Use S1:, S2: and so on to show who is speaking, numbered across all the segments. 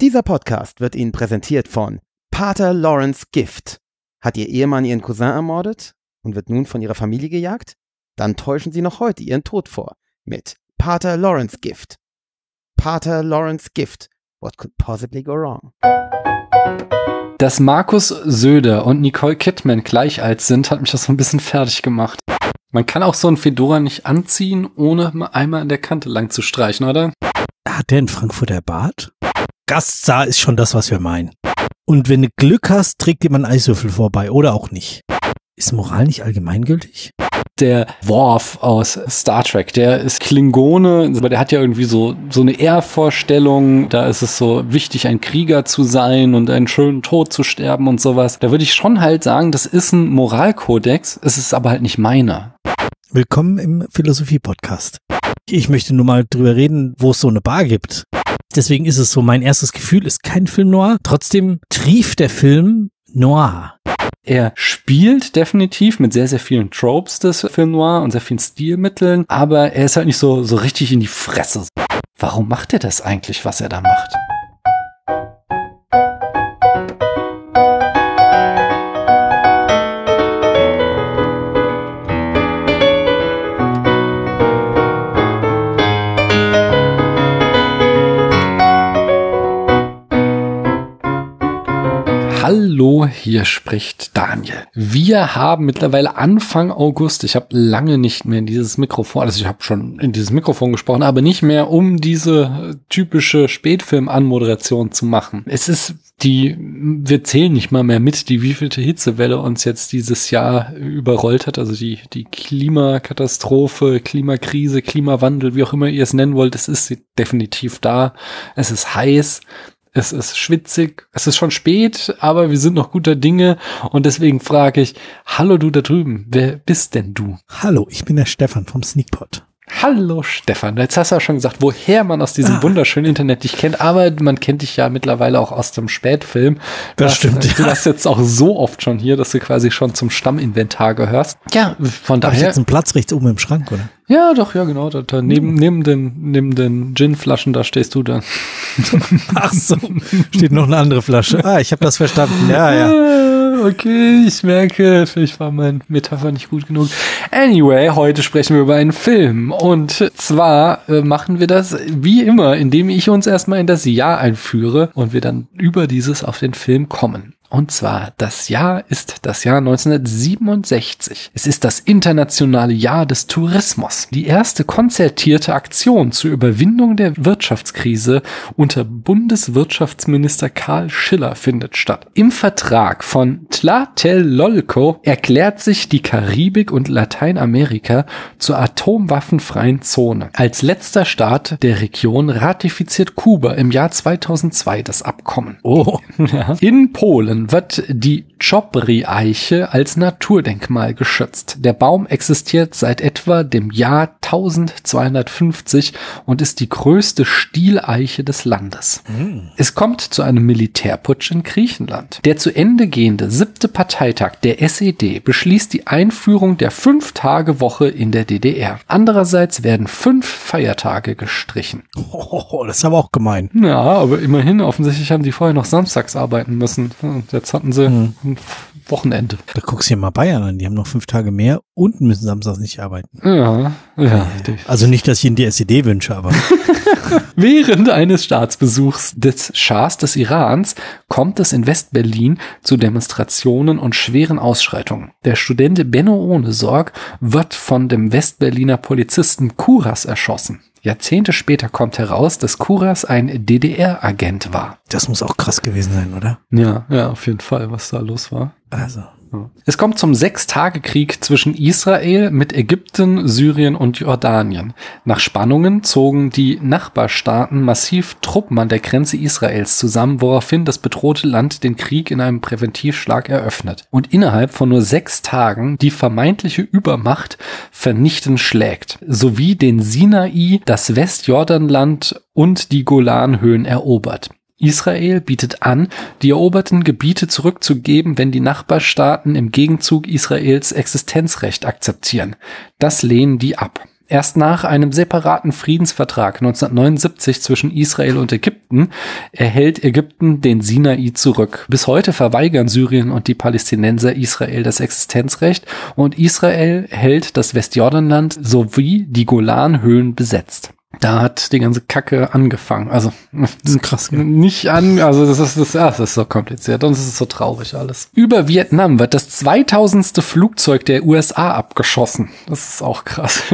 S1: Dieser Podcast wird Ihnen präsentiert von Pater Lawrence Gift. Hat Ihr Ehemann Ihren Cousin ermordet und wird nun von Ihrer Familie gejagt? Dann täuschen Sie noch heute Ihren Tod vor mit Pater Lawrence Gift. Pater Lawrence Gift. What could possibly go wrong?
S2: Dass Markus Söder und Nicole Kidman gleich alt sind, hat mich das so ein bisschen fertig gemacht. Man kann auch so ein Fedora nicht anziehen, ohne mal einmal an der Kante lang zu streichen, oder?
S3: Hat der in Frankfurter Bad? Gaststar ist schon das, was wir meinen. Und wenn du Glück hast, trägt jemand Eiswürfel vorbei oder auch nicht. Ist Moral nicht allgemeingültig?
S2: Der Worf aus Star Trek, der ist Klingone, aber der hat ja irgendwie so, so eine Ehrvorstellung. Da ist es so wichtig, ein Krieger zu sein und einen schönen Tod zu sterben und sowas. Da würde ich schon halt sagen, das ist ein Moralkodex. Es ist aber halt nicht meiner.
S3: Willkommen im Philosophie-Podcast. Ich möchte nur mal drüber reden, wo es so eine Bar gibt. Deswegen ist es so, mein erstes Gefühl ist kein Film noir. Trotzdem trieft der Film noir.
S2: Er spielt definitiv mit sehr, sehr vielen Tropes des Film Noir und sehr vielen Stilmitteln, aber er ist halt nicht so, so richtig in die Fresse. Warum macht er das eigentlich, was er da macht? Hallo, hier spricht Daniel. Wir haben mittlerweile Anfang August, ich habe lange nicht mehr in dieses Mikrofon, also ich habe schon in dieses Mikrofon gesprochen, aber nicht mehr, um diese typische Spätfilm-Anmoderation zu machen. Es ist die, wir zählen nicht mal mehr mit, die wievielte Hitzewelle uns jetzt dieses Jahr überrollt hat, also die, die Klimakatastrophe, Klimakrise, Klimawandel, wie auch immer ihr es nennen wollt, es ist definitiv da. Es ist heiß. Es ist schwitzig, es ist schon spät, aber wir sind noch guter Dinge und deswegen frage ich, hallo du da drüben, wer bist denn du?
S3: Hallo, ich bin der Stefan vom Sneakpot.
S2: Hallo Stefan, jetzt hast du ja schon gesagt, woher man aus diesem ah. wunderschönen Internet dich kennt, aber man kennt dich ja mittlerweile auch aus dem Spätfilm.
S3: Du das hast, stimmt.
S2: Du warst jetzt auch so oft schon hier, dass du quasi schon zum Stamminventar gehörst.
S3: Ja, von daher. Hab ich jetzt einen Platz rechts oben im Schrank, oder?
S2: Ja, doch, ja, genau. Da, da neben, neben den, neben den Ginflaschen, da stehst du dann.
S3: Ach so, steht noch eine andere Flasche. Ah, ich habe das verstanden. Ja, ja.
S2: Okay, ich merke, vielleicht war mein Metapher nicht gut genug. Anyway, heute sprechen wir über einen Film. Und zwar äh, machen wir das wie immer, indem ich uns erstmal in das Jahr einführe und wir dann über dieses auf den Film kommen. Und zwar, das Jahr ist das Jahr 1967. Es ist das internationale Jahr des Tourismus. Die erste konzertierte Aktion zur Überwindung der Wirtschaftskrise unter Bundeswirtschaftsminister Karl Schiller findet statt. Im Vertrag von Tlatelolco erklärt sich die Karibik und Lateinamerika zur atomwaffenfreien Zone. Als letzter Staat der Region ratifiziert Kuba im Jahr 2002 das Abkommen.
S3: Oh.
S2: Ja. In Polen Jahren wird die Chobri-Eiche als Naturdenkmal geschützt. Der Baum existiert seit etwa dem Jahr 1250 und ist die größte Stieleiche des Landes. Mm. Es kommt zu einem Militärputsch in Griechenland. Der zu Ende gehende siebte Parteitag der SED beschließt die Einführung der Fünf-Tage-Woche in der DDR. Andererseits werden fünf Feiertage gestrichen.
S3: Oh, das ist aber auch gemein.
S2: Ja, aber immerhin, offensichtlich haben die vorher noch samstags arbeiten müssen. Jetzt hatten sie mhm. ein Wochenende.
S3: Da guckst du dir mal Bayern an, die haben noch fünf Tage mehr und müssen samstags nicht arbeiten.
S2: Ja, ja.
S3: Also nicht, dass ich Ihnen die SED wünsche, aber.
S2: Während eines Staatsbesuchs des Schahs des Irans kommt es in Westberlin zu Demonstrationen und schweren Ausschreitungen. Der Student Benno Ohnesorg wird von dem Westberliner Polizisten Kuras erschossen. Jahrzehnte später kommt heraus, dass Kuras ein DDR-Agent war.
S3: Das muss auch krass gewesen sein, oder?
S2: Ja, ja, auf jeden Fall, was da los war.
S3: Also.
S2: Es kommt zum Sechstagekrieg zwischen Israel mit Ägypten, Syrien und Jordanien. Nach Spannungen zogen die Nachbarstaaten massiv Truppen an der Grenze Israels zusammen, woraufhin das bedrohte Land den Krieg in einem Präventivschlag eröffnet und innerhalb von nur sechs Tagen die vermeintliche Übermacht vernichtend schlägt, sowie den Sinai, das Westjordanland und die Golanhöhen erobert. Israel bietet an, die eroberten Gebiete zurückzugeben, wenn die Nachbarstaaten im Gegenzug Israels Existenzrecht akzeptieren. Das lehnen die ab. Erst nach einem separaten Friedensvertrag 1979 zwischen Israel und Ägypten erhält Ägypten den Sinai zurück. Bis heute verweigern Syrien und die Palästinenser Israel das Existenzrecht und Israel hält das Westjordanland sowie die Golanhöhen besetzt. Da hat die ganze Kacke angefangen. Also
S3: Das ist krass. Ja.
S2: nicht an, also das ist das, ah, das ist so kompliziert und es ist so traurig alles. Über Vietnam wird das 2000. Flugzeug der USA abgeschossen. Das ist auch krass.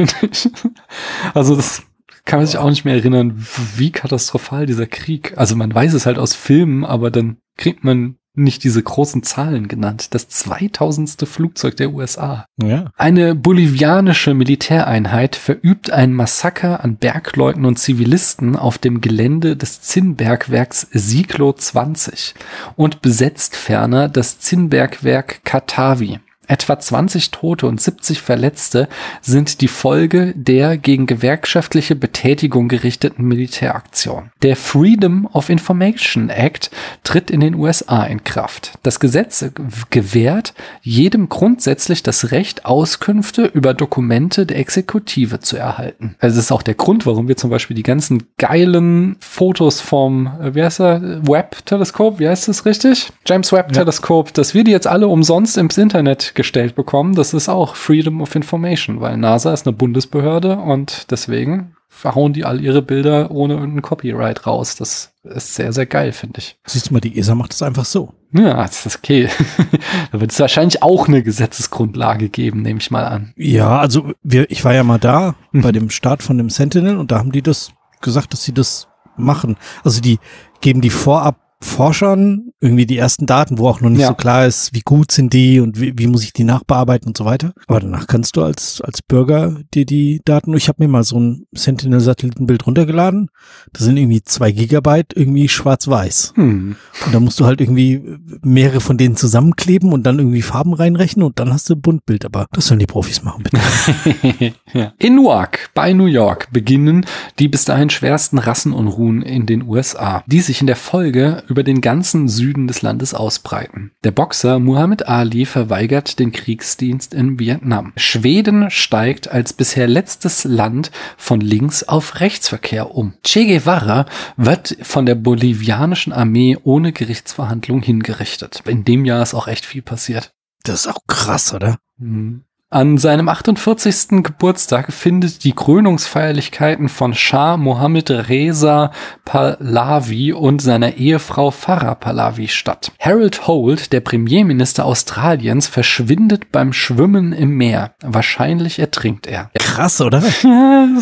S2: Also das kann man sich auch nicht mehr erinnern, wie katastrophal dieser Krieg. Also man weiß es halt aus Filmen, aber dann kriegt man nicht diese großen Zahlen genannt. Das 2000. Flugzeug der USA.
S3: ja.
S2: Eine bolivianische Militäreinheit verübt ein Massaker an Bergleuten und Zivilisten auf dem Gelände des Zinnbergwerks Siglo 20 und besetzt ferner das Zinnbergwerk Katavi. Etwa 20 Tote und 70 Verletzte sind die Folge der gegen gewerkschaftliche Betätigung gerichteten Militäraktion. Der Freedom of Information Act tritt in den USA in Kraft. Das Gesetz gewährt jedem grundsätzlich das Recht, Auskünfte über Dokumente der Exekutive zu erhalten. Also das ist auch der Grund, warum wir zum Beispiel die ganzen geilen Fotos vom, äh, wie heißt er, Webb-Teleskop, wie heißt das richtig? James Webb-Teleskop, dass wir die jetzt alle umsonst ins Internet gestellt bekommen. Das ist auch Freedom of Information, weil NASA ist eine Bundesbehörde und deswegen verhauen die all ihre Bilder ohne irgendein Copyright raus. Das ist sehr, sehr geil, finde ich.
S3: Siehst du mal, die ESA macht das einfach so.
S2: Ja, das ist okay. da wird es wahrscheinlich auch eine Gesetzesgrundlage geben, nehme ich mal an.
S3: Ja, also wir, ich war ja mal da
S2: Mhm.
S3: bei dem Start von dem Sentinel und da haben die das gesagt, dass sie das machen. Also die geben die vorab Forschern irgendwie die ersten Daten, wo auch noch nicht
S2: Ja.
S3: so klar ist, wie gut sind die und wie, wie muss ich die nachbearbeiten und so weiter. Aber danach kannst du als, als Bürger dir die Daten, ich habe mir mal so ein Sentinel-Satellitenbild runtergeladen, da sind irgendwie zwei Gigabyte irgendwie schwarz-weiß.
S2: Hm.
S3: Und da musst du halt irgendwie mehrere von denen zusammenkleben und dann irgendwie Farben reinrechnen und dann hast du ein Buntbild. Aber das sollen die Profis machen, bitte.
S2: ja. In Newark bei New York beginnen die bis dahin schwersten Rassenunruhen in den USA, die sich in der Folge über den ganzen Süden des Landes ausbreiten. Der Boxer Muhammad Ali verweigert den Kriegsdienst in Vietnam. Schweden steigt als bisher letztes Land von links auf Rechtsverkehr um. Che Guevara wird von der bolivianischen Armee ohne Gerichtsverhandlung hingerichtet. In dem Jahr ist auch echt viel passiert.
S3: Das ist auch krass, oder?
S2: Mhm. An seinem 48. Geburtstag findet die Krönungsfeierlichkeiten von Schah Mohammed Reza Pahlavi und seiner Ehefrau Farah Pahlavi statt. Harold Holt, der Premierminister Australiens, verschwindet beim Schwimmen im Meer. Wahrscheinlich ertrinkt er.
S3: Krass, oder?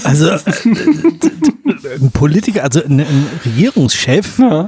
S3: Also äh, ein Politiker, also ein, ein Regierungschef
S2: Ja.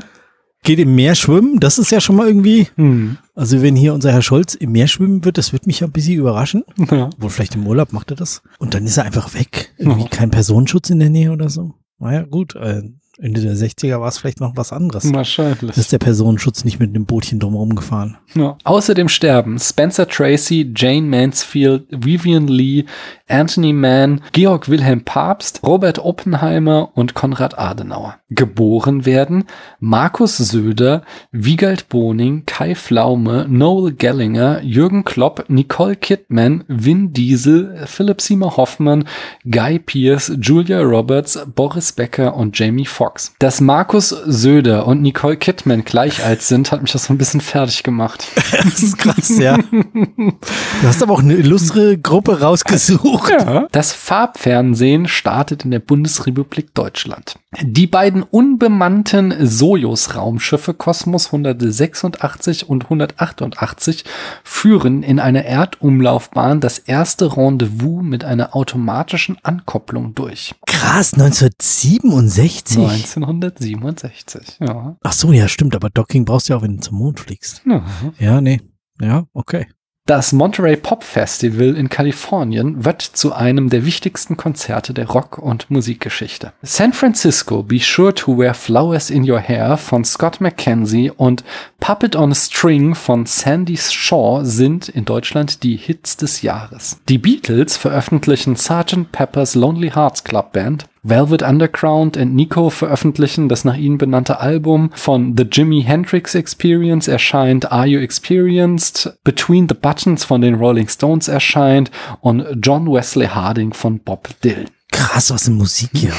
S3: Geht im Meer schwimmen. Das ist ja schon mal irgendwie.
S2: Hm.
S3: Also wenn hier unser Herr Scholz im Meer schwimmen wird, das wird mich ja ein bisschen überraschen.
S2: Ja.
S3: Wohl vielleicht im Urlaub macht er das. Und dann ist er einfach weg. Irgendwie
S2: Ja.
S3: kein Personenschutz in der Nähe oder so. Naja, gut. Äh, Ende der 60er war es vielleicht noch was anderes.
S2: Wahrscheinlich.
S3: Ist der Personenschutz nicht mit dem Bootchen drumherum gefahren.
S2: Ja. Außerdem sterben Spencer Tracy, Jane Mansfield, Vivian Lee, Anthony Mann, Georg Wilhelm Pabst, Robert Oppenheimer und Konrad Adenauer. Geboren werden Markus Söder, Wiegald Boning, Kai Pflaume, Noel Gellinger, Jürgen Klopp, Nicole Kidman, Vin Diesel, Philipp Seymour Hoffmann, Guy Pearce, Julia Roberts, Boris Becker und Jamie Foxx. Dass Markus Söder und Nicole Kidman gleich alt sind, hat mich das so ein bisschen fertig gemacht.
S3: Das ist krass, ja. Du hast aber auch eine illustre Gruppe rausgesucht.
S2: Das Farbfernsehen startet in der Bundesrepublik Deutschland. Die beiden unbemannten Sojus-Raumschiffe Kosmos 186 und 188 führen in einer Erdumlaufbahn das erste Rendezvous mit einer automatischen Ankopplung durch.
S3: Krass, 1967.
S2: 1967, ja.
S3: Ach so, ja, stimmt. Aber Docking brauchst du ja auch, wenn du zum Mond fliegst.
S2: ja.
S3: Ja, nee. Ja, okay.
S2: Das Monterey Pop Festival in Kalifornien wird zu einem der wichtigsten Konzerte der Rock- und Musikgeschichte. San Francisco, Be Sure to Wear Flowers in Your Hair von Scott McKenzie und Puppet on a String von Sandy Shaw sind in Deutschland die Hits des Jahres. Die Beatles veröffentlichen Sgt. Pepper's Lonely Hearts Club Band, Velvet Underground und Nico veröffentlichen das nach ihnen benannte Album. Von The Jimi Hendrix Experience erscheint Are You Experienced? Between the Buttons von den Rolling Stones erscheint und John Wesley Harding von Bob Dylan.
S3: krass, was eine Musik hier.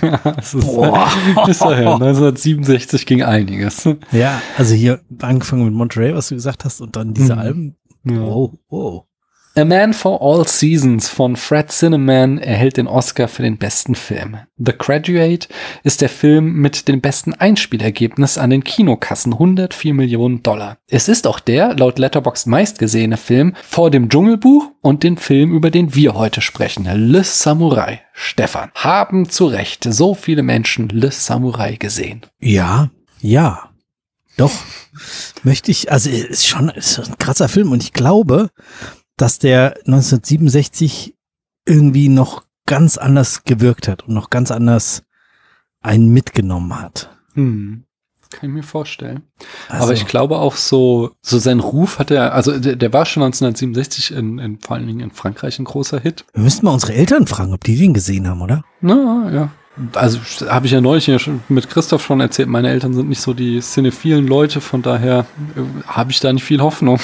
S2: das ist, Boah. ist ja, 1967 ging einiges.
S3: Ja, also hier angefangen mit Monterey, was du gesagt hast, und dann diese mhm. Alben. Ja. Wow, wow.
S2: A Man for All Seasons von Fred Zinnemann erhält den Oscar für den besten Film. The Graduate ist der Film mit dem besten Einspielergebnis an den Kinokassen 104 Millionen Dollar. Es ist auch der laut Letterboxd meistgesehene Film vor dem Dschungelbuch und dem Film, über den wir heute sprechen, Le Samurai. Stefan, haben zu Recht so viele Menschen Le Samurai gesehen?
S3: Ja, ja. Doch, möchte ich, also ist schon ist ein krasser Film und ich glaube, dass der 1967 irgendwie noch ganz anders gewirkt hat und noch ganz anders einen mitgenommen hat.
S2: Hm. Kann ich mir vorstellen. Also, Aber ich glaube auch so, so sein Ruf hat er, also der, der war schon 1967 in, in, vor allen Dingen in Frankreich ein großer Hit.
S3: Wir müssten mal unsere Eltern fragen, ob die den gesehen haben, oder?
S2: Na, ja also habe ich ja neulich ja schon mit Christoph schon erzählt, meine Eltern sind nicht so die cinephilen Leute, von daher äh, habe ich da nicht viel Hoffnung.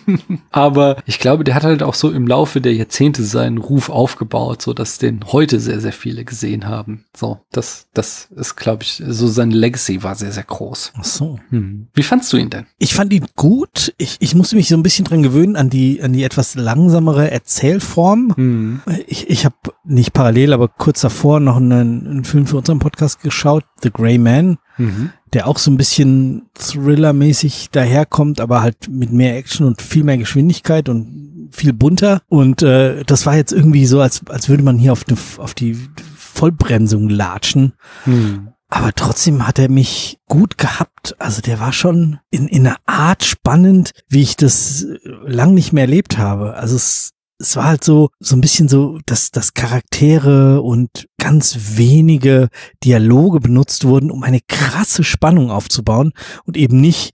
S2: Aber ich glaube, der hat halt auch so im Laufe der Jahrzehnte seinen Ruf aufgebaut, so dass den heute sehr, sehr viele gesehen haben. So, das, das ist, glaube ich, so sein Legacy war sehr, sehr groß.
S3: Ach so.
S2: Hm. Wie fandst du ihn denn?
S3: Ich fand ihn gut. Ich, ich musste mich so ein bisschen dran gewöhnen an die, an die etwas langsamere Erzählform. Hm. Ich, ich habe nicht parallel, aber kurz davor noch einen einen Film für unseren Podcast geschaut, The Grey Man, mhm. der auch so ein bisschen Thriller-mäßig daherkommt, aber halt mit mehr Action und viel mehr Geschwindigkeit und viel bunter. Und äh, das war jetzt irgendwie so, als, als würde man hier auf, die, auf die Vollbremsung latschen. Mhm. Aber trotzdem hat er mich gut gehabt. Also der war schon in, in einer Art spannend, wie ich das lang nicht mehr erlebt habe. Also es es war halt so, so ein bisschen so, dass, dass Charaktere und ganz wenige Dialoge benutzt wurden, um eine krasse Spannung aufzubauen und eben nicht,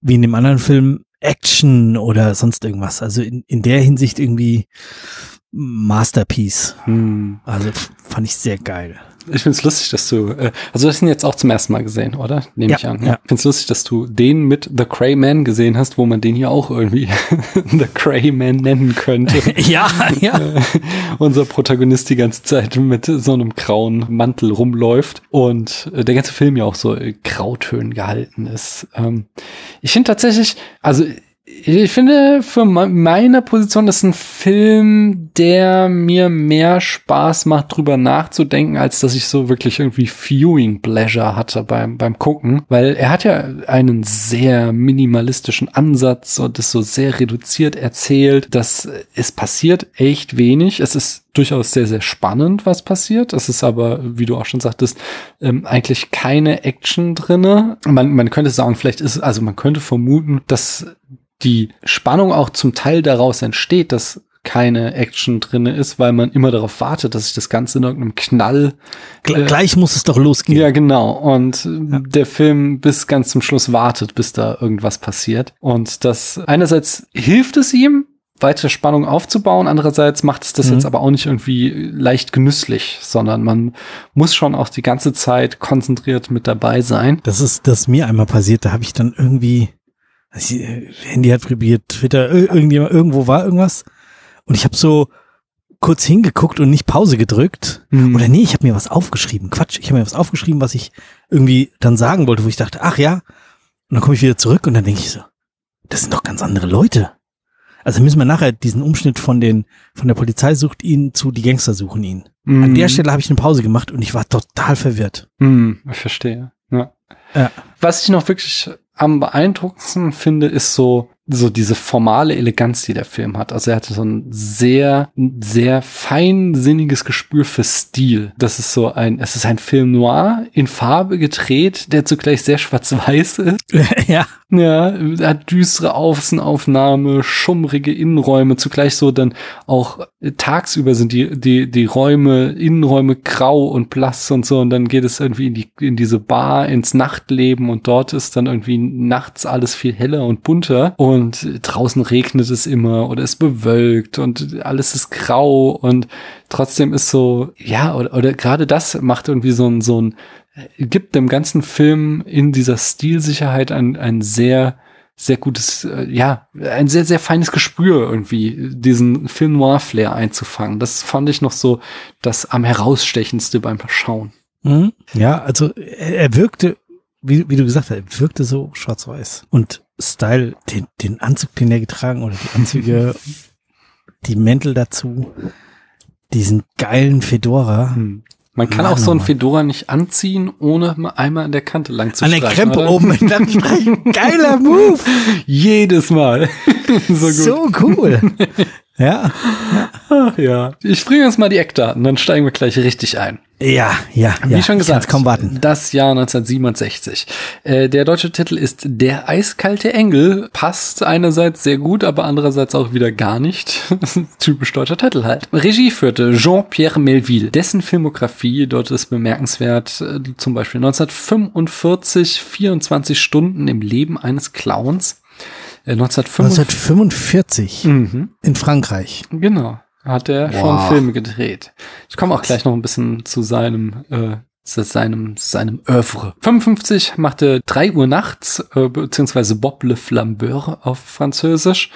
S3: wie in dem anderen Film, Action oder sonst irgendwas. Also in, in der Hinsicht irgendwie Masterpiece. Hm. Also fand ich sehr geil
S2: ich finde es lustig, dass du, äh, also du hast ihn jetzt auch zum ersten Mal gesehen, oder? Nehme ja, ich an. Ja. Ich finde es lustig, dass du den mit The Cray Man gesehen hast, wo man den hier auch irgendwie The Cray Man nennen könnte.
S3: ja, ja. Äh,
S2: unser Protagonist die ganze Zeit mit so einem grauen Mantel rumläuft und äh, der ganze Film ja auch so äh, Grautönen gehalten ist. Ähm, ich finde tatsächlich, also ich finde, für meine Position ist ein Film, der mir mehr Spaß macht, drüber nachzudenken, als dass ich so wirklich irgendwie Viewing Pleasure hatte beim, beim Gucken. Weil er hat ja einen sehr minimalistischen Ansatz und ist so sehr reduziert erzählt, dass es passiert echt wenig. Es ist durchaus sehr, sehr spannend, was passiert. Es ist aber, wie du auch schon sagtest, ähm, eigentlich keine Action drinne. Man, man könnte sagen, vielleicht ist, also man könnte vermuten, dass die Spannung auch zum Teil daraus entsteht, dass keine Action drinne ist, weil man immer darauf wartet, dass sich das Ganze in irgendeinem Knall
S3: äh, gleich muss es doch losgehen.
S2: Ja, genau. Und ja. der Film bis ganz zum Schluss wartet, bis da irgendwas passiert. Und das einerseits hilft es ihm, weitere Spannung aufzubauen. Andererseits macht es das mhm. jetzt aber auch nicht irgendwie leicht genüsslich, sondern man muss schon auch die ganze Zeit konzentriert mit dabei sein.
S3: Das ist das mir einmal passiert. Da habe ich dann irgendwie äh, Handy hat vibriert, Twitter, irgendjemand, irgendwo war irgendwas. Und ich habe so kurz hingeguckt und nicht Pause gedrückt. Mhm. Oder nee, ich habe mir was aufgeschrieben. Quatsch, ich habe mir was aufgeschrieben, was ich irgendwie dann sagen wollte, wo ich dachte, ach ja. Und dann komme ich wieder zurück und dann denke ich so, das sind doch ganz andere Leute. Also müssen wir nachher diesen Umschnitt von den, von der Polizei sucht ihn zu, die Gangster suchen ihn. Mhm. An der Stelle habe ich eine Pause gemacht und ich war total verwirrt.
S2: Mhm, ich verstehe. Ja. ja. Was ich noch wirklich am beeindruckendsten finde, ist so so diese formale Eleganz, die der Film hat. Also er hatte so ein sehr, sehr feinsinniges Gespür für Stil. Das ist so ein, es ist ein Film noir in Farbe gedreht, der zugleich sehr schwarz-weiß ist.
S3: ja.
S2: Ja, er hat düstere Außenaufnahme, schummrige Innenräume, zugleich so dann auch äh, tagsüber sind die, die, die Räume, Innenräume grau und blass und so und dann geht es irgendwie in die, in diese Bar, ins Nachtleben und dort ist dann irgendwie nachts alles viel heller und bunter und draußen regnet es immer oder es bewölkt und alles ist grau und trotzdem ist so, ja, oder, oder gerade das macht irgendwie so ein, so ein gibt dem ganzen Film in dieser Stilsicherheit ein, ein sehr sehr gutes, äh, ja, ein sehr, sehr feines Gespür irgendwie, diesen Film Noir-Flair einzufangen. Das fand ich noch so das am herausstechendste beim Schauen.
S3: Mhm. Ja, also er, er wirkte, wie, wie du gesagt hast, er wirkte so schwarz-weiß. Und Style, den, den Anzug, den er getragen oder die Anzüge, die Mäntel dazu, diesen geilen Fedora.
S2: Hm. Man kann
S3: Mann,
S2: auch so ein
S3: Mann.
S2: Fedora nicht anziehen, ohne mal einmal an der Kante lang zu
S3: An der
S2: streichen,
S3: Krempe
S2: oder?
S3: oben entlang streichen. Geiler Move.
S2: Jedes Mal. so.
S3: So cool. Ja,
S2: Ach, ja. Ich bringe uns mal die Eckdaten, dann steigen wir gleich richtig ein.
S3: Ja, ja.
S2: Wie
S3: ja.
S2: schon gesagt,
S3: kaum warten.
S2: das Jahr 1967. Äh, der deutsche Titel ist Der eiskalte Engel. Passt einerseits sehr gut, aber andererseits auch wieder gar nicht. Typisch deutscher Titel halt. Regie führte Jean-Pierre Melville. Dessen Filmografie dort ist bemerkenswert. Äh, zum Beispiel 1945, 24 Stunden im Leben eines Clowns. Äh, 1945.
S3: 1945
S2: Mhm.
S3: in Frankreich.
S2: Genau. Hat er
S3: Wow.
S2: schon Filme gedreht. Ich komme auch gleich noch ein bisschen zu seinem, äh, zu seinem, seinem Oeuvre. 55 machte 3 Uhr nachts, äh, beziehungsweise Bob le Flambeur auf Französisch.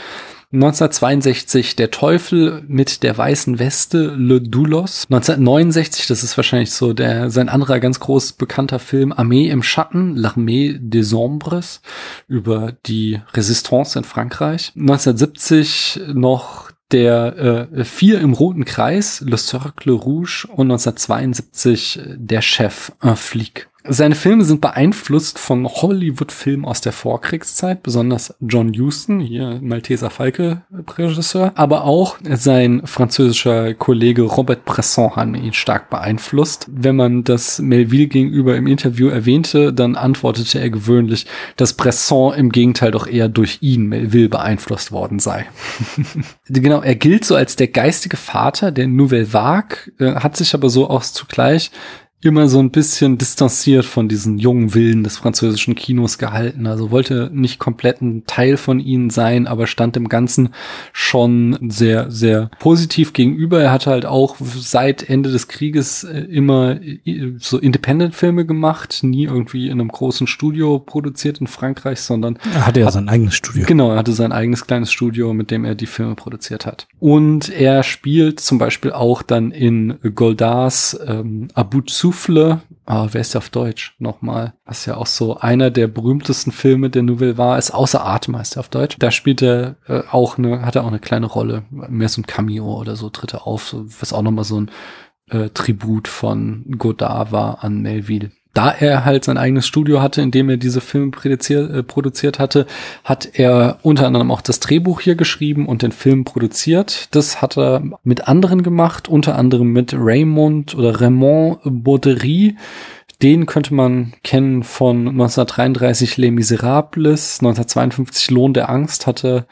S2: 1962 Der Teufel mit der weißen Weste, Le Doulos. 1969, das ist wahrscheinlich so der, sein anderer ganz groß bekannter Film, Armee im Schatten, L'Armée des Ombres, über die Resistance in Frankreich. 1970 noch der äh, Vier im Roten Kreis, Le Cercle Rouge und 1972 Der Chef, Un Flic. Seine Filme sind beeinflusst von Hollywood-Filmen aus der Vorkriegszeit, besonders John Huston, hier Malteser Falke-Regisseur, aber auch sein französischer Kollege Robert Bresson hat ihn stark beeinflusst. Wenn man das Melville gegenüber im Interview erwähnte, dann antwortete er gewöhnlich, dass Bresson im Gegenteil doch eher durch ihn, Melville, beeinflusst worden sei. genau, er gilt so als der geistige Vater der Nouvelle Vague, äh, hat sich aber so auch zugleich immer so ein bisschen distanziert von diesen jungen Willen des französischen Kinos gehalten. Also wollte nicht komplett ein Teil von ihnen sein, aber stand dem Ganzen schon sehr, sehr positiv gegenüber. Er hatte halt auch seit Ende des Krieges äh, immer äh, so Independent-Filme gemacht, nie irgendwie in einem großen Studio produziert in Frankreich, sondern
S3: Er hatte ja sein eigenes Studio.
S2: Genau, er hatte sein eigenes kleines Studio, mit dem er die Filme produziert hat. Und er spielt zum Beispiel auch dann in Goldars ähm, Abu Souffle, ah, wer ist der auf Deutsch nochmal? Was ja auch so einer der berühmtesten Filme der Nouvelle war, ist außer Atem heißt er auf Deutsch. Da spielt er äh, auch eine, hat er auch eine kleine Rolle, mehr so ein Cameo oder so tritt er auf, was auch nochmal so ein äh, Tribut von Godard war an Melville. Da er halt sein eigenes Studio hatte, in dem er diese Filme produziert, äh, produziert hatte, hat er unter anderem auch das Drehbuch hier geschrieben und den Film produziert. Das hat er mit anderen gemacht, unter anderem mit Raymond oder Raymond Baudery. Den könnte man kennen von 1933 Les Miserables, 1952 Lohn der Angst hatte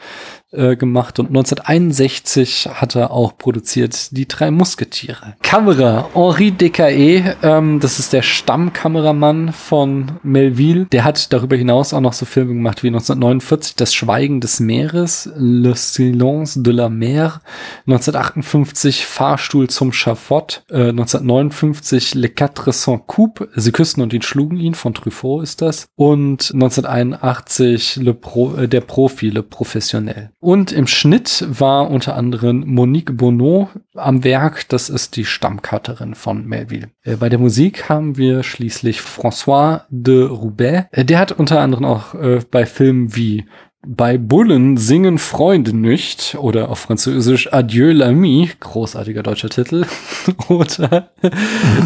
S2: äh, gemacht und 1961 hat er auch produziert Die drei Musketiere. Kamera, Henri Decae, ähm, das ist der Stammkameramann von Melville. Der hat darüber hinaus auch noch so Filme gemacht wie 1949 Das Schweigen des Meeres, Le Silence de la Mer, 1958 Fahrstuhl zum Schafott, äh, 1959 Le Quatre Sans Coupe, Sie küssten und ihn schlugen ihn, von Truffaut ist das, und 1981 Le Pro, äh, Der Profi, Le Professionnel. Und im Schnitt war unter anderem Monique Bonneau am Werk, das ist die Stammcutterin von Melville. Äh, bei der Musik haben wir schließlich François de Roubaix. Äh, der hat unter anderem auch äh, bei Filmen wie bei Bullen singen Freunde nicht oder auf Französisch Adieu l'ami, großartiger deutscher Titel, oder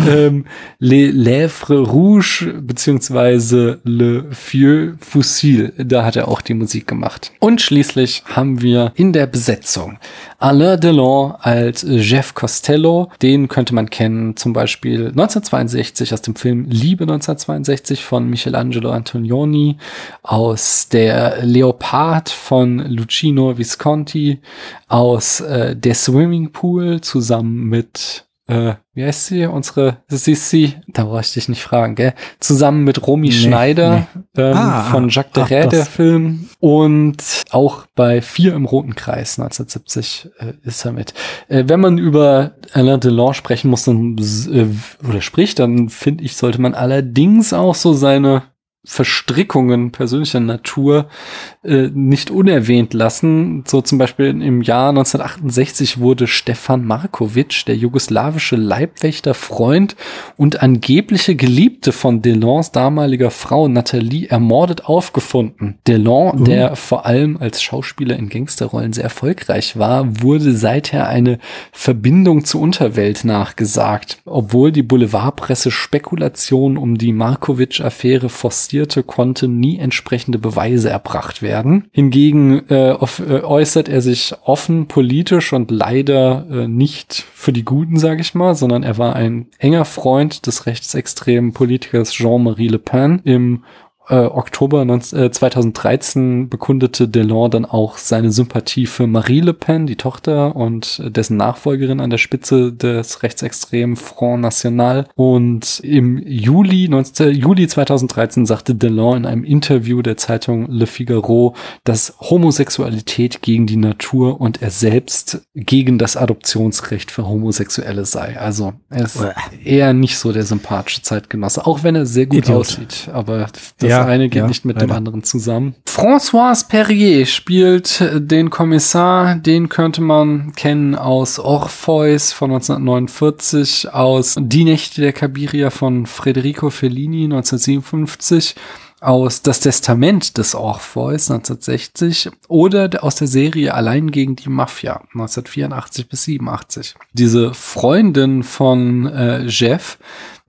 S2: ähm, Les Lèvres Rouges beziehungsweise Le Vieux Fusil, da hat er auch die Musik gemacht. Und schließlich haben wir in der Besetzung Alain Delon als Jeff Costello, den könnte man kennen zum Beispiel 1962 aus dem Film Liebe 1962 von Michelangelo Antonioni, aus der Leopard von Lucino Visconti, aus äh, der Swimming Pool zusammen mit äh, wie heißt sie? Unsere Sissi, da brauche ich dich nicht fragen, gell? Zusammen mit Romy
S3: Nee,
S2: Schneider ähm,
S3: Ah,
S2: von Jacques
S3: ach,
S2: Deray, der. Film. Und auch bei Vier im Roten Kreis 1970 äh, ist er mit. Äh, wenn man über Alain Delon sprechen muss, dann, äh, oder spricht, dann finde ich, sollte man allerdings auch so seine Verstrickungen persönlicher Natur äh, nicht unerwähnt lassen. So zum Beispiel im Jahr 1968 wurde Stefan Markovic, der jugoslawische Leibwächter, Freund und angebliche Geliebte von Delons damaliger Frau Nathalie ermordet aufgefunden. Delon, uh. der vor allem als Schauspieler in Gangsterrollen sehr erfolgreich war, wurde seither eine Verbindung zur Unterwelt nachgesagt, obwohl die Boulevardpresse Spekulationen um die Markovic-Affäre forciert protestierte, konnten nie entsprechende Beweise erbracht werden. Hingegen äh, äh, äußert er sich offen politisch und leider äh, nicht für die Guten, sage ich mal, sondern er war ein enger Freund des rechtsextremen Politikers Jean-Marie Le Pen. Im äh, Oktober 19, äh, 2013 bekundete Delon dann auch seine Sympathie für Marie Le Pen, die Tochter und dessen Nachfolgerin an der Spitze des rechtsextremen Front National. Und im Juli, 19, Juli 2013 sagte Delon in einem Interview der Zeitung Le Figaro, dass Homosexualität gegen die Natur und er selbst gegen das Adoptionsrecht für Homosexuelle sei. Also er ist eher nicht so der sympathische Zeitgenosse, auch wenn er sehr gut Idiot. aussieht. Aber das ja, eine geht ja, nicht mit leider. dem anderen zusammen. François Perrier spielt den Kommissar, den könnte man kennen aus Orpheus von 1949, aus Die Nächte der Kabiria von Federico Fellini 1957 aus Das Testament des Orpheus 1960 oder aus der Serie Allein gegen die Mafia 1984 bis 87. Diese Freundin von äh, Jeff,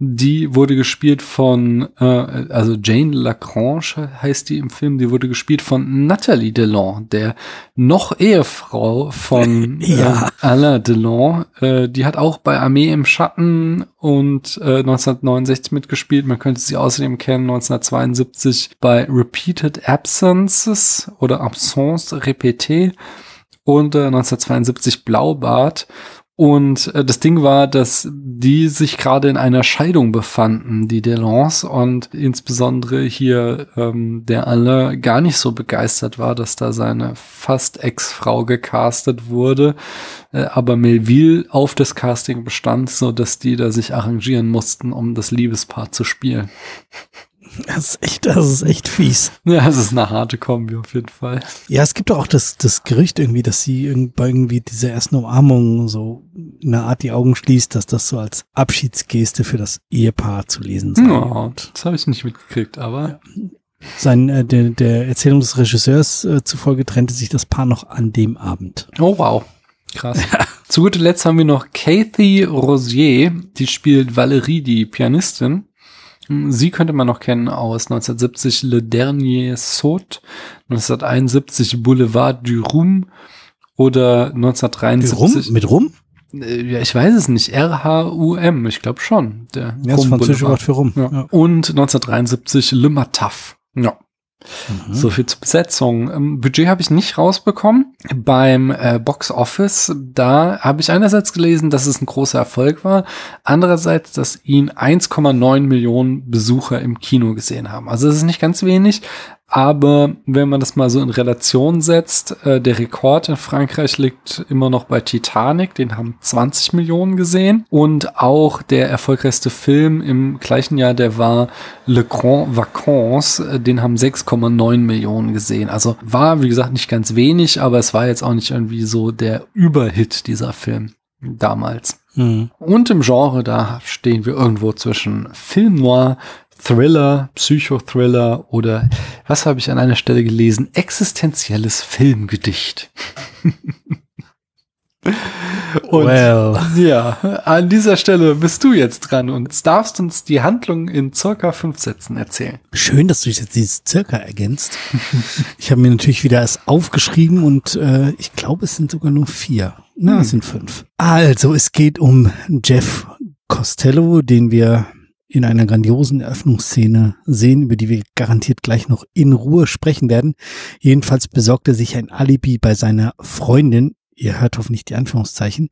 S2: die wurde gespielt von, äh, also Jane Lagrange heißt die im Film, die wurde gespielt von Nathalie Delon, der noch Ehefrau von ja. äh, Alain Delon. Äh, die hat auch bei Armee im Schatten und äh, 1969 mitgespielt. Man könnte sie außerdem kennen 1972 bei Repeated Absences oder Absence Répétée und äh, 1972 Blaubart und äh, das Ding war, dass die sich gerade in einer Scheidung befanden, die Delance und insbesondere hier ähm, der Alain gar nicht so begeistert war, dass da seine fast Ex-Frau gecastet wurde, äh, aber Melville auf das Casting bestand, so dass die da sich arrangieren mussten, um das Liebespaar zu spielen.
S3: Das ist echt, das ist echt fies.
S2: Ja, es ist eine harte Kombi auf jeden Fall.
S3: Ja, es gibt doch auch das, das Gerücht irgendwie, dass sie irgendwie diese ersten Umarmungen so in einer Art die Augen schließt, dass das so als Abschiedsgeste für das Ehepaar zu lesen sei.
S2: Ja, das habe ich nicht mitgekriegt, aber.
S3: Sein, äh, der, der Erzählung des Regisseurs äh, zufolge trennte sich das Paar noch an dem Abend.
S2: Oh wow. Krass. Zu guter Letzt haben wir noch Kathy Rosier, die spielt Valerie, die Pianistin. Sie könnte man noch kennen aus 1970 Le Dernier Saut, 1971 Boulevard du Rum oder 1973.
S3: Rum? Mit Rum?
S2: Äh, ja, ich weiß es nicht. R-H-U-M, ich glaube schon. Der
S3: ja, das französische Wort für Rum.
S2: Ja. Ja. Und 1973 Le Mataf. Ja. Mhm. So viel zur Besetzung. Ähm, Budget habe ich nicht rausbekommen. Beim äh, Box Office, da habe ich einerseits gelesen, dass es ein großer Erfolg war, andererseits, dass ihn 1,9 Millionen Besucher im Kino gesehen haben. Also es ist nicht ganz wenig, aber wenn man das mal so in Relation setzt, äh, der Rekord in Frankreich liegt immer noch bei Titanic, den haben 20 Millionen gesehen. Und auch der erfolgreichste Film im gleichen Jahr, der war Le Grand Vacances, äh, den haben 6,9 Millionen gesehen. Also war, wie gesagt, nicht ganz wenig, aber es war jetzt auch nicht irgendwie so der Überhit dieser Film damals. Mhm. Und im Genre, da stehen wir irgendwo zwischen Film Noir, Thriller, Psychothriller oder was habe ich an einer Stelle gelesen? Existenzielles Filmgedicht. und well. ja, an dieser Stelle bist du jetzt dran und darfst uns die Handlung in circa fünf Sätzen erzählen.
S3: Schön, dass du jetzt dieses circa ergänzt. ich habe mir natürlich wieder erst aufgeschrieben und äh, ich glaube, es sind sogar nur vier. Na, hm. es sind fünf. Also, es geht um Jeff Costello, den wir in einer grandiosen Eröffnungsszene sehen, über die wir garantiert gleich noch in Ruhe sprechen werden. Jedenfalls besorgt er sich ein Alibi bei seiner Freundin, ihr hört hoffentlich die Anführungszeichen,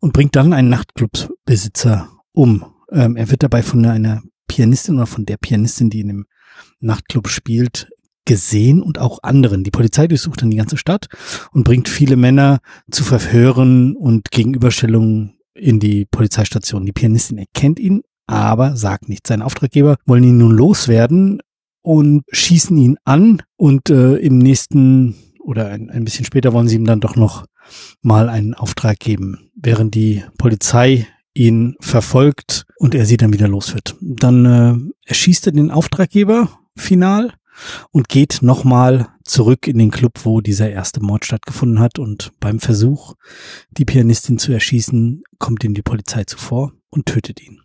S3: und bringt dann einen Nachtclubbesitzer um. Ähm, er wird dabei von einer Pianistin oder von der Pianistin, die in dem Nachtclub spielt, gesehen und auch anderen. Die Polizei durchsucht dann die ganze Stadt und bringt viele Männer zu Verhören und Gegenüberstellungen in die Polizeistation. Die Pianistin erkennt ihn aber sagt nichts. Sein Auftraggeber wollen ihn nun loswerden und schießen ihn an und äh, im nächsten oder ein, ein bisschen später wollen sie ihm dann doch noch mal einen Auftrag geben, während die Polizei ihn verfolgt und er sie dann wieder los wird. Dann äh, erschießt er den Auftraggeber final und geht nochmal zurück in den Club, wo dieser erste Mord stattgefunden hat. Und beim Versuch, die Pianistin zu erschießen, kommt ihm die Polizei zuvor und tötet ihn.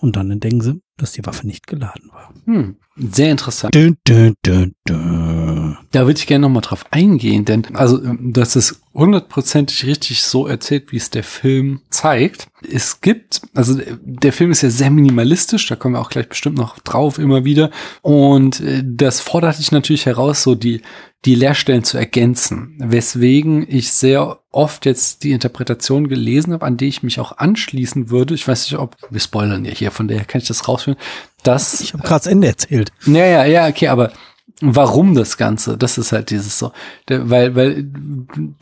S3: Und dann entdecken sie, dass die Waffe nicht geladen war.
S2: Hm, sehr interessant.
S3: Dun, dun, dun.
S2: Da würde ich gerne nochmal drauf eingehen, denn also das ist hundertprozentig richtig so erzählt, wie es der Film zeigt. Es gibt, also der Film ist ja sehr minimalistisch, da kommen wir auch gleich bestimmt noch drauf immer wieder. Und äh, das fordert dich natürlich heraus, so die die Leerstellen zu ergänzen, weswegen ich sehr oft jetzt die Interpretation gelesen habe, an die ich mich auch anschließen würde. Ich weiß nicht, ob wir spoilern ja hier, von daher kann ich das rausführen. Dass,
S3: Ich habe gerade das Ende erzählt.
S2: ja, ja, ja, okay, aber warum das Ganze? Das ist halt dieses so. Der, weil, weil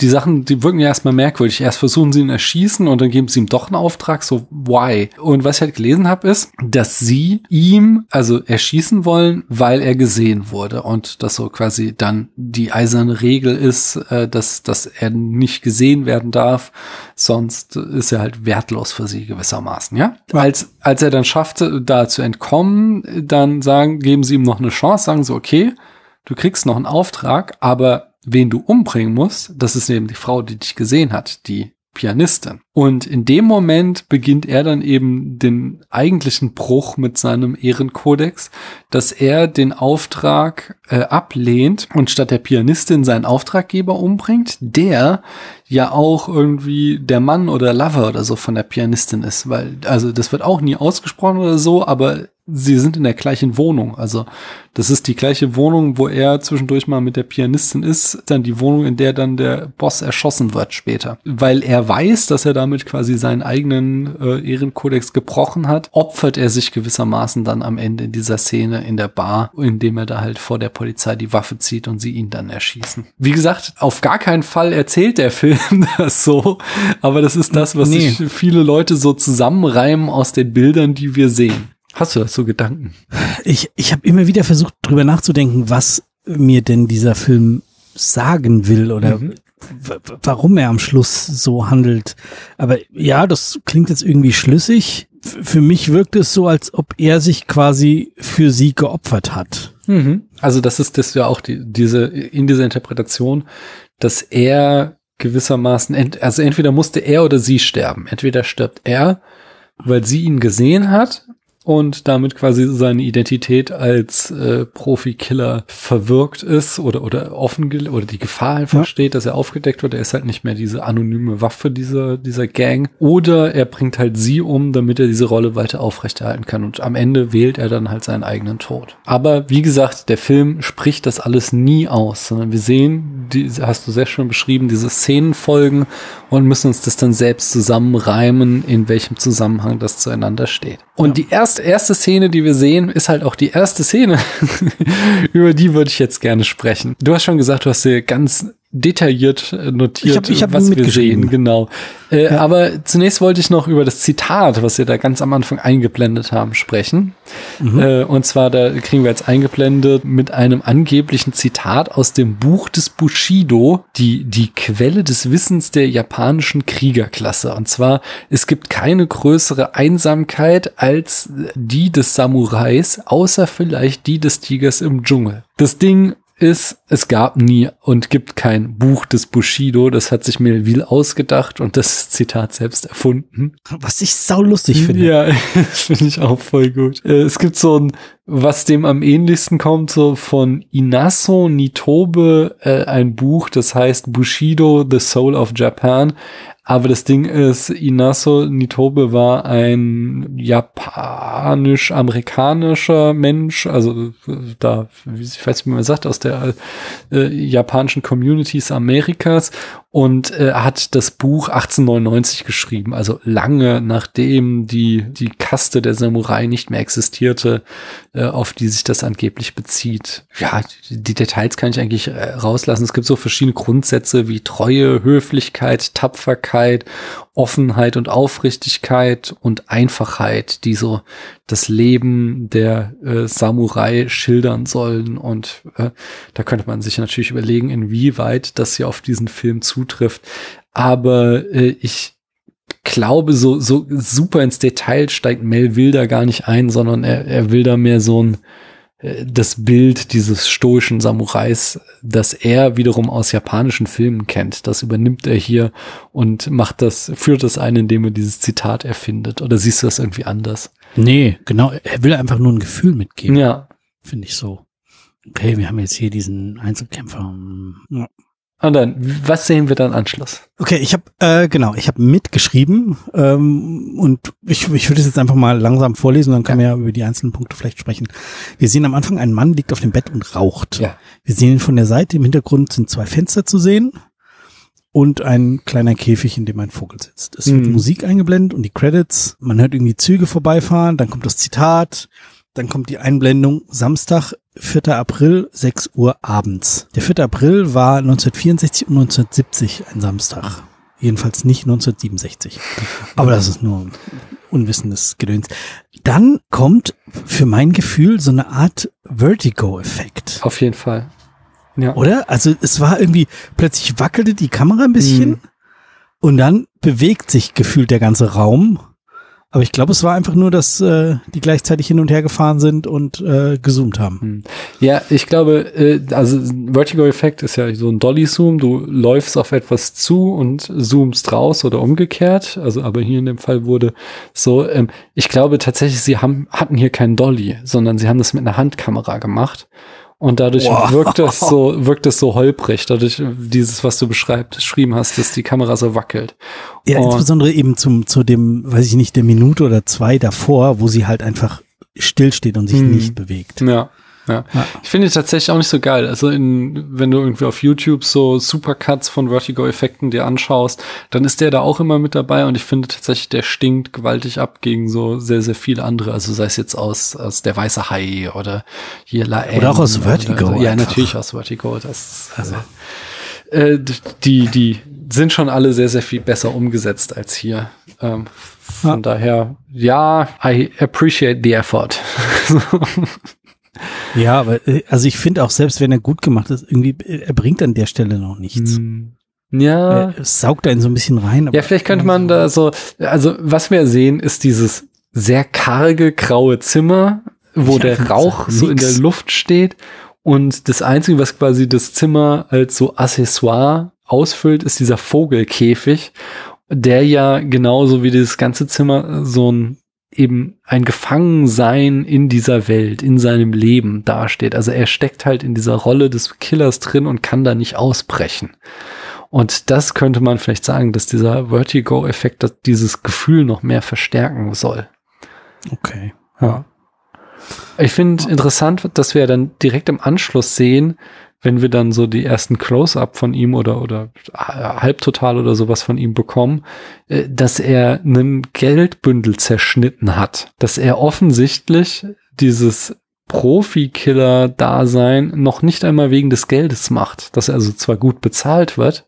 S2: die Sachen, die wirken ja erstmal merkwürdig. Erst versuchen sie ihn erschießen und dann geben sie ihm doch einen Auftrag, so why? Und was ich halt gelesen habe, ist, dass sie ihm also erschießen wollen, weil er gesehen wurde. Und das so quasi dann die eiserne Regel ist, äh, dass, dass er nicht gesehen werden darf, sonst ist er halt wertlos für sie gewissermaßen, ja? Als, als er dann schaffte, da zu entkommen, dann sagen, geben sie ihm noch eine Chance, sagen so, okay, du kriegst noch einen Auftrag, aber wen du umbringen musst, das ist eben die Frau, die dich gesehen hat, die Pianistin. Und in dem Moment beginnt er dann eben den eigentlichen Bruch mit seinem Ehrenkodex, dass er den Auftrag äh, ablehnt und statt der Pianistin seinen Auftraggeber umbringt, der ja auch irgendwie der Mann oder Lover oder so von der Pianistin ist, weil also das wird auch nie ausgesprochen oder so, aber sie sind in der gleichen Wohnung. Also das ist die gleiche Wohnung, wo er zwischendurch mal mit der Pianistin ist, dann die Wohnung, in der dann der Boss erschossen wird später. Weil er weiß, dass er damit quasi seinen eigenen äh, Ehrenkodex gebrochen hat, opfert er sich gewissermaßen dann am Ende in dieser Szene in der Bar, indem er da halt vor der Polizei die Waffe zieht und sie ihn dann erschießen. Wie gesagt, auf gar keinen Fall erzählt der Film das so, aber das ist das, was
S3: Nee.
S2: sich viele Leute so zusammenreimen aus den Bildern, die wir sehen. Hast du dazu Gedanken?
S3: Ich, ich habe immer wieder versucht, drüber nachzudenken, was mir denn dieser Film sagen will oder
S2: Mhm.
S3: Warum er am Schluss so handelt. Aber ja, das klingt jetzt irgendwie schlüssig. Für mich wirkt es so, als ob er sich quasi für sie geopfert hat.
S2: Also das ist das ja auch die, diese in dieser Interpretation, dass er gewissermaßen ent, also entweder musste er oder sie sterben. Entweder stirbt er, weil sie ihn gesehen hat und damit quasi seine Identität als äh, Profikiller verwirkt ist oder oder offen oder die Gefahr einfach
S3: Ja.
S2: steht, dass er aufgedeckt wird. Er ist halt nicht mehr diese anonyme Waffe dieser dieser Gang. Oder er bringt halt sie um, damit er diese Rolle weiter aufrechterhalten kann. Und am Ende wählt er dann halt seinen eigenen Tod. Aber wie gesagt, der Film spricht das alles nie aus, sondern wir sehen, die hast du sehr schön beschrieben, diese Szenenfolgen und müssen uns das dann selbst zusammenreimen, in welchem Zusammenhang das zueinander steht. Und die erste, erste Szene, die wir sehen, ist halt auch die erste Szene, über die würde ich jetzt gerne sprechen. Du hast schon gesagt, du hast dir ganz detailliert äh, notiert,
S3: Ich hab- ich hab
S2: was wir sehen, genau. Äh, Aber zunächst wollte ich noch über das Zitat, was wir da ganz am Anfang eingeblendet haben, sprechen. Äh, und zwar, da kriegen wir jetzt eingeblendet mit einem angeblichen Zitat aus dem Buch des Bushido, die, die Quelle des Wissens der japanischen Kriegerklasse. Und zwar, es gibt keine größere Einsamkeit als die des Samurais, außer vielleicht die des Tigers im Dschungel. Das Ding ist, es gab nie und gibt kein Buch des Bushido. Das hat sich Melville ausgedacht und das Zitat selbst erfunden.
S3: Was ich saulustig finde.
S2: Ja, das finde ich auch voll gut. Äh, Es gibt so ein, was dem am ähnlichsten kommt, so von Inaso Nitobe, äh, ein Buch, das heißt Bushido, The Soul of Japan. Aber das Ding ist, Inaso Nitobe war ein japanisch-amerikanischer Mensch, also äh, da, wie- ich weiß nicht, wie man sagt, aus der äh, japanischen Communities Amerikas. Und äh, hat das Buch 1899 geschrieben, also lange nachdem die, die Kaste der Samurai nicht mehr existierte, äh, auf die sich das angeblich bezieht. Ja, die, Details kann ich eigentlich äh, rauslassen. Es gibt so verschiedene Grundsätze wie Treue, Höflichkeit, Tapferkeit, Offenheit und Aufrichtigkeit und Einfachheit, die so das Leben der äh, Samurai schildern sollen. Und äh, da könnte man sich natürlich überlegen, inwieweit das hier auf diesen Film zutrifft. Aber äh, ich glaube, so, so super ins Detail steigt Mel will da gar nicht ein, sondern er, er will da mehr so ein äh, das Bild dieses stoischen Samurais, das er wiederum aus japanischen Filmen kennt, das übernimmt er hier und macht das, führt das ein, indem er dieses Zitat erfindet. Oder siehst du das irgendwie anders?
S3: Nee, genau. Er will einfach nur ein Gefühl mitgeben.
S2: Ja.
S3: Finde ich so. Okay, wir haben jetzt hier diesen Einzelkämpfer. Ja.
S2: Und dann, was sehen wir dann Anschluss?
S3: Okay, ich habe äh, genau, ich habe mitgeschrieben ähm, und ich, ich würde es jetzt einfach mal langsam vorlesen, dann können ja. wir ja über die einzelnen Punkte vielleicht sprechen. Wir sehen am Anfang einen Mann liegt auf dem Bett und raucht.
S2: Ja.
S3: Wir sehen ihn von der Seite. Im Hintergrund sind zwei Fenster zu sehen und ein kleiner Käfig, in dem ein Vogel sitzt. Es wird
S2: Mhm.
S3: Musik eingeblendet und die Credits. Man hört irgendwie Züge vorbeifahren, dann kommt das Zitat, dann kommt die Einblendung Samstag, 4. April, 6 Uhr abends. Der 4. April war 1964 und 1970 ein Samstag. Jedenfalls nicht 1967. Aber das ist nur unwissendes Gedöns. Dann kommt für mein Gefühl so eine Art Vertigo-Effekt.
S2: Auf jeden Fall. Ja.
S3: Oder? Also es war irgendwie, plötzlich wackelte die Kamera ein bisschen
S2: Mhm.
S3: und dann bewegt sich gefühlt der ganze Raum. Aber ich glaube, es war einfach nur, dass äh, die gleichzeitig hin und her gefahren sind und äh, gezoomt haben.
S2: Ja, ich glaube, äh, also Vertigo-Effekt ist ja so ein Dolly-Zoom. Du läufst auf etwas zu und zoomst raus oder umgekehrt. Also, aber hier in dem Fall wurde so, ähm, ich glaube tatsächlich, sie haben, hatten hier keinen Dolly, sondern sie haben das mit einer Handkamera gemacht. Und dadurch
S3: Wow.
S2: wirkt es so, wirkt es so holprig. Dadurch dieses, was du beschreibt, beschrieben hast, dass die Kamera so wackelt.
S3: Ja,
S2: Und-
S3: insbesondere eben zum, zu dem, weiß ich nicht, der Minute oder zwei davor, wo sie halt einfach stillsteht und sich
S2: Mhm.
S3: nicht bewegt.
S2: Ja. Ja.
S3: Ja.
S2: Ich finde die tatsächlich auch nicht so geil. Also in, wenn du irgendwie auf YouTube so Supercuts von Vertigo-Effekten dir anschaust, dann ist der da auch immer mit dabei und ich finde tatsächlich, der stinkt gewaltig ab gegen so sehr, sehr viele andere. Also sei es jetzt aus, aus Der Weiße Hai oder hier La
S3: Oder auch aus Vertigo
S2: Oder, ja,
S3: einfach.
S2: natürlich aus Vertigo. Das,
S3: Also.
S2: äh, die, die sind schon alle sehr, sehr viel besser umgesetzt als hier. Ähm, von
S3: Ja.
S2: daher, ja, I appreciate the effort.
S3: Ja, aber äh, also ich finde auch, selbst wenn er gut gemacht ist, irgendwie, äh, er bringt an der Stelle noch nichts.
S2: Hm. Ja.
S3: Er saugt einen so ein bisschen rein. aber-
S2: Ja, vielleicht könnte man da so, also was wir sehen, ist dieses sehr karge graue Zimmer, wo
S3: Ja,
S2: der Rauch so in der Luft steht. Und das Einzige, was quasi das Zimmer als so Accessoire ausfüllt, ist dieser Vogelkäfig, der ja genauso wie dieses ganze Zimmer so ein eben ein Gefangensein in dieser Welt, in seinem Leben dasteht. Also er steckt halt in dieser Rolle des Killers drin und kann da nicht ausbrechen. Und das könnte man vielleicht sagen, dass dieser Vertigo-Effekt dieses Gefühl noch mehr verstärken soll.
S3: Okay.
S2: Ja. Ich finde interessant, dass wir dann direkt im Anschluss sehen, wenn wir dann so die ersten Close-up von ihm oder, oder halbtotal oder sowas von ihm bekommen, äh, dass er einen Geldbündel zerschnitten hat. Dass er offensichtlich dieses Profi-Killer-Dasein noch nicht einmal wegen des Geldes macht. Dass er also zwar gut bezahlt wird,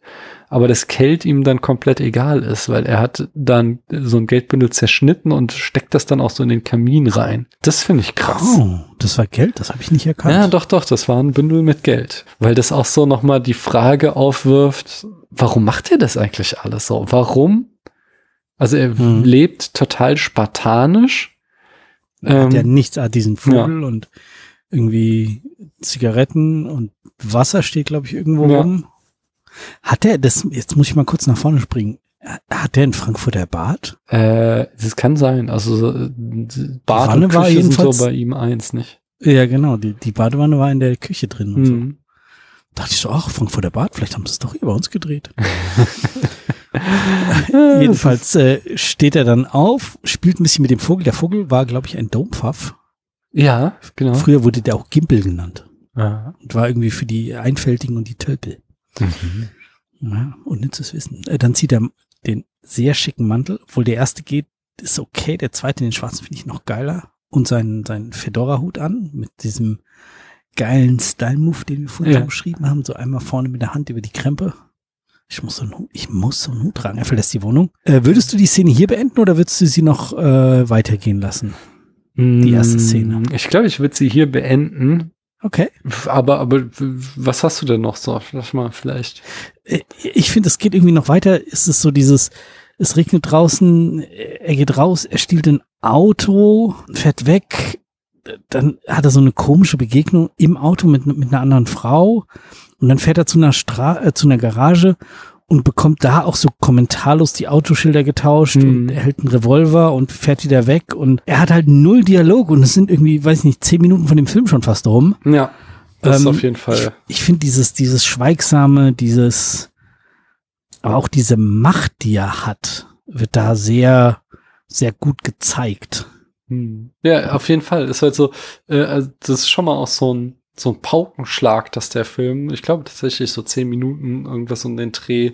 S2: aber das Geld ihm dann komplett egal ist, weil er hat dann so ein Geldbündel zerschnitten und steckt das dann auch so in den Kamin rein. Das finde ich krass.
S3: Oh, das war Geld, das habe ich nicht erkannt.
S2: Ja, doch, doch, das war ein Bündel mit Geld. Weil das auch so nochmal die Frage aufwirft, warum macht er das eigentlich alles so? Warum? Also er
S3: Hm.
S2: lebt total spartanisch.
S3: Er hat ja
S2: Ähm,
S3: nichts, er hat diesen Vogel und irgendwie Zigaretten und Wasser steht, glaube ich, irgendwo
S2: Ja.
S3: rum. Hat er, das, jetzt muss ich mal kurz nach vorne springen. Hat der in Frankfurter Bad?
S2: äh, das kann sein. Also so, äh, Bad
S3: Wanne
S2: und
S3: war
S2: Küche sind
S3: jedenfalls-
S2: so bei ihm eins, nicht?
S3: Ja, genau. Die, die Badewanne war in der Küche drin und so.
S2: Mhm.
S3: Dachte ich so, ach, Frankfurter Bad, vielleicht haben sie es doch hier bei uns gedreht. Jedenfalls äh, steht er dann auf, spielt ein bisschen mit dem Vogel. Der Vogel war, glaube ich, ein Dompfaff.
S2: Ja, genau.
S3: Früher wurde der auch Gimpel genannt
S2: Ja.
S3: und war irgendwie für die Einfältigen und die Tölpel.
S2: Mhm.
S3: Ja, unnützes Wissen. Äh, Dann zieht er den sehr schicken Mantel, obwohl der erste geht, ist okay. Der zweite, den schwarzen, finde ich noch geiler. Und seinen, seinen Fedora-Hut an mit diesem geilen Style-Move, den wir vorhin
S2: Ja.
S3: beschrieben haben. So einmal vorne mit der Hand über die Krempe. Ich muss so einen Hut, ich muss so einen Hut tragen. Er verlässt die Wohnung. Äh, würdest du die Szene hier beenden oder würdest du sie noch äh, weitergehen lassen? Die erste Szene.
S2: Ich glaube, ich würde sie hier beenden.
S3: Okay.
S2: Aber, aber was hast du denn noch so? Lass mal vielleicht.
S3: Äh, ich finde, es geht irgendwie noch weiter. Es ist so dieses, es regnet draußen, er geht raus, er stiehlt ein Auto, fährt weg, dann hat er so eine komische Begegnung im Auto mit, mit einer anderen Frau und dann fährt er zu einer Stra äh, zu einer Garage und bekommt da auch so kommentarlos die Autoschilder getauscht
S2: Mhm.
S3: und er hält einen Revolver und fährt wieder weg und er hat halt null Dialog und es sind irgendwie, weiß ich nicht, zehn Minuten von dem Film schon fast rum.
S2: Ja, das
S3: Ähm,
S2: auf jeden Fall.
S3: Ich finde dieses, dieses Schweigsame, dieses, aber auch diese Macht, die er hat, wird da sehr, sehr gut gezeigt.
S2: Hm. Ja, auf jeden Fall. Ist halt so, äh, also das ist schon mal auch so ein, so ein Paukenschlag, dass der Film, ich glaube tatsächlich so zehn Minuten irgendwas um den Dreh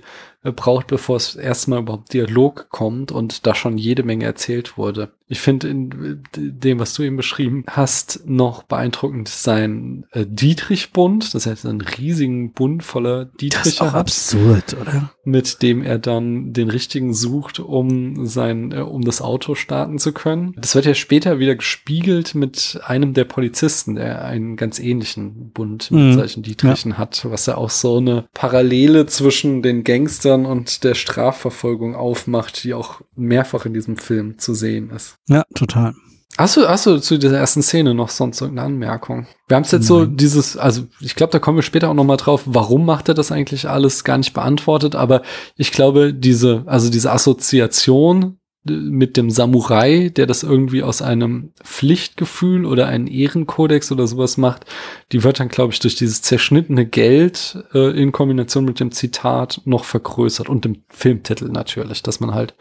S2: braucht, bevor es erstmal überhaupt Dialog kommt und da schon jede Menge erzählt wurde. Ich finde in äh, dem, was du eben beschrieben hast, noch beeindruckend sein äh, Dietrich-Bund. Das heißt, einen riesigen Bund voller
S3: Das ist
S2: Dietriche
S3: auch
S2: hat
S3: absurd, oder?
S2: mit dem er dann den richtigen sucht, um sein, äh, um das Auto starten zu können. Das wird ja später wieder gespiegelt mit einem der Polizisten, der einen ganz ähnlichen Bund mit
S3: Mhm.
S2: solchen Dietrichen hat, was ja auch so eine Parallele zwischen den Gangstern und der Strafverfolgung aufmacht, die auch mehrfach in diesem Film zu sehen ist.
S3: Ja, total.
S2: Hast du, hast du zu dieser ersten Szene noch sonst irgendeine Anmerkung? Wir haben es jetzt so
S3: Nein.
S2: dieses, also ich glaube, da kommen wir später auch noch mal drauf, warum macht er das eigentlich alles gar nicht beantwortet, aber ich glaube, diese, also diese Assoziation mit dem Samurai, der das irgendwie aus einem Pflichtgefühl oder einen Ehrenkodex oder sowas macht, die wird dann, glaube ich, durch dieses zerschnittene Geld äh, in Kombination mit dem Zitat noch vergrößert und dem Filmtitel natürlich, dass man halt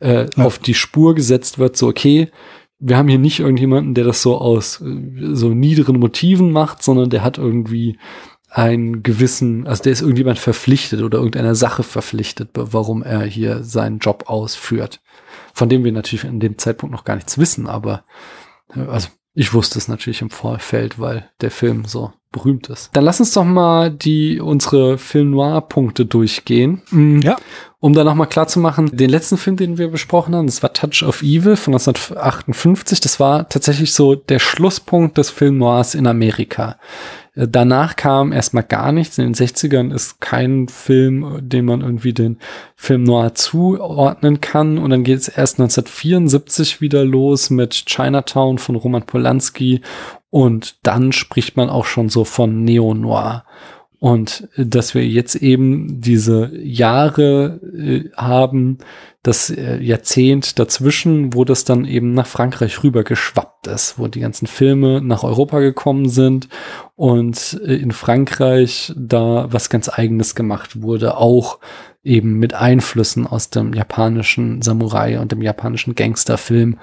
S2: äh,
S3: Ja.
S2: auf die Spur gesetzt wird, so okay, wir haben hier nicht irgendjemanden, der das so aus äh, so niederen Motiven macht, sondern der hat irgendwie einen gewissen, also der ist irgendjemand verpflichtet oder irgendeiner Sache verpflichtet, warum er hier seinen Job ausführt. Von dem wir natürlich in dem Zeitpunkt noch gar nichts wissen, aber äh, also ich wusste es natürlich im Vorfeld, weil der Film so berühmt ist. Dann lass uns doch mal die unsere Film Noir Punkte durchgehen. Mm,
S3: Ja.
S2: Um da nochmal klar zu machen, den letzten Film, den wir besprochen haben, das war Touch of Evil von 1958. Das war tatsächlich so der Schlusspunkt des Film Noirs in Amerika. Äh, Danach kam erstmal gar nichts. In den 60ern ist kein Film, den man irgendwie den Film Noir zuordnen kann. Und dann geht es erst 1974 wieder los mit Chinatown von Roman Polanski. Und dann spricht man auch schon so von Neo-Noir. Und dass wir jetzt eben diese Jahre äh, haben, das äh, Jahrzehnt dazwischen, wo das dann eben nach Frankreich rüber geschwappt ist, wo die ganzen Filme nach Europa gekommen sind und äh, in Frankreich da was ganz eigenes gemacht wurde, auch eben mit Einflüssen aus dem japanischen Samurai und dem japanischen Gangsterfilm.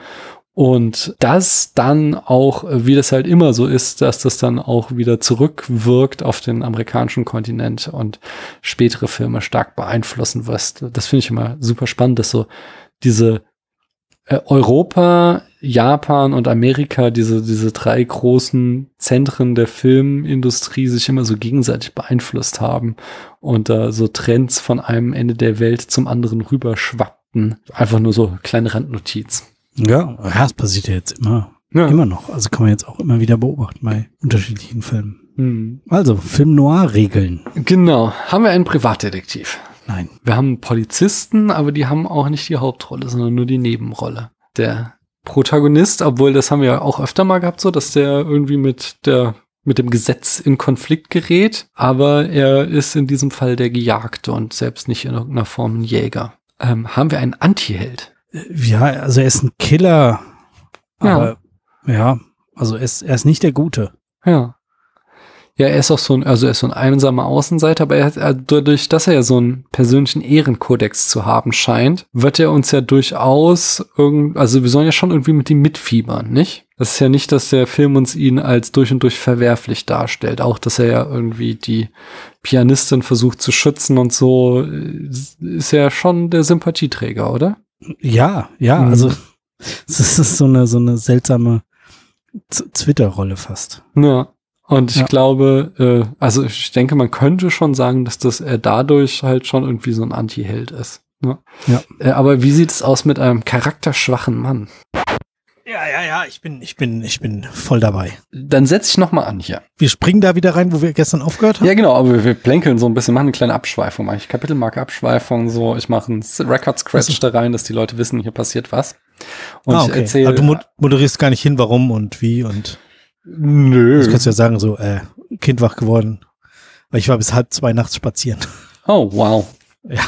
S2: Und das dann auch, äh, wie das halt immer so ist, dass das dann auch wieder zurückwirkt auf den amerikanischen Kontinent und spätere Filme stark beeinflussen wirst. Das finde ich immer super spannend, dass so diese äh, Europa, Japan und Amerika, diese, diese drei großen Zentren der Filmindustrie sich immer so gegenseitig beeinflusst haben und da so Trends von einem Ende der Welt zum anderen rüberschwappten. Einfach nur so kleine Randnotiz.
S3: Ja, ja, es passiert ja jetzt immer,
S2: Ja.
S3: immer noch. Also kann man jetzt auch immer wieder beobachten bei unterschiedlichen Filmen.
S2: Hm.
S3: Also, Film Noir-Regeln.
S2: Genau. Haben wir einen Privatdetektiv?
S3: Nein.
S2: Wir haben Polizisten, aber die haben auch nicht die Hauptrolle, sondern nur die Nebenrolle. Der Protagonist, obwohl das haben wir ja auch öfter mal gehabt, so, dass der irgendwie mit der mit dem Gesetz in Konflikt gerät, aber er ist in diesem Fall der Gejagte und selbst nicht in irgendeiner Form ein Jäger. Ähm, haben wir einen Antiheld?
S3: Ja, also er ist ein Killer.
S2: Ja.
S3: Aber ja, also er ist, er ist nicht der Gute.
S2: Ja. Ja, er ist auch so ein, also er ist so ein einsamer Außenseiter, aber er hat, er, dadurch, dass er ja so einen persönlichen Ehrenkodex zu haben scheint, wird er uns ja durchaus irgend, also wir sollen ja schon irgendwie mit ihm mitfiebern, nicht? Das ist ja nicht, dass der Film uns ihn als durch und durch verwerflich darstellt. Auch, dass er ja irgendwie die Pianistin versucht zu schützen und so, ist ja schon der Sympathieträger, oder?
S3: Ja, ja,
S2: Mhm.
S3: also es ist so eine, so eine seltsame Twitter-Rolle fast.
S2: Ja. Und ich
S3: Ja.
S2: glaube, äh, also ich denke, man könnte schon sagen, dass das er dadurch halt schon irgendwie so ein Anti-Held ist. Ne?
S3: Ja.
S2: Äh, aber wie sieht es aus mit einem charakterschwachen Mann?
S3: Ja, ja, ja, ich bin, ich bin, ich bin voll dabei.
S2: Dann setz ich noch mal an hier.
S3: Wir springen da wieder rein, wo wir gestern aufgehört haben.
S2: Ja, genau, aber wir, wir plänkeln so ein bisschen, machen eine kleine Abschweifung, mache ich Kapitelmarke Abschweifung, so, ich mache einen Record Scratch
S3: Ach
S2: da rein, dass die Leute wissen, hier passiert was. Und
S3: ah,
S2: ich
S3: okay.
S2: erzähle.
S3: Aber du mo- moderierst gar nicht hin, warum und wie und
S2: Nö.
S3: das kannst du ja sagen, so, äh, Kind wach geworden. Weil ich war bis halb zwei nachts spazieren.
S2: Oh, wow.
S3: Ja.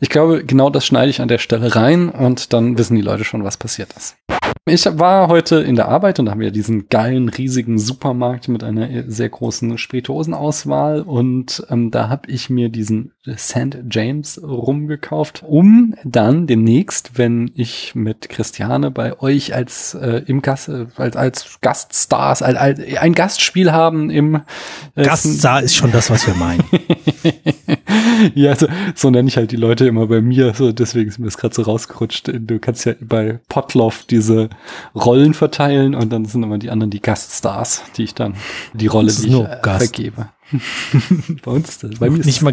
S2: Ich glaube, genau das schneide ich an der Stelle rein und dann wissen die Leute schon, was passiert ist. Ich war heute in der Arbeit und da haben wir diesen geilen, riesigen Supermarkt mit einer sehr großen Spirituosenauswahl und ähm, da habe ich mir diesen St. James rumgekauft, um dann demnächst, wenn ich mit Christiane bei euch als äh, im Gast, äh, als, als Gaststars, als, als ein Gastspiel haben im äh,
S3: Gaststar ist schon das, was wir meinen.
S2: ja, so, so nenne ich halt die Leute immer bei mir, so deswegen ist mir das gerade so rausgerutscht. Du kannst ja bei Potloff diese Rollen verteilen und dann sind immer die anderen die Gaststars, die ich dann die Rolle, die ich äh, vergebe. bei uns ist das, bei mir ist
S3: nicht mal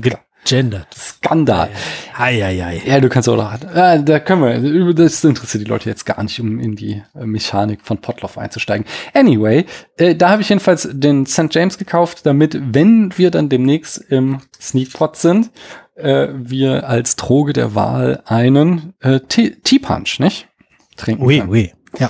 S3: gegendert.
S2: Skandal.
S3: Eieiei.
S2: Ja, du kannst auch noch, äh, da können wir, das interessiert die Leute jetzt gar nicht, um in die äh, Mechanik von Potloff einzusteigen. Anyway, äh, da habe ich jedenfalls den St. James gekauft, damit, wenn wir dann demnächst im Sneakpot sind, äh, wir als Droge der Wahl einen äh, Tea Tea Punch, nicht? Trinken
S3: Ui,
S2: können.
S3: ui. Ja.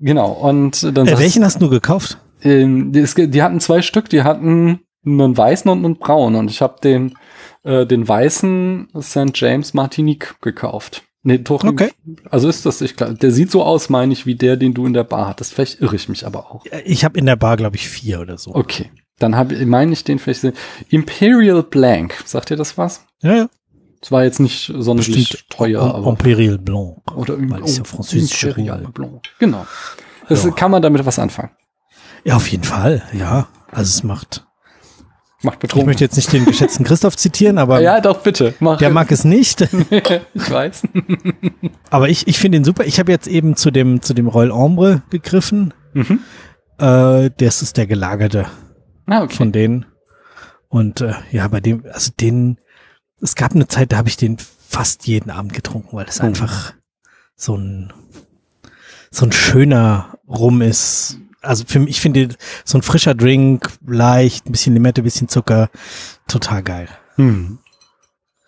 S2: Genau, und dann
S3: Äh, welchen hast du gekauft?
S2: ähm, die, die hatten zwei Stück, die hatten einen weißen und einen braunen. Und ich habe den, äh, den weißen St. James Martinique gekauft. Nee, doch,
S3: Okay.
S2: Also ist das, ich glaub, der sieht so aus, meine ich, wie der, den du in der Bar hattest. Vielleicht irre ich mich aber auch.
S3: Ich habe in der Bar, glaube ich, vier oder so.
S2: Okay. Dann habe ich, meine ich den vielleicht. so- Imperial Blanc. Sagt ihr das was?
S3: Ja, ja.
S2: Das war jetzt nicht sonderlich
S3: Bestimmt
S2: teuer, aber.
S3: Imperial Blanc.
S2: Oder im,
S3: weil es ja französische
S2: Imperial
S3: Rum.
S2: Blanc. Genau. Das
S3: Ja.
S2: kann man damit was anfangen.
S3: Ja, auf jeden Fall. Ja. Also es macht.
S2: Macht
S3: Ich
S2: betrunken.
S3: möchte jetzt nicht den geschätzten Christoph zitieren, aber
S2: ja, doch, bitte. Mach.
S3: der mag es nicht.
S2: ich weiß.
S3: Aber ich, ich finde ihn super. Ich habe jetzt eben zu dem, zu dem Royal Ombre gegriffen.
S2: Mhm.
S3: Äh, das ist der gelagerte
S2: Ah, okay.
S3: von denen. Und äh, ja, bei dem, also den, es gab eine Zeit, da habe ich den fast jeden Abend getrunken, weil es
S2: Oh.
S3: einfach so ein so ein schöner Rum ist. Also für mich, ich finde so ein frischer Drink, leicht, ein bisschen Limette, ein bisschen Zucker, total geil.
S2: Hm.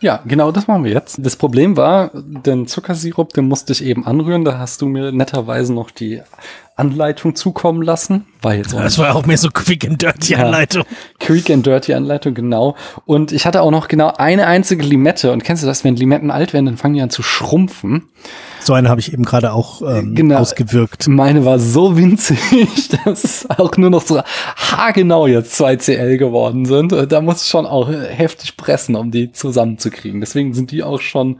S2: Ja, genau, das machen wir jetzt. Das Problem war, den Zuckersirup, den musste ich eben anrühren. Da hast du mir netterweise noch die Anleitung zukommen lassen. War jetzt auch
S3: Das war auch mehr so quick and dirty
S2: Ja.
S3: Anleitung.
S2: Quick and Dirty Anleitung, genau. Und ich hatte auch noch genau eine einzige Limette. Und kennst du das, wenn Limetten alt werden, dann fangen die an zu schrumpfen.
S3: So eine habe ich eben gerade auch ähm,
S2: Genau.
S3: ausgewirkt.
S2: Meine war so winzig, dass es auch nur noch so haargenau jetzt 2 CL geworden sind. Da muss ich schon auch heftig pressen, um die zusammenzukriegen. Deswegen sind die auch schon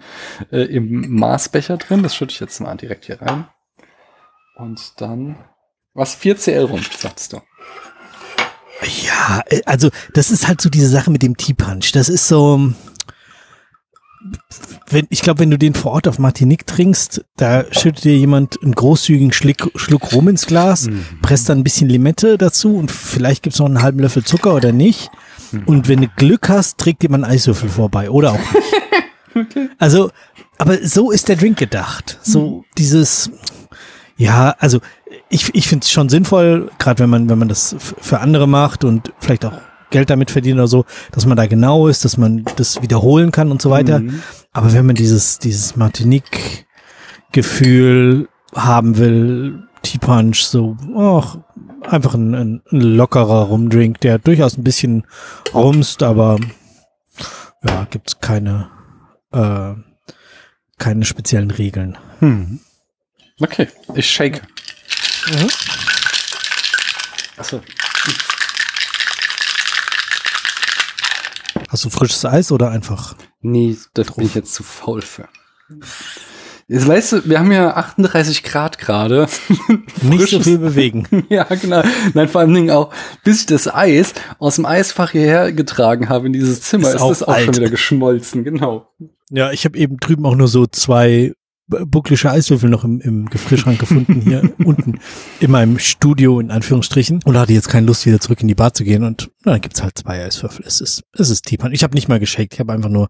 S2: äh, im Maßbecher drin. Das schütte ich jetzt mal direkt hier rein. Und dann, was, 4 CL rum, sagst du.
S3: Ja, äh, also das ist halt so diese Sache mit dem Tea Punch. Das ist so, wenn, ich glaube, wenn du den vor Ort auf Martinique trinkst, da schüttet dir jemand einen großzügigen Schluck, Schluck rum ins Glas, presst dann ein bisschen Limette dazu und vielleicht gibt's noch einen halben Löffel Zucker oder nicht. Und wenn du Glück hast, trägt jemand einen Eiswürfel vorbei oder auch nicht. Also, aber so ist der Drink gedacht. So dieses, ja, also ich, ich finde es schon sinnvoll, gerade wenn man, wenn man das für andere macht und vielleicht auch Geld damit verdient oder so, dass man da genau ist, dass man das wiederholen kann und so weiter.
S2: Mhm.
S3: Aber wenn man dieses, dieses Martinique-Gefühl haben will, Tea Punch, so, ach, einfach ein, ein, ein lockerer Rumdrink, der durchaus ein bisschen rumst, aber ja, gibt's keine, äh, keine speziellen Regeln.
S2: Hm. Okay, ich shake.
S3: Mhm.
S2: Achso.
S3: Hast du frisches Eis oder einfach?
S2: Nee, das bin ich jetzt zu faul für. Jetzt weißt du, wir haben ja 38 Grad gerade.
S3: Nicht so viel bewegen.
S2: ja, genau. Nein, vor allen Dingen auch, bis ich das Eis aus dem Eisfach hierher getragen habe in dieses Zimmer,
S3: Ist
S2: ist,
S3: auch
S2: das auch
S3: alt.
S2: schon wieder geschmolzen, genau.
S3: Ja, ich habe eben drüben auch nur so zwei bucklische Eiswürfel noch im, im Gefrierschrank gefunden, hier unten in meinem Studio, in Anführungsstrichen. Und hatte jetzt keine Lust, wieder zurück in die Bar zu gehen. Und na, dann gibt's halt zwei Eiswürfel. Es ist, es ist Teepan. Ich habe nicht mal geschakt. Ich habe einfach nur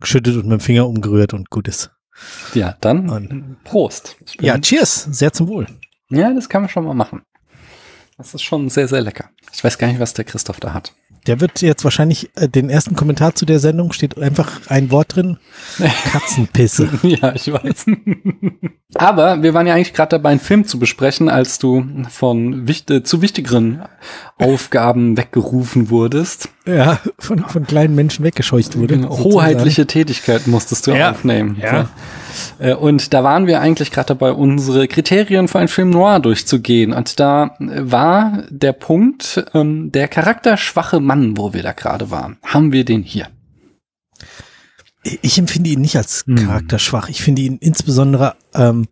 S3: geschüttet und mit dem Finger umgerührt und gut ist.
S2: Ja, dann
S3: Und-
S2: Prost.
S3: Ja, cheers. Sehr zum Wohl.
S2: ja, das kann man schon mal machen. Das ist schon sehr, sehr lecker. Ich weiß gar nicht, was der Christoph da hat.
S3: Der wird jetzt wahrscheinlich äh, den ersten Kommentar zu der Sendung steht einfach ein Wort drin. Katzenpisse.
S2: Ja, ich weiß. Aber wir waren ja eigentlich gerade dabei, einen Film zu besprechen, als du von wicht äh, zu wichtigeren Aufgaben weggerufen wurdest.
S3: ja, von, von kleinen Menschen weggescheucht wurde.
S2: Genau. Hoheitliche Tätigkeit musstest du
S3: Ja.
S2: aufnehmen.
S3: Ja.
S2: So. Äh, Und da waren wir eigentlich gerade dabei, unsere Kriterien für einen Film noir durchzugehen. Und da äh, war der Punkt, ähm, der charakterschwache Mann, wo wir da gerade waren. Haben wir den hier?
S3: Ich empfinde ihn nicht als
S2: Hm.
S3: charakterschwach. Ich finde ihn insbesondere, ähm,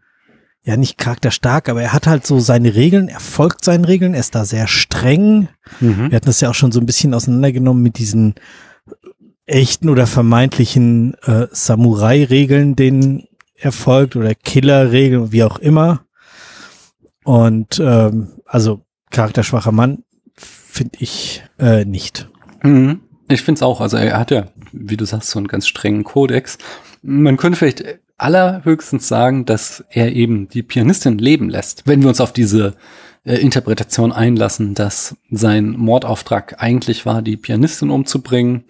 S3: ja nicht charakterstark, aber er hat halt so seine Regeln, er folgt seinen Regeln, er ist da sehr streng.
S2: Mhm.
S3: Wir hatten das ja auch schon so ein bisschen auseinandergenommen mit diesen echten oder vermeintlichen äh, Samurai-Regeln, denen er folgt oder Killer-Regeln, wie auch immer. Und ähm, also charakterschwacher Mann finde ich äh, nicht.
S2: Mhm. Ich finde es auch. Also er hat ja, wie du sagst, so einen ganz strengen Kodex. Man könnte vielleicht allerhöchstens sagen, dass er eben die Pianistin leben lässt. Wenn wir uns auf diese äh, Interpretation einlassen, dass sein Mordauftrag eigentlich war, die Pianistin umzubringen.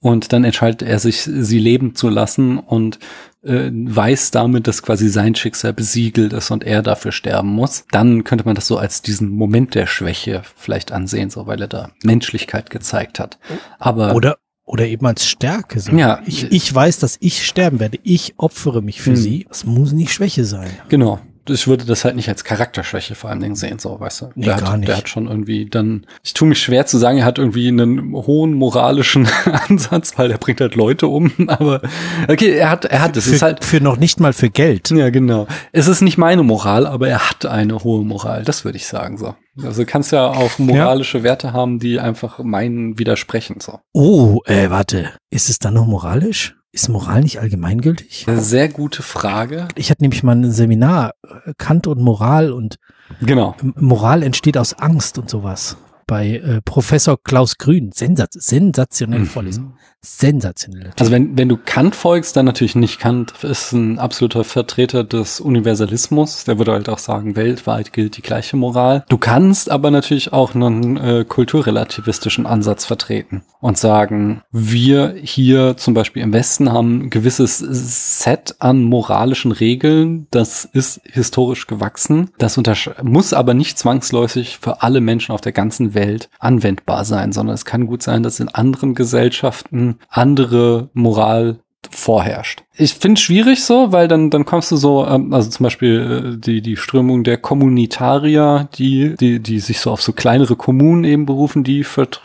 S2: Und dann entscheidet er sich, sie leben zu lassen und äh, weiß damit, dass quasi sein Schicksal besiegelt ist und er dafür sterben muss. Dann könnte man das so als diesen Moment der Schwäche vielleicht ansehen, so weil er da Menschlichkeit gezeigt hat. Aber
S3: Oder oder eben als Stärke. So.
S2: Ja.
S3: Ich, ich weiß, dass ich sterben werde. Ich opfere mich für
S2: Hm.
S3: sie. Das muss nicht Schwäche sein.
S2: Genau. Ich würde das halt nicht als Charakterschwäche vor allem Dingen sehen, so, weißt du.
S3: Nee,
S2: der,
S3: gar
S2: hat,
S3: nicht.
S2: der hat schon irgendwie dann, ich tue mich schwer zu sagen, er hat irgendwie einen hohen moralischen Ansatz, weil er bringt halt Leute um, aber okay, er hat, er hat, es
S3: für,
S2: ist halt,
S3: für noch nicht mal für Geld.
S2: ja, genau. Es ist nicht meine Moral, aber er hat eine hohe Moral, das würde ich sagen, so. Also du kannst ja auch moralische Werte haben, die einfach meinen widersprechen, so.
S3: Oh, äh, warte. Ist es dann noch moralisch? Ist Moral nicht allgemeingültig?
S2: Eine sehr gute Frage.
S3: Ich hatte nämlich mal ein Seminar, äh, Kant und Moral und
S2: Genau.
S3: Moral entsteht aus Angst und sowas. Bei äh, Professor Klaus Grün. Sensat sensationelle
S2: Mhm.
S3: Vorlesung. Sensationell.
S2: Also wenn, wenn du Kant folgst, dann natürlich nicht. Kant ist ein absoluter Vertreter des Universalismus. Der würde halt auch sagen, weltweit gilt die gleiche Moral. Du kannst aber natürlich auch einen äh, kulturrelativistischen Ansatz vertreten und sagen, wir hier zum Beispiel im Westen haben ein gewisses Set an moralischen Regeln. Das ist historisch gewachsen. Das muss aber nicht zwangsläufig für alle Menschen auf der ganzen Welt anwendbar sein, sondern es kann gut sein, dass in anderen Gesellschaften andere Moral vorherrscht. Ich finde es schwierig so, weil dann dann kommst du so, ähm, also zum Beispiel äh, die die Strömung der Kommunitarier, die die die sich so auf so kleinere Kommunen eben berufen, die vert-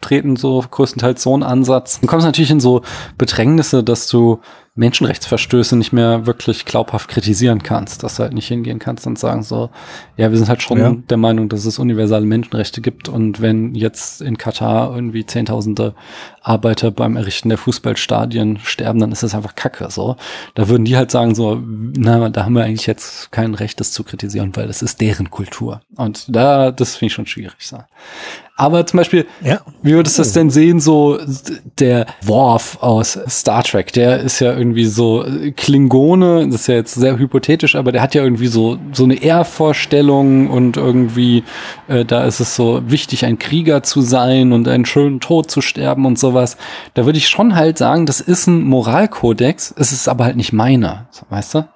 S2: vertreten so größtenteils so einen Ansatz. Dann kommst du natürlich in so Bedrängnisse, dass du Menschenrechtsverstöße nicht mehr wirklich glaubhaft kritisieren kannst, dass du halt nicht hingehen kannst und sagen so, ja, wir sind halt schon
S3: Ja.
S2: der Meinung, dass es universale Menschenrechte gibt und wenn jetzt in Katar irgendwie Zehntausende Arbeiter beim Errichten der Fußballstadien sterben, dann ist das einfach Kacke, so. Da würden die halt sagen so, na, da haben wir eigentlich jetzt kein Recht, das zu kritisieren, weil das ist deren Kultur. Und da, das finde ich schon schwierig, so. Aber zum Beispiel,
S3: Ja.
S2: wie würdest du das denn sehen, so der Worf aus Star Trek, der ist ja irgendwie so äh, Klingone, das ist ja jetzt sehr hypothetisch, aber der hat ja irgendwie so so eine Ehrvorstellung und irgendwie äh, da ist es so wichtig, ein Krieger zu sein und einen schönen Tod zu sterben und sowas. Da würde ich schon halt sagen, das ist ein Moralkodex, es ist aber halt nicht meiner, weißt du?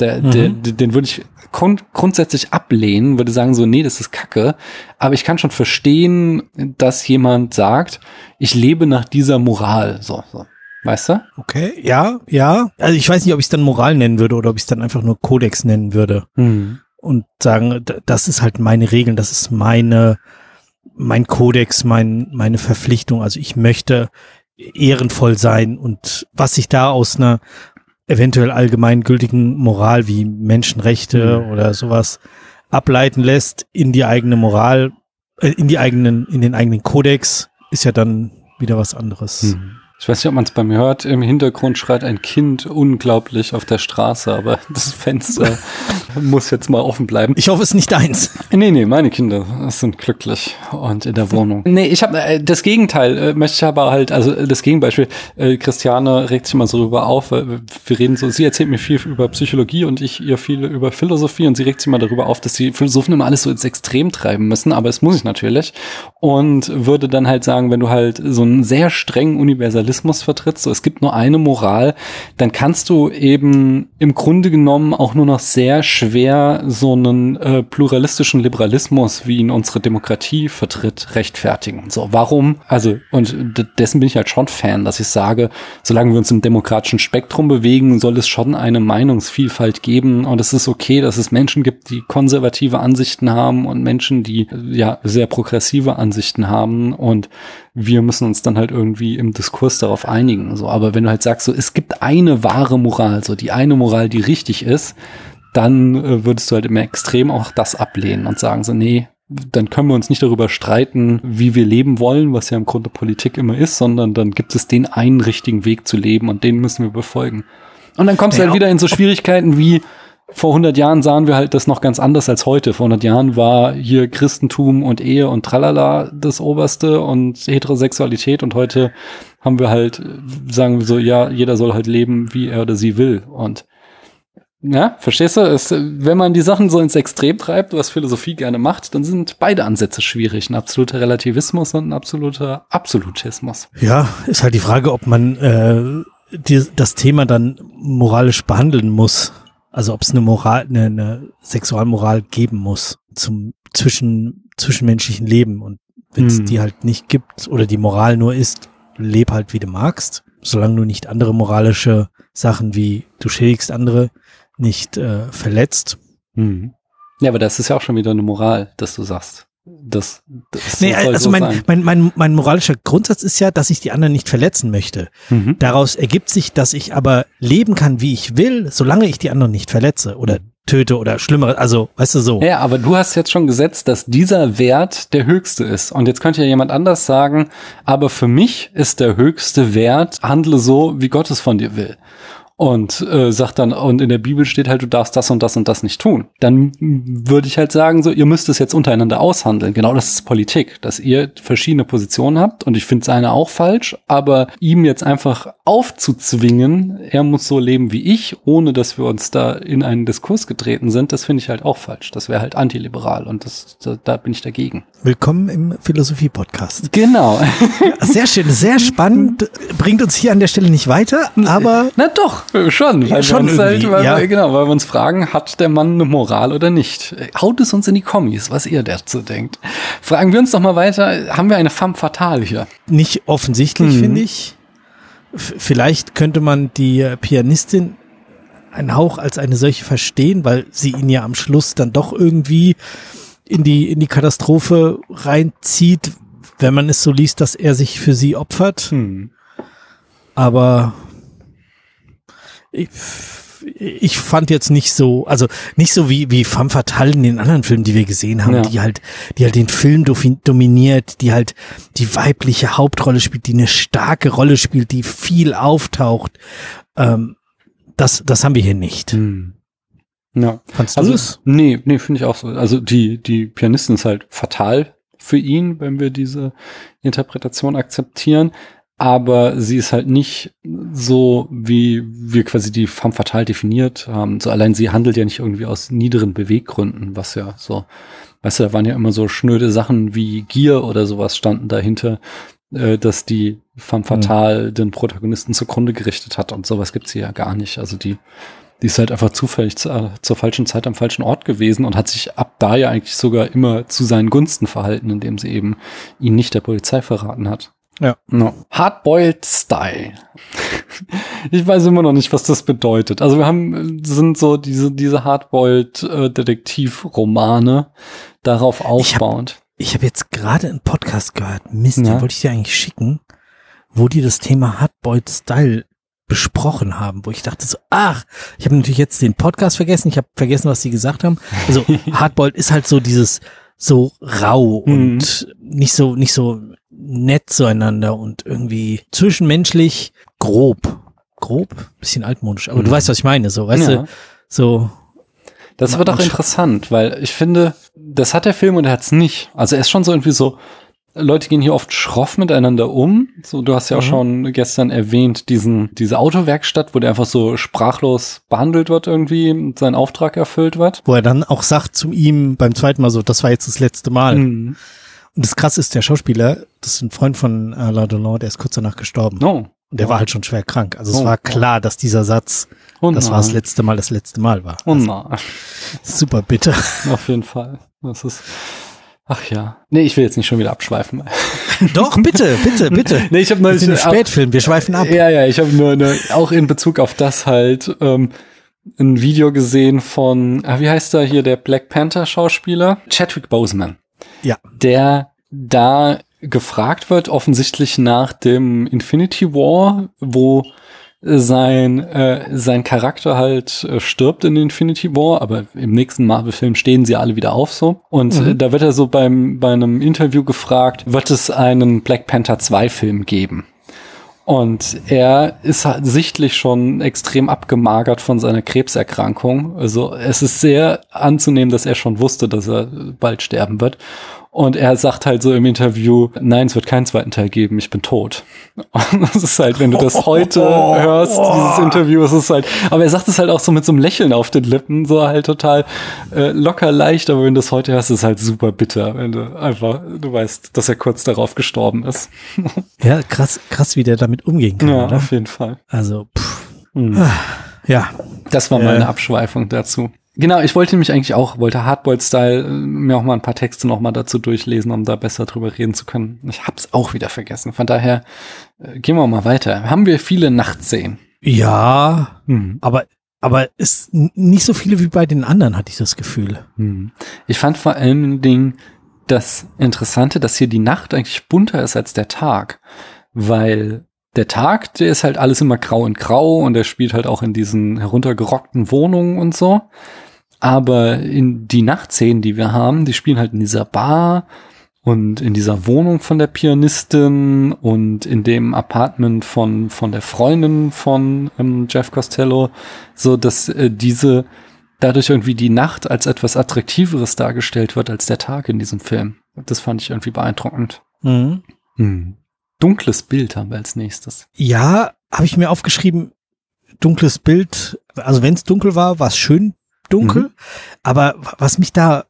S2: Der, der, den würde ich grund grundsätzlich ablehnen, würde sagen so, nee, das ist Kacke. Aber ich kann schon verstehen, dass jemand sagt, ich lebe nach dieser Moral. So, so. Weißt du?
S3: Okay. Ja, ja. Also ich weiß nicht, ob ich es dann Moral nennen würde oder ob ich es dann einfach nur Kodex nennen würde.
S2: Hm.
S3: und sagen, das ist halt meine Regeln, das ist meine, mein Kodex, mein, meine Verpflichtung. Also ich möchte ehrenvoll sein und was sich da aus einer eventuell allgemeingültigen Moral wie Menschenrechte
S2: Mhm.
S3: oder sowas ableiten lässt in die eigene Moral, äh, in die eigenen, in den eigenen Kodex, ist ja dann wieder was anderes.
S2: Hm. Ich weiß nicht, ob man es bei mir hört. Im Hintergrund schreit ein Kind unglaublich auf der Straße, aber das Fenster muss jetzt mal offen bleiben.
S3: Ich hoffe, es ist nicht deins.
S2: Nee, nee, meine Kinder sind glücklich und in der Wohnung. Nee, ich habe äh, das Gegenteil, äh, möchte ich aber halt, also äh, das Gegenbeispiel, äh, Christiane regt sich immer so darüber auf, weil wir reden so, sie erzählt mir viel über Psychologie und ich ihr viel über Philosophie und sie regt sich immer darüber auf, dass die Philosophen immer alles so ins Extrem treiben müssen, aber es muss ich natürlich. Und würde dann halt sagen, wenn du halt so einen sehr strengen Universalismus vertrittst, so es gibt nur eine Moral, dann kannst du eben im Grunde genommen auch nur noch sehr schwer so einen äh, pluralistischen Liberalismus, wie ihn unsere Demokratie vertritt, rechtfertigen. So, warum? Also, und dessen bin ich halt schon Fan, dass ich sage, solange wir uns im demokratischen Spektrum bewegen, soll es schon eine Meinungsvielfalt geben und es ist okay, dass es Menschen gibt, die konservative Ansichten haben und Menschen, die ja sehr progressive Ansichten haben und wir müssen uns dann halt irgendwie im Diskurs darauf einigen. So, aber wenn du halt sagst, so es gibt eine wahre Moral, so die eine Moral, die richtig ist, dann äh, würdest du halt im Extrem auch das ablehnen und sagen so, nee, dann können wir uns nicht darüber streiten, wie wir leben wollen, was ja im Grunde Politik immer ist, sondern dann gibt es den einen richtigen Weg zu leben und den müssen wir befolgen. Und dann kommst du
S3: Ja,
S2: halt wieder in so Schwierigkeiten wie vor 100 Jahren sahen wir halt das noch ganz anders als heute. Vor 100 Jahren war hier Christentum und Ehe und Tralala das Oberste und Heterosexualität und heute haben wir halt, sagen wir so, ja, jeder soll halt leben, wie er oder sie will und ja, verstehst du? Es, wenn man die Sachen so ins Extrem treibt, was Philosophie gerne macht, dann sind beide Ansätze schwierig. Ein absoluter Relativismus und ein absoluter Absolutismus.
S3: Ja, ist halt die Frage, ob man äh, die, das Thema dann moralisch behandeln muss. Also ob es eine Moral, eine, eine Sexualmoral geben muss zum zwischen zwischenmenschlichen Leben. Und wenn es
S2: Hm.
S3: die halt nicht gibt oder die Moral nur ist, leb halt wie du magst, solange du nicht andere moralische Sachen wie du schädigst andere nicht äh, verletzt.
S2: Mhm. Ja, aber das ist ja auch schon wieder eine Moral, dass du sagst. Das, das
S3: Nee, also
S2: so
S3: mein, mein, mein, mein moralischer Grundsatz ist ja, dass ich die anderen nicht verletzen möchte.
S2: Mhm.
S3: Daraus ergibt sich, dass ich aber leben kann, wie ich will, solange ich die anderen nicht verletze oder töte oder schlimmeres. Also, weißt du so.
S2: Ja, aber du hast jetzt schon gesetzt, dass dieser Wert der höchste ist. Und jetzt könnte ja jemand anders sagen, aber für mich ist der höchste Wert, handle so, wie Gott es von dir will. Und äh, sagt dann, und in der Bibel steht halt, du darfst das und das und das nicht tun. Dann würde ich halt sagen, so, ihr müsst es jetzt untereinander aushandeln. Genau das ist Politik, dass ihr verschiedene Positionen habt. Und ich finde seine auch falsch, aber ihm jetzt einfach aufzuzwingen, er muss so leben wie ich, ohne dass wir uns da in einen Diskurs getreten sind, das finde ich halt auch falsch. Das wäre halt antiliberal und das, da, da bin ich dagegen.
S3: Willkommen im Philosophie-Podcast.
S2: Genau.
S3: Sehr schön, sehr spannend. Bringt uns hier an der Stelle nicht weiter, aber
S2: Na doch, schon. Weil
S3: schon
S2: wir uns halt, weil
S3: ja.
S2: wir, genau, weil wir uns fragen, hat der Mann eine Moral oder nicht? Haut es uns in die Kommis, was ihr dazu denkt. Fragen wir uns doch mal weiter, haben wir eine femme fatale hier?
S3: nicht offensichtlich,
S2: Mhm.
S3: finde ich. F vielleicht könnte man die Pianistin einen Hauch als eine solche verstehen, weil sie ihn ja am Schluss dann doch irgendwie in die, in die Katastrophe reinzieht, wenn man es so liest, dass er sich für sie opfert.
S2: Hm.
S3: aber ich, ich fand jetzt nicht so, also nicht so wie, wie Femme Fatale in den anderen Filmen, die wir gesehen haben,
S2: Ja.
S3: die halt, die halt den Film dominiert, die halt die weibliche Hauptrolle spielt, die eine starke Rolle spielt, die viel auftaucht. Ähm, das, das haben wir hier nicht.
S2: Hm. Ja.
S3: Fandst du
S2: Also,
S3: es?
S2: nee, nee, finde ich auch so. Also die, die Pianistin ist halt fatal für ihn, wenn wir diese Interpretation akzeptieren. Aber sie ist halt nicht so, wie wir quasi die femme fatale definiert haben. So allein sie handelt ja nicht irgendwie aus niederen Beweggründen, was ja so, weißt du, da waren ja immer so schnöde Sachen wie Gier oder sowas standen dahinter, äh, dass die femme fatale den Protagonisten zugrunde gerichtet hat und sowas gibt's hier ja gar nicht. Also die, die ist halt einfach zufällig zu, äh, zur falschen Zeit am falschen Ort gewesen und hat sich ab da ja eigentlich sogar immer zu seinen Gunsten verhalten, indem sie eben ihn nicht der Polizei verraten hat.
S3: Ja.
S2: No. Hardboiled Style. ich weiß immer noch nicht, was das bedeutet. Also wir haben, sind so diese, diese Hardboiled äh, Detektivromane darauf aufbauend.
S3: Ich habe jetzt gerade einen Podcast gehört, Mist,
S2: Ja.
S3: den wollte ich dir eigentlich schicken, wo die das Thema Hardboiled Style besprochen haben, wo ich dachte so, ach, ich habe natürlich jetzt den Podcast vergessen, ich habe vergessen, was sie gesagt haben. Also Hardboiled ist halt so dieses so rau
S2: Mhm.
S3: und nicht so nicht so nett zueinander und irgendwie zwischenmenschlich grob. Grob, bisschen altmodisch, aber du
S2: Mhm.
S3: weißt, was ich meine, so, weißt
S2: Ja.
S3: du, so
S2: Das wird
S3: sch-
S2: interessant, weil ich finde, das hat der Film und er hat's nicht. Also er ist schon so irgendwie so, Leute gehen hier oft schroff miteinander um. So, du hast ja auch
S3: Mhm.
S2: schon gestern erwähnt, diesen, diese Autowerkstatt, wo der einfach so sprachlos behandelt wird irgendwie, und sein Auftrag erfüllt wird.
S3: wo er dann auch sagt zu ihm beim zweiten Mal so, das war jetzt das letzte Mal.
S2: Mhm.
S3: Und das krasse ist, der Schauspieler, das ist ein Freund von Alain Delon, der ist kurz danach gestorben.
S2: Oh.
S3: Und der war halt schon schwer krank. Also es
S2: Oh,
S3: war
S2: oh.
S3: klar, dass dieser Satz,
S2: Oh
S3: das war das letzte Mal, das letzte Mal war.
S2: Oh
S3: Also,
S2: nein.
S3: super bitter.
S2: Auf jeden Fall. Das ist, ach ja. Nee, ich will jetzt nicht schon wieder abschweifen.
S3: Doch, bitte, bitte, bitte.
S2: Nee, ich habe
S3: Wir
S2: neulich
S3: sind im Spätfilm, wir schweifen ab.
S2: Ja, ja, ich habe nur eine, auch in Bezug auf das halt ähm, ein Video gesehen von, ah, wie heißt er hier, der Black Panther Schauspieler? Chadwick Boseman.
S3: Ja.
S2: Der da gefragt wird, offensichtlich nach dem Infinity War, wo sein, äh, sein Charakter halt äh, stirbt in Infinity War, aber im nächsten Marvel-Film stehen sie alle wieder auf so. Und
S3: Mhm.
S2: äh, da wird er so beim, bei einem Interview gefragt, wird es einen Black Panther 2 Film geben? Und er ist halt sichtlich schon extrem abgemagert von seiner Krebserkrankung. Also es ist sehr anzunehmen, dass er schon wusste, dass er bald sterben wird. Und er sagt halt so im Interview, nein, es wird keinen zweiten Teil geben, ich bin tot. Und das ist halt, wenn du das heute hörst, dieses Interview, es ist halt, aber er sagt es halt auch so mit so einem Lächeln auf den Lippen, so halt total äh, locker leicht, aber wenn du es heute hörst, ist es halt super bitter, wenn du einfach, du weißt, dass er kurz darauf gestorben ist.
S3: Ja, krass, krass, wie der damit umgehen kann,
S2: Ja,
S3: oder?
S2: auf jeden Fall.
S3: Also, pff,
S2: Mhm.
S3: ja.
S2: Das war
S3: Äh.
S2: meine Abschweifung dazu. Genau, ich wollte mich eigentlich auch, wollte Hardboiled-Style äh, mir auch mal ein paar Texte noch mal dazu durchlesen, um da besser drüber reden zu können. Ich hab's auch wieder vergessen. Von daher äh, gehen wir mal weiter. Haben wir viele Nachtszenen?
S3: Ja,
S2: Mhm.
S3: aber, aber ist nicht so viele wie bei den anderen, hatte ich das Gefühl.
S2: Mhm. Ich fand vor allen Dingen das Interessante, dass hier die Nacht eigentlich bunter ist als der Tag, weil der Tag, der ist halt alles immer grau in grau und der spielt halt auch in diesen heruntergerockten Wohnungen und so. Aber in die Nachtszenen, die wir haben, die spielen halt in dieser Bar und in dieser Wohnung von der Pianistin und in dem Apartment von, von der Freundin von ähm, Jeff Costello, so dass äh, diese dadurch irgendwie die Nacht als etwas Attraktiveres dargestellt wird als der Tag in diesem Film. Das fand ich irgendwie beeindruckend.
S3: Mhm.
S2: Dunkles Bild haben wir als nächstes.
S3: Ja, habe ich mir aufgeschrieben, dunkles Bild. Also wenn es dunkel war, war es schön dunkel.
S2: Mhm.
S3: Aber was mich da,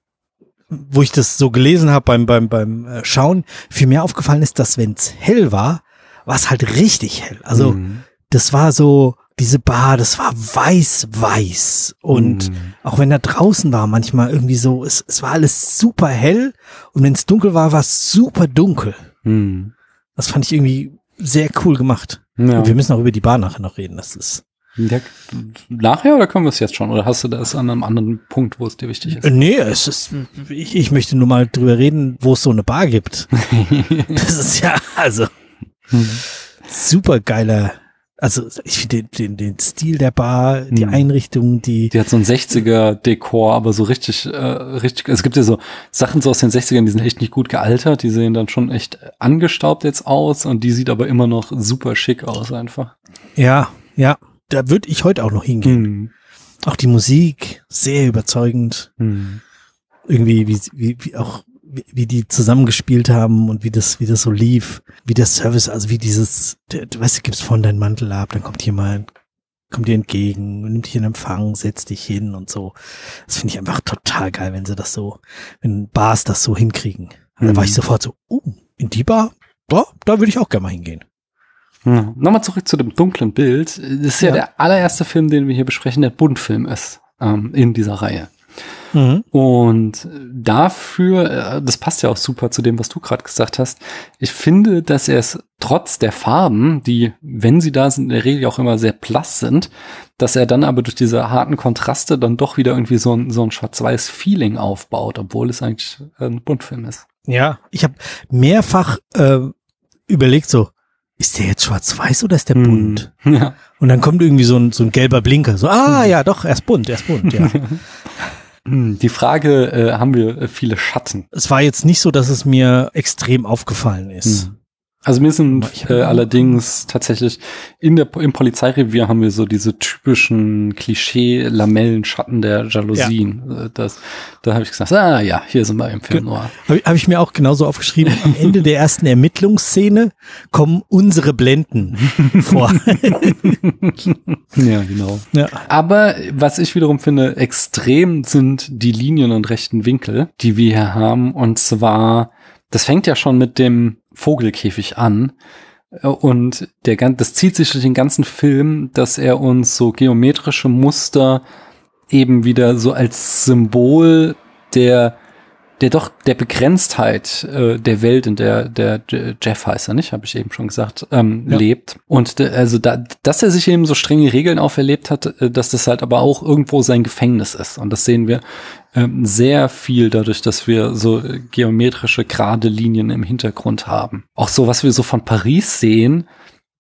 S3: wo ich das so gelesen habe beim, beim, beim äh, Schauen, viel mehr aufgefallen ist, dass wenn es hell war, war es halt richtig hell. Also
S2: Mhm.
S3: das war so, diese Bar, das war weiß-weiß. Und
S2: Mhm.
S3: auch wenn da draußen war, manchmal irgendwie so, es, es war alles super hell. Und wenn es dunkel war, war es super dunkel.
S2: Mhm.
S3: Das fand ich irgendwie sehr cool gemacht.
S2: Ja.
S3: Und wir müssen auch über die Bar nachher noch reden. Das ist.
S2: Ja, nachher oder können wir es jetzt schon? Oder hast du das an einem anderen Punkt, wo es dir wichtig ist?
S3: Nee, es ist. Ich, ich möchte nur mal drüber reden, wo es so eine Bar gibt. Das ist ja, also,
S2: Mhm.
S3: super geiler. Also, ich finde den, den, den Stil der Bar, die
S2: Mhm.
S3: Einrichtung, die.
S2: Die hat so ein 60er-Dekor, aber so richtig, äh, richtig, es gibt ja so Sachen so aus den 60ern, die sind echt nicht gut gealtert, die sehen dann schon echt angestaubt jetzt aus und die sieht aber immer noch super schick aus einfach.
S3: Ja, ja. Da würde ich heute auch noch hingehen.
S2: Mhm.
S3: Auch die Musik, sehr überzeugend.
S2: Mhm.
S3: Irgendwie, wie, wie, wie auch, wie, wie die zusammengespielt haben und wie das, wie das so lief, wie der Service, also wie dieses, du, du weißt, du gibst von deinen Mantel ab, dann kommt jemand, kommt dir entgegen, nimmt dich in Empfang, setzt dich hin und so. Das finde ich einfach total geil, wenn sie das so, wenn Bars das so hinkriegen. Und dann war ich
S2: Mhm.
S3: sofort so, oh, in die Bar? Da, da würde ich auch gerne mal hingehen.
S2: Ja. Nochmal zurück zu dem dunklen Bild. Das ist ja,
S3: Ja.
S2: der allererste Film, den wir hier besprechen, der Buntfilm ist ähm, in dieser Reihe.
S3: Mhm.
S2: Und dafür, äh, das passt ja auch super zu dem, was du gerade gesagt hast. Ich finde, dass er es trotz der Farben, die, wenn sie da sind, in der Regel auch immer sehr blass sind, dass er dann aber durch diese harten Kontraste dann doch wieder irgendwie so ein, so ein schwarz-weiß-Feeling aufbaut, obwohl es eigentlich ein Buntfilm ist.
S3: Ja, ich habe mehrfach äh, überlegt so, ist der jetzt schwarz-weiß oder ist der bunt?
S2: Hm. Ja.
S3: Und dann kommt irgendwie so ein, so ein gelber Blinker. So, ah ja, doch, er ist bunt, er ist bunt, ja.
S2: Hm, Die Frage, äh, haben wir äh, viele Schatten?
S3: es war jetzt nicht so, dass es mir extrem aufgefallen ist.
S2: Hm. Also mir sind äh, allerdings tatsächlich in der im Polizeirevier haben wir so diese typischen Klischee-Lamellenschatten der Jalousien. Äh, Das, da habe ich gesagt, ah ja, hier sind wir im Film Noir.
S3: Habe hab ich mir auch genauso aufgeschrieben. Am Ende der ersten Ermittlungsszene kommen unsere Blenden vor.
S2: Ja, genau.
S3: ja.
S2: Aber was ich wiederum finde, extrem sind die Linien und rechten Winkel, die wir hier haben. Und zwar, das fängt ja schon mit dem Vogelkäfig an. Und der, das zieht sich durch den ganzen Film, dass er uns so geometrische Muster eben wieder so als Symbol der der doch der Begrenztheit äh, der Welt, in der der Jeff heißt er nicht, habe ich eben schon gesagt, ähm,
S3: Ja.
S2: lebt. Und de, also da, dass er sich eben so strenge Regeln auferlebt hat, äh, dass das halt aber auch irgendwo sein Gefängnis ist. Und das sehen wir ähm, sehr viel dadurch, dass wir so äh, geometrische gerade Linien im Hintergrund haben. Auch so, was wir so von Paris sehen,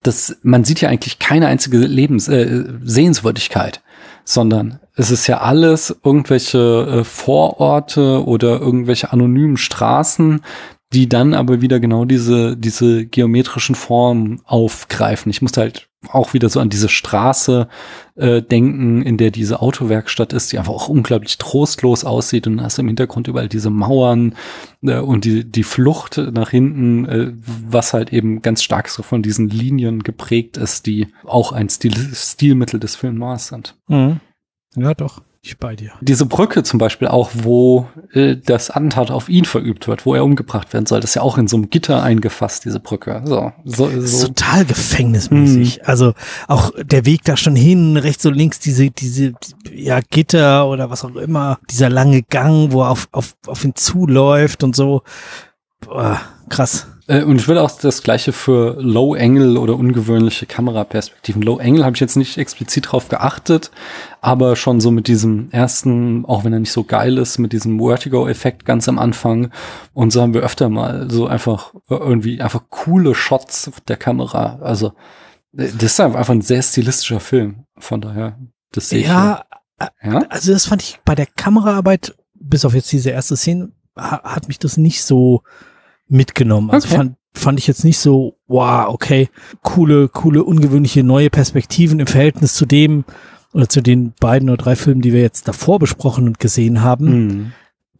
S2: das, man sieht ja eigentlich keine einzige Lebens äh, Sehenswürdigkeit, sondern es ist ja alles irgendwelche äh, Vororte oder irgendwelche anonymen Straßen, die dann aber wieder genau diese diese geometrischen Formen aufgreifen. Ich musste halt auch wieder so an diese Straße äh, denken, in der diese Autowerkstatt ist, die einfach auch unglaublich trostlos aussieht und hast im Hintergrund überall diese Mauern äh, und die die Flucht nach hinten, äh, was halt eben ganz stark so von diesen Linien geprägt ist, die auch ein Stil Stilmittel des Film Noirs sind.
S3: Mhm. Ja, doch. Ich bei dir.
S2: Diese Brücke zum Beispiel auch, wo äh, das Attentat auf ihn verübt wird, wo er umgebracht werden soll, das ist ja auch in so einem Gitter eingefasst, diese Brücke. So, so, so.
S3: total gefängnismäßig. Also auch der Weg da schon hin, rechts und links diese, diese, ja, Gitter oder was auch immer, dieser lange Gang, wo er auf, auf, auf ihn zuläuft und so. Boah, krass.
S2: Äh, und ich will auch das gleiche für Low Angle oder ungewöhnliche Kameraperspektiven. Low Angle habe ich jetzt nicht explizit drauf geachtet, aber schon so mit diesem ersten, auch wenn er nicht so geil ist, mit diesem Vertigo-Effekt ganz am Anfang. Und so haben wir öfter mal so einfach äh, irgendwie einfach coole Shots der Kamera. Also äh, das ist einfach ein sehr stilistischer Film. Von daher, das sehe ich.
S3: Ja,
S2: ja.
S3: also das fand ich bei der Kameraarbeit, bis auf jetzt diese erste Szene, ha, hat mich das nicht so mitgenommen. Also
S2: Okay.
S3: fand, fand ich jetzt nicht so, wow, okay, coole, coole, ungewöhnliche neue Perspektiven im Verhältnis zu dem oder zu den beiden oder drei Filmen, die wir jetzt davor besprochen und gesehen haben.
S2: Hm.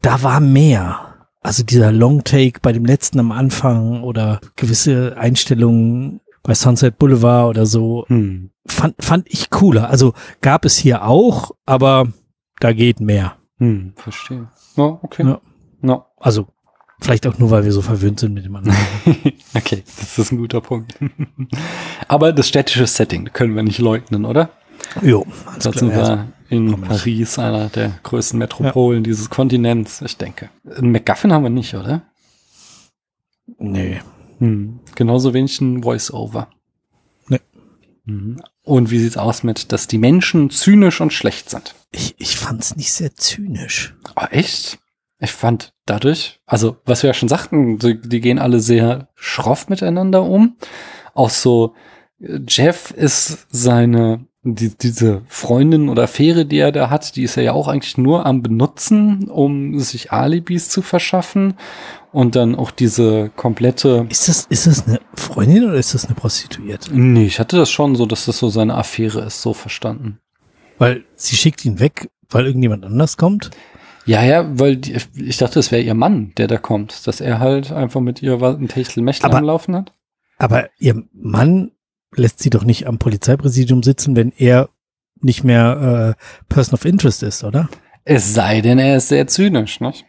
S3: Da war mehr. Also dieser Long Take bei dem letzten am Anfang oder gewisse Einstellungen bei Sunset Boulevard oder so,
S2: Hm.
S3: fand, fand ich cooler. Also gab es hier auch, aber da geht mehr.
S2: Hm. Verstehe. Ja, okay.
S3: Ja.
S2: Ja.
S3: Also vielleicht auch nur, weil wir so verwöhnt sind mit dem anderen.
S2: okay, das ist ein guter Punkt. Aber das städtische Setting können wir nicht leugnen, oder?
S3: jo,
S2: Da sind wir in
S3: Komm.
S2: Paris, einer der größten Metropolen dieses Kontinents, ich denke. Einen McGuffin haben wir nicht, oder?
S3: Nee.
S2: Hm. Genauso wenig ein Voice-Over.
S3: Nee.
S2: Mhm. Und wie sieht's aus mit, dass die Menschen zynisch und schlecht sind?
S3: Ich, ich fand's nicht sehr zynisch.
S2: Oh, echt? Ich fand dadurch, also was wir ja schon sagten, die, die gehen alle sehr schroff miteinander um. Auch so, Jeff ist seine, die, diese Freundin oder Affäre, die er da hat, die ist er ja auch eigentlich nur am benutzen, um sich Alibis zu verschaffen. Und dann auch diese komplette,
S3: Ist das, ist das eine Freundin oder ist das eine Prostituierte?
S2: nee, ich hatte das schon so, dass das so seine Affäre ist, so verstanden.
S3: Weil sie schickt ihn weg, weil irgendjemand anders kommt.
S2: Ja, ja, weil die, ich dachte, es wäre ihr Mann, der da kommt, dass er halt einfach mit ihr was- ein Techtelmechtel am Laufen hat.
S3: Aber ihr Mann lässt sie doch nicht am Polizeipräsidium sitzen, wenn er nicht mehr äh, Person of Interest ist, oder?
S2: Es sei denn, er ist sehr zynisch, nicht?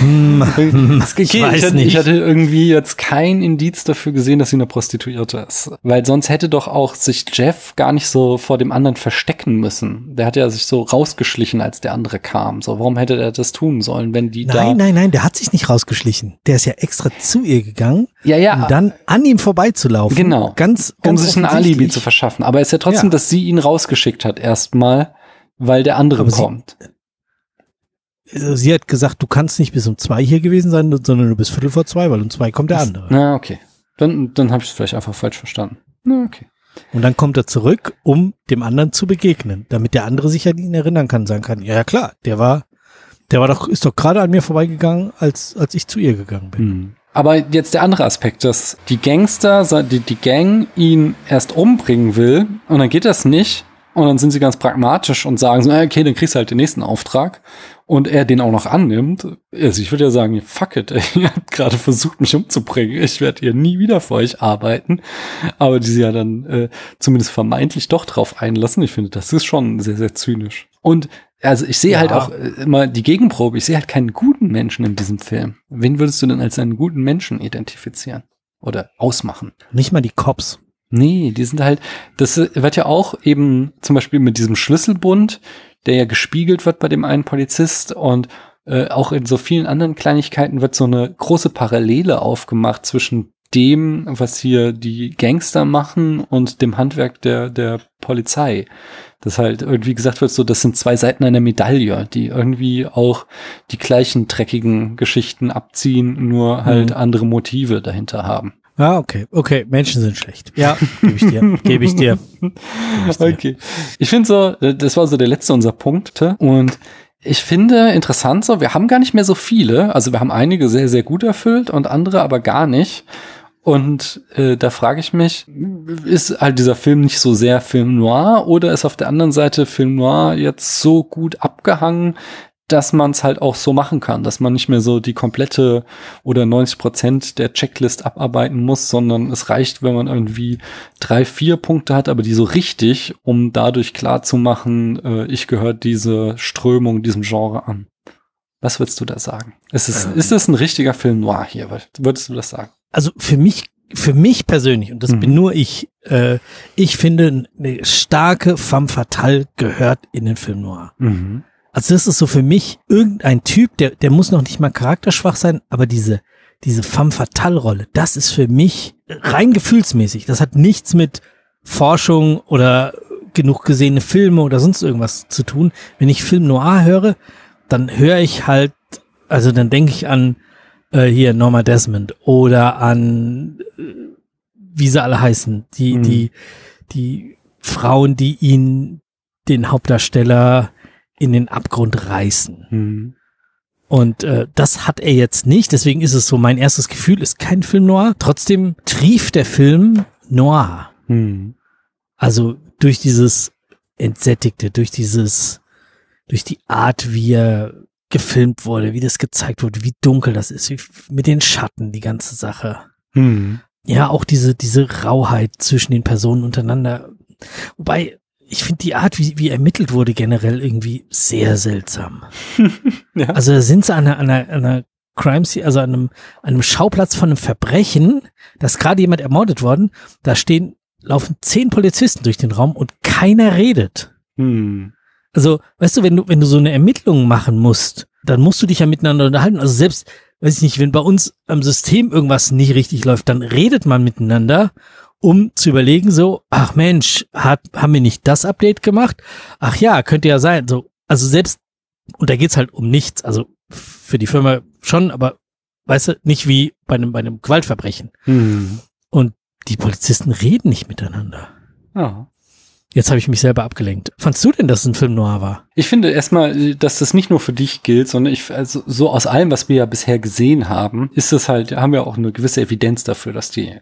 S3: Hm,
S2: Okay,
S3: ich weiß nicht.
S2: ich hatte irgendwie jetzt kein Indiz dafür gesehen, dass sie eine Prostituierte ist. Weil sonst hätte doch auch sich Jeff gar nicht so vor dem anderen verstecken müssen. Der hat ja sich so rausgeschlichen, als der andere kam. So, warum hätte er das tun sollen, wenn die da.
S3: nein, nein, nein, der hat sich nicht rausgeschlichen. Der ist ja extra zu ihr gegangen,
S2: Ja, ja.
S3: um dann an ihm vorbeizulaufen.
S2: Genau.
S3: Ganz,
S2: um
S3: ganz
S2: sich ein. Alibi zu verschaffen. Aber es ist ja trotzdem,
S3: Ja.
S2: dass sie ihn rausgeschickt hat erstmal, weil der andere
S3: Aber sie-
S2: kommt.
S3: Also Sie hat gesagt, du kannst nicht bis um zwei hier gewesen sein, sondern du bist Viertel vor zwei, weil um zwei kommt der andere.
S2: Na, okay. Dann, dann habe ich es vielleicht einfach falsch verstanden. Na, okay.
S3: Und dann kommt er zurück, um dem anderen zu begegnen, damit der andere sich an ihn erinnern kann, sagen kann, ja, ja klar, der war, der war doch, ist doch gerade an mir vorbeigegangen, als, als ich zu ihr gegangen bin.
S2: Hm. Aber jetzt der andere Aspekt, dass die Gangster, die, die Gang ihn erst umbringen will und dann geht das nicht und dann sind sie ganz pragmatisch und sagen so, okay, dann kriegst du halt den nächsten Auftrag und er den auch noch annimmt, also ich würde ja sagen, fuck it, ihr habt gerade versucht, mich umzubringen, ich werde hier nie wieder für euch arbeiten, aber die sie ja dann äh, zumindest vermeintlich doch drauf einlassen, ich finde, das ist schon sehr, sehr zynisch. Und also ich sehe halt ja. halt auch immer die Gegenprobe, ich sehe halt keinen guten Menschen in diesem Film. Wen würdest du denn als einen guten Menschen identifizieren oder ausmachen?
S3: Nicht mal die Cops.
S2: Nee, die sind halt, das wird ja auch eben zum Beispiel mit diesem Schlüsselbund, der ja gespiegelt wird bei dem einen Polizist und äh, auch in so vielen anderen Kleinigkeiten wird so eine große Parallele aufgemacht zwischen dem, was hier die Gangster machen und dem Handwerk der, der Polizei. Das halt irgendwie gesagt wird, so, das sind zwei Seiten einer Medaille, die irgendwie auch die gleichen dreckigen Geschichten abziehen, nur halt mhm. andere Motive dahinter haben.
S3: Ah, okay. Okay, Menschen sind schlecht. Ja, gebe ich dir. Gebe ich dir. Geb
S2: ich dir. Okay. Ich finde so, das war so der letzte unserer Punkte. Und ich finde interessant so, wir haben gar nicht mehr so viele. Also wir haben einige sehr, sehr gut erfüllt und andere aber gar nicht. Und äh, da frage ich mich, ist halt dieser Film nicht so sehr Film noir oder ist auf der anderen Seite Film noir jetzt so gut abgehangen, dass man es halt auch so machen kann, dass man nicht mehr so die komplette oder 90 Prozent der Checklist abarbeiten muss, sondern es reicht, wenn man irgendwie drei, vier Punkte hat, aber die so richtig, um dadurch klar zu machen, äh, ich gehöre diese Strömung, diesem Genre an. Was würdest du da sagen? Ist es, ähm. ist es ein richtiger Film noir hier? Würdest du das sagen?
S3: Also für mich für mich persönlich, und das mhm. bin nur ich, äh, ich finde, eine starke femme fatale gehört in den Film Noir. Mhm. Also das ist so für mich irgendein Typ, der, der muss noch nicht mal charakterschwach sein, aber diese, diese femme fatale Rolle, das ist für mich rein gefühlsmäßig. Das hat nichts mit Forschung oder genug gesehene Filme oder sonst irgendwas zu tun. Wenn ich Film Noir höre, dann höre ich halt, also dann denke ich an äh, hier Norma Desmond oder an, äh, wie sie alle heißen, die, mhm. die, die Frauen, die ihn, den Hauptdarsteller in den Abgrund reißen. Mhm. Und äh, das hat er jetzt nicht. Deswegen ist es so, mein erstes Gefühl ist kein Film noir. Trotzdem trieft der Film noir. Mhm. Also durch dieses Entsättigte, durch dieses, durch die Art, wie er gefilmt wurde, wie das gezeigt wurde, wie dunkel das ist, wie mit den Schatten, die ganze Sache. Mhm. Ja, auch diese, diese Rauheit zwischen den Personen untereinander. Wobei, ich finde die Art, wie, wie ermittelt wurde, generell irgendwie sehr seltsam. ja. Also da sind sie an einer, an einer, an einer Crime Scene, also an einem, an einem Schauplatz von einem Verbrechen, da ist gerade jemand ermordet worden, da stehen, laufen zehn Polizisten durch den Raum und keiner redet. Hm. Also, weißt du, wenn du, wenn du so eine Ermittlung machen musst, dann musst du dich ja miteinander unterhalten. Also selbst, weiß ich nicht, wenn bei uns am System irgendwas nicht richtig läuft, dann redet man miteinander um zu überlegen, so, ach Mensch, hat, haben wir nicht das Update gemacht? Ach ja, könnte ja sein. So, also selbst, und da geht's halt um nichts, also für die Firma schon, aber weißt du, nicht wie bei einem, bei einem Gewaltverbrechen. Mhm. Und die Polizisten reden nicht miteinander. Ja. Jetzt habe ich mich selber abgelenkt. Fandst du denn, dass es ein Film noir war?
S2: Ich finde erstmal, dass das nicht nur für dich gilt, sondern ich, also so aus allem, was wir ja bisher gesehen haben, ist es halt, haben wir auch eine gewisse Evidenz dafür, dass die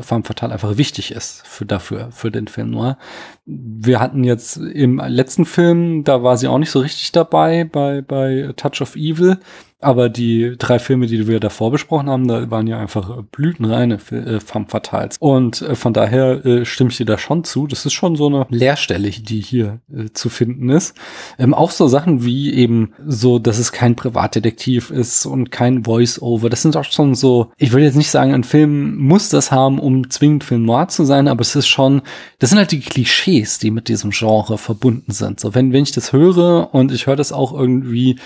S2: Femme Fatale einfach wichtig ist für dafür, für den Film noir. Wir hatten jetzt im letzten Film, da war sie auch nicht so richtig dabei, bei, bei Touch of Evil aber die drei Filme, die wir davor besprochen haben, da waren ja einfach blütenreine äh, Femme Fatales. Und äh, von daher äh, stimme ich dir da schon zu. Das ist schon so eine Leerstelle, die hier äh, zu finden ist. Ähm, auch so Sachen wie eben so, dass es kein Privatdetektiv ist und kein Voice-Over. Das sind auch schon so, ich will jetzt nicht sagen, ein Film muss das haben, um zwingend Film noir zu sein, aber es ist schon, das sind halt die Klischees, die mit diesem Genre verbunden sind. So, wenn, wenn ich das höre und ich höre das auch irgendwie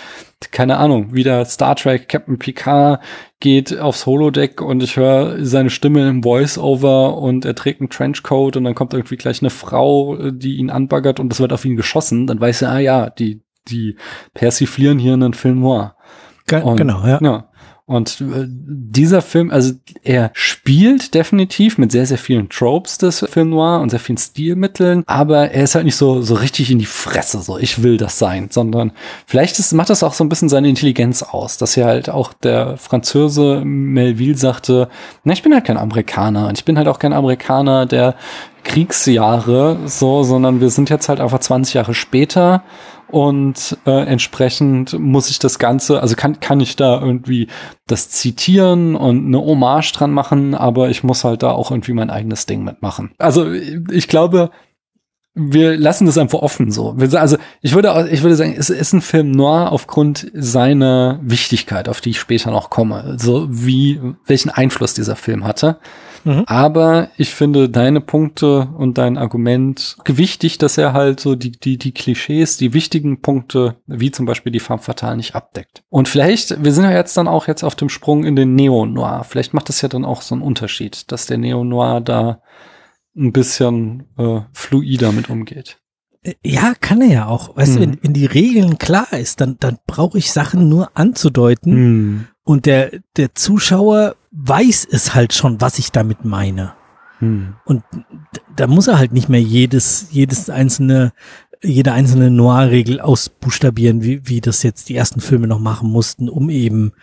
S2: keine Ahnung, wieder Star Trek, Captain Picard geht aufs Holodeck und ich höre seine Stimme im Voice-Over und er trägt einen Trenchcoat und dann kommt irgendwie gleich eine Frau, die ihn anbaggert und es wird auf ihn geschossen, dann weiß er, ah ja, die, die persiflieren hier einen Film noir.
S3: Ge und, genau, ja. ja.
S2: Und äh, dieser Film, also er spielt definitiv mit sehr, sehr vielen Tropes des Film Noir und sehr vielen Stilmitteln, aber er ist halt nicht so, so richtig in die Fresse, so ich will das sein, sondern vielleicht ist, macht das auch so ein bisschen seine Intelligenz aus, dass hier halt auch der Franzose Melville sagte, na, ich bin halt kein Amerikaner und ich bin halt auch kein Amerikaner, der Kriegsjahre so, sondern wir sind jetzt halt einfach 20 Jahre später und äh, entsprechend muss ich das Ganze, also kann, kann ich da irgendwie das zitieren und eine Hommage dran machen, aber ich muss halt da auch irgendwie mein eigenes Ding mitmachen. Also ich glaube, wir lassen das einfach offen so. Also ich würde, ich würde sagen, es ist ein Film noir aufgrund seiner Wichtigkeit, auf die ich später noch komme. So wie, welchen Einfluss dieser Film hatte. Mhm. Aber ich finde deine Punkte und dein Argument gewichtig, dass er halt so die, die, die Klischees, die wichtigen Punkte, wie zum Beispiel die Femme Fatale, nicht abdeckt. Und vielleicht, wir sind ja jetzt dann auch jetzt auf dem Sprung in den Neo-Noir. Vielleicht macht das ja dann auch so einen Unterschied, dass der Neo-Noir da ein bisschen äh, fluider mit umgeht.
S3: Äh, ja, kann er ja auch. Weißt hm. du, wenn, mhm. wenn die Regeln klar ist, dann, dann brauche ich Sachen nur anzudeuten hm. Und der, der Zuschauer weiß es halt schon, was ich damit meine. Hm. Und da muss er halt nicht mehr jedes, jedes einzelne, jede einzelne Noir-Regel ausbuchstabieren, wie, wie das jetzt die ersten Filme noch machen mussten, um eben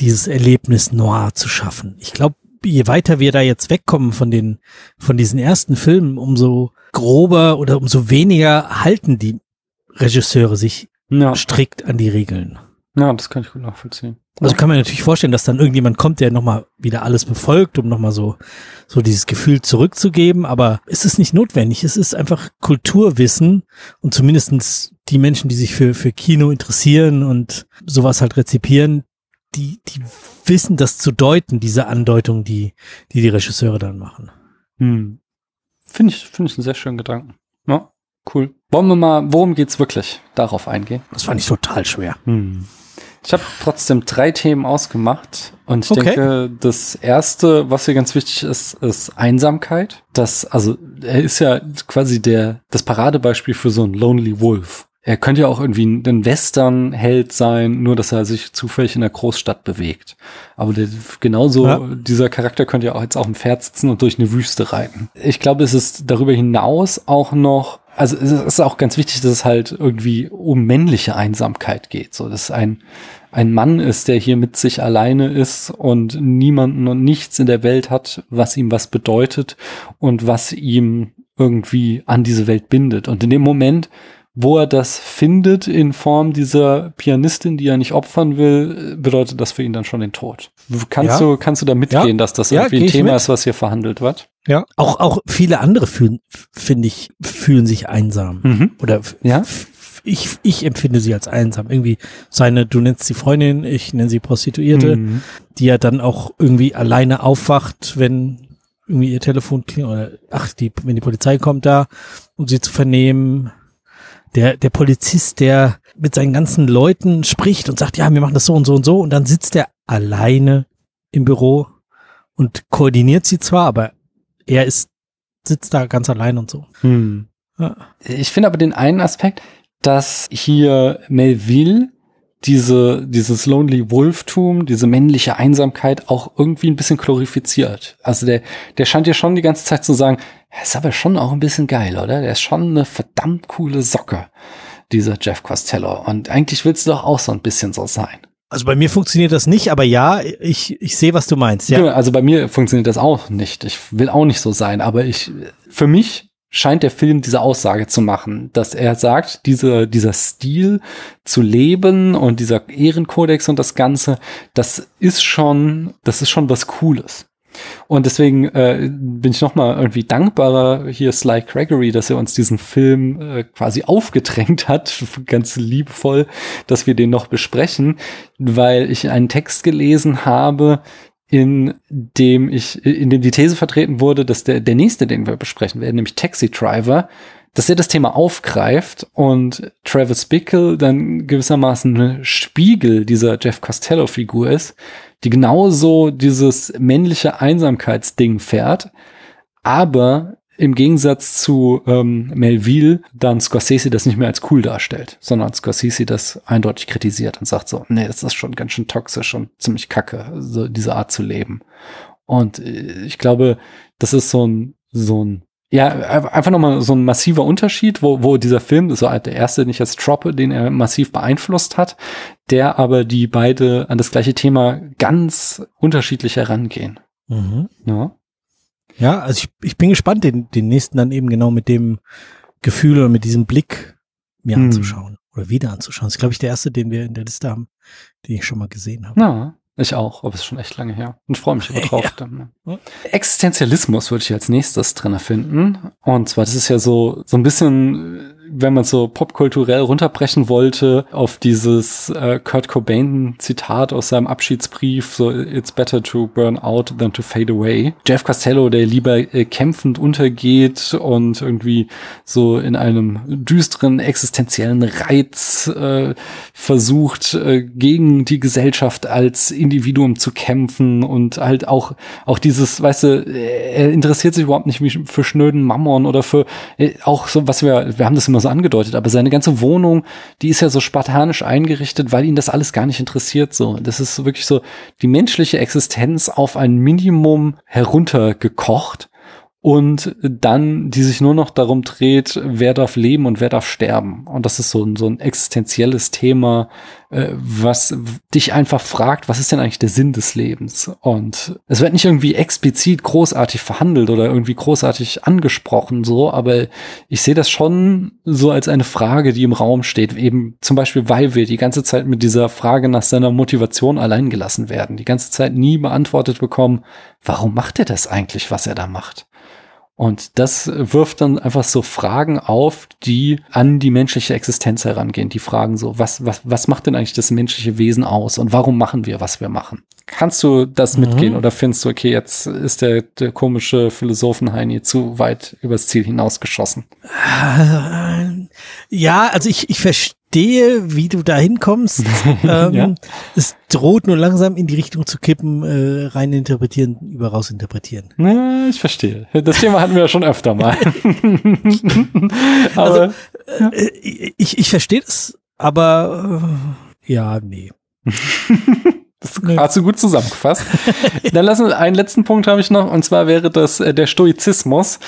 S3: dieses Erlebnis Noir zu schaffen. Ich glaube, je weiter wir da jetzt wegkommen von den, von diesen ersten Filmen, umso grober oder umso weniger halten die Regisseure sich ja. strikt an die Regeln.
S2: Ja, das kann ich gut nachvollziehen.
S3: Also kann man natürlich vorstellen, dass dann irgendjemand kommt, der nochmal wieder alles befolgt, um nochmal so, so dieses Gefühl zurückzugeben. Aber es ist nicht notwendig. Es ist einfach Kulturwissen und zumindestens die Menschen, die sich für, für Kino interessieren und sowas halt rezipieren, die, die wissen das zu deuten, diese Andeutung, die, die die Regisseure dann machen.
S2: Hm. Finde ich, finde ich einen sehr schönen Gedanken. Ja, cool. Wollen wir mal, worum geht's wirklich, darauf eingehen?
S3: Das fand ich total schwer. Hm.
S2: Ich habe trotzdem drei Themen ausgemacht und ich okay. denke, das erste, was hier ganz wichtig ist, ist Einsamkeit. Das, also er ist ja quasi der das Paradebeispiel für so einen Lonely Wolf. Er könnte ja auch irgendwie ein Western-Held sein, nur dass er sich zufällig in der Großstadt bewegt. Aber der, genauso, ja. dieser Charakter könnte ja auch jetzt auf dem Pferd sitzen und durch eine Wüste reiten. Ich glaube, es ist darüber hinaus auch noch also es ist auch ganz wichtig, dass es halt irgendwie um männliche Einsamkeit geht. So, dass ein, ein Mann ist, der hier mit sich alleine ist und niemanden und nichts in der Welt hat, was ihm was bedeutet und was ihm irgendwie an diese Welt bindet. Und in dem Moment, wo er das findet in Form dieser Pianistin, die er nicht opfern will, bedeutet das für ihn dann schon den Tod. Kannst ja. du, kannst du da mitgehen, ja. dass das irgendwie ja, ein Thema ist, was hier verhandelt wird?
S3: Ja. Auch, auch viele andere fühlen, finde ich, fühlen sich einsam. Mhm. Oder ja. Ich, ich empfinde sie als einsam. Irgendwie seine, du nennst sie Freundin, ich nenne sie Prostituierte, mhm. die ja dann auch irgendwie alleine aufwacht, wenn irgendwie ihr Telefon klingelt oder ach, die, wenn die Polizei kommt da, um sie zu vernehmen, der, der Polizist, der mit seinen ganzen Leuten spricht und sagt, ja, wir machen das so und so und so und dann sitzt er alleine im Büro und koordiniert sie zwar, aber er ist, sitzt da ganz allein und so. Hm.
S2: Ja. Ich finde aber den einen Aspekt, dass hier Melville diese, dieses Lonely Wolftum, diese männliche Einsamkeit auch irgendwie ein bisschen glorifiziert. Also der, der scheint ja schon die ganze Zeit zu sagen, er ist aber schon auch ein bisschen geil, oder? Der ist schon eine verdammt coole Socke, dieser Jeff Costello. Und eigentlich willst du doch auch so ein bisschen so sein.
S3: Also bei mir funktioniert das nicht, aber ja, ich, ich sehe, was du meinst. Ja.
S2: Also bei mir funktioniert das auch nicht. Ich will auch nicht so sein, aber ich, für mich scheint der Film diese Aussage zu machen, dass er sagt, diese, dieser Stil zu leben und dieser Ehrenkodex und das Ganze, das ist schon, das ist schon was Cooles. Und deswegen äh, bin ich nochmal irgendwie dankbarer hier Sly Gregory, dass er uns diesen Film äh, quasi aufgedrängt hat, ganz liebevoll, dass wir den noch besprechen, weil ich einen Text gelesen habe, in dem ich, in dem die These vertreten wurde, dass der, der nächste, den wir besprechen werden, nämlich Taxi Driver, dass er das Thema aufgreift und Travis Bickle dann gewissermaßen Spiegel dieser Jeff Costello-Figur ist, die genauso dieses männliche Einsamkeitsding fährt, aber im Gegensatz zu ähm, Melville dann Scorsese das nicht mehr als cool darstellt, sondern Scorsese das eindeutig kritisiert und sagt so, nee, das ist schon ganz schön toxisch und ziemlich kacke, so diese Art zu leben. Und äh, ich glaube, das ist so ein, so ein ja, einfach nochmal so ein massiver Unterschied, wo, wo dieser Film, so der erste nicht als Troppe, den er massiv beeinflusst hat, der aber die beide an das gleiche Thema ganz unterschiedlich herangehen.
S3: Mhm. Ja. ja, also ich, ich bin gespannt, den, den nächsten dann eben genau mit dem Gefühl oder mit diesem Blick mir hm. anzuschauen oder wieder anzuschauen. Das ist, glaube ich, der erste, den wir in der Liste haben, den ich schon mal gesehen habe.
S2: Ja, ich auch, aber es ist schon echt lange her. Und freue mich aber drauf. Ja. Ne? Existenzialismus würde ich als nächstes drin finden. Und zwar, das ist ja so, so ein bisschen wenn man so popkulturell runterbrechen wollte, auf dieses äh, Kurt Cobain-Zitat aus seinem Abschiedsbrief, so It's better to burn out than to fade away. Jeff Costello, der lieber äh, kämpfend untergeht und irgendwie so in einem düsteren existenziellen Reiz äh, versucht, äh, gegen die Gesellschaft als Individuum zu kämpfen und halt auch, auch dieses, weißt du, er interessiert sich überhaupt nicht für schnöden Mammon oder für äh, auch so, was wir, wir haben das immer so angedeutet, aber seine ganze Wohnung, die ist ja so spartanisch eingerichtet, weil ihn das alles gar nicht interessiert. So, das ist wirklich so die menschliche Existenz auf ein Minimum heruntergekocht und dann die sich nur noch darum dreht, wer darf leben und wer darf sterben. Und das ist so ein, so ein existenzielles Thema, äh, was dich einfach fragt, was ist denn eigentlich der Sinn des Lebens? Und es wird nicht irgendwie explizit großartig verhandelt oder irgendwie großartig angesprochen, so, aber ich sehe das schon so als eine Frage, die im Raum steht, eben zum Beispiel, weil wir die ganze Zeit mit dieser Frage nach seiner Motivation allein gelassen werden, die ganze Zeit nie beantwortet bekommen, warum macht er das eigentlich, was er da macht? Und das wirft dann einfach so Fragen auf, die an die menschliche Existenz herangehen. Die fragen so, was, was, was macht denn eigentlich das menschliche Wesen aus und warum machen wir, was wir machen? Kannst du das mhm. mitgehen oder findest du, okay, jetzt ist der, der komische Philosophen-Heini zu weit übers Ziel hinausgeschossen?
S3: Ja, also ich, ich verstehe verstehe, wie du da hinkommst. ähm, ja. Es droht nur langsam in die Richtung zu kippen, äh, rein interpretieren, über raus interpretieren.
S2: Ja, ich verstehe. Das Thema hatten wir ja schon öfter mal.
S3: aber, also, äh, ich, ich verstehe das, aber äh, ja, nee.
S2: Das hast du gut zusammengefasst. Dann lassen wir einen letzten Punkt habe ich noch, und zwar wäre das äh, der Stoizismus.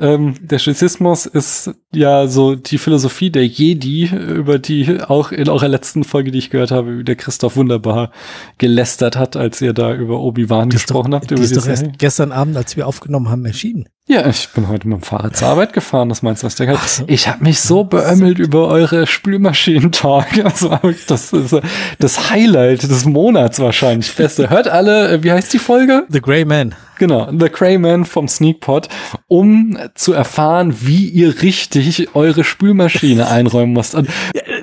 S2: Ähm, der Stoizismus ist ja so die Philosophie der Jedi, über die auch in eurer letzten Folge, die ich gehört habe, wie der Christoph wunderbar gelästert hat, als ihr da über Obi-Wan gesprochen
S3: doch,
S2: habt.
S3: Die ist doch erst gestern Abend, als wir aufgenommen haben, erschienen.
S2: Ja, ich bin heute mit dem Fahrrad zur Arbeit gefahren, das meinst du, was der hat. So. Ich habe mich so beömmelt über eure Spülmaschinentalk. Das war wirklich das, Highlight des Monats wahrscheinlich. Beste. Hört alle, äh, wie heißt die Folge?
S3: The Grey Man.
S2: Genau, The Crayman vom Sneakpot, um zu erfahren, wie ihr richtig eure Spülmaschine einräumen müsst. Und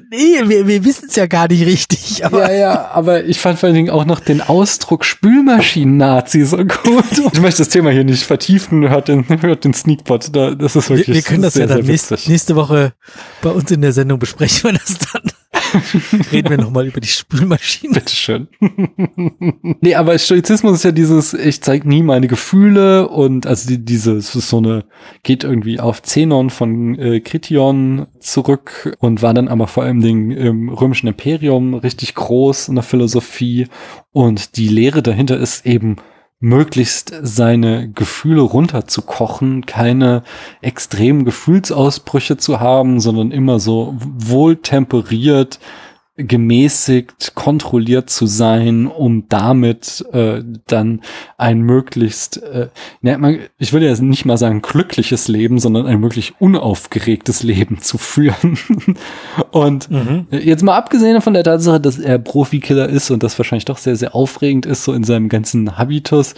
S3: nee, wir, wir wissen es ja gar nicht richtig.
S2: Aber ja, ja, aber ich fand vor allen Dingen auch noch den Ausdruck Spülmaschinen-Nazi so gut. ich möchte das Thema hier nicht vertiefen, hört den, hört den Sneakpot. Da, das ist wirklich
S3: Wir, wir können das sehr, ja dann nächste, nächste Woche bei uns in der Sendung besprechen, wenn das dann Reden wir nochmal über die Spülmaschine.
S2: Bitteschön. nee, aber Stoizismus ist ja dieses, ich zeige nie meine Gefühle und also die, diese, es ist so eine, geht irgendwie auf Zenon von äh, Krition zurück und war dann aber vor allem Dingen im römischen Imperium richtig groß in der Philosophie. Und die Lehre dahinter ist eben, möglichst seine Gefühle runterzukochen, keine extremen Gefühlsausbrüche zu haben, sondern immer so wohltemperiert gemäßigt, kontrolliert zu sein, um damit äh, dann ein möglichst, äh, ne, ich würde ja nicht mal sagen glückliches Leben, sondern ein wirklich unaufgeregtes Leben zu führen. und mhm. jetzt mal abgesehen von der Tatsache, dass er Profikiller ist und das wahrscheinlich doch sehr, sehr aufregend ist, so in seinem ganzen Habitus,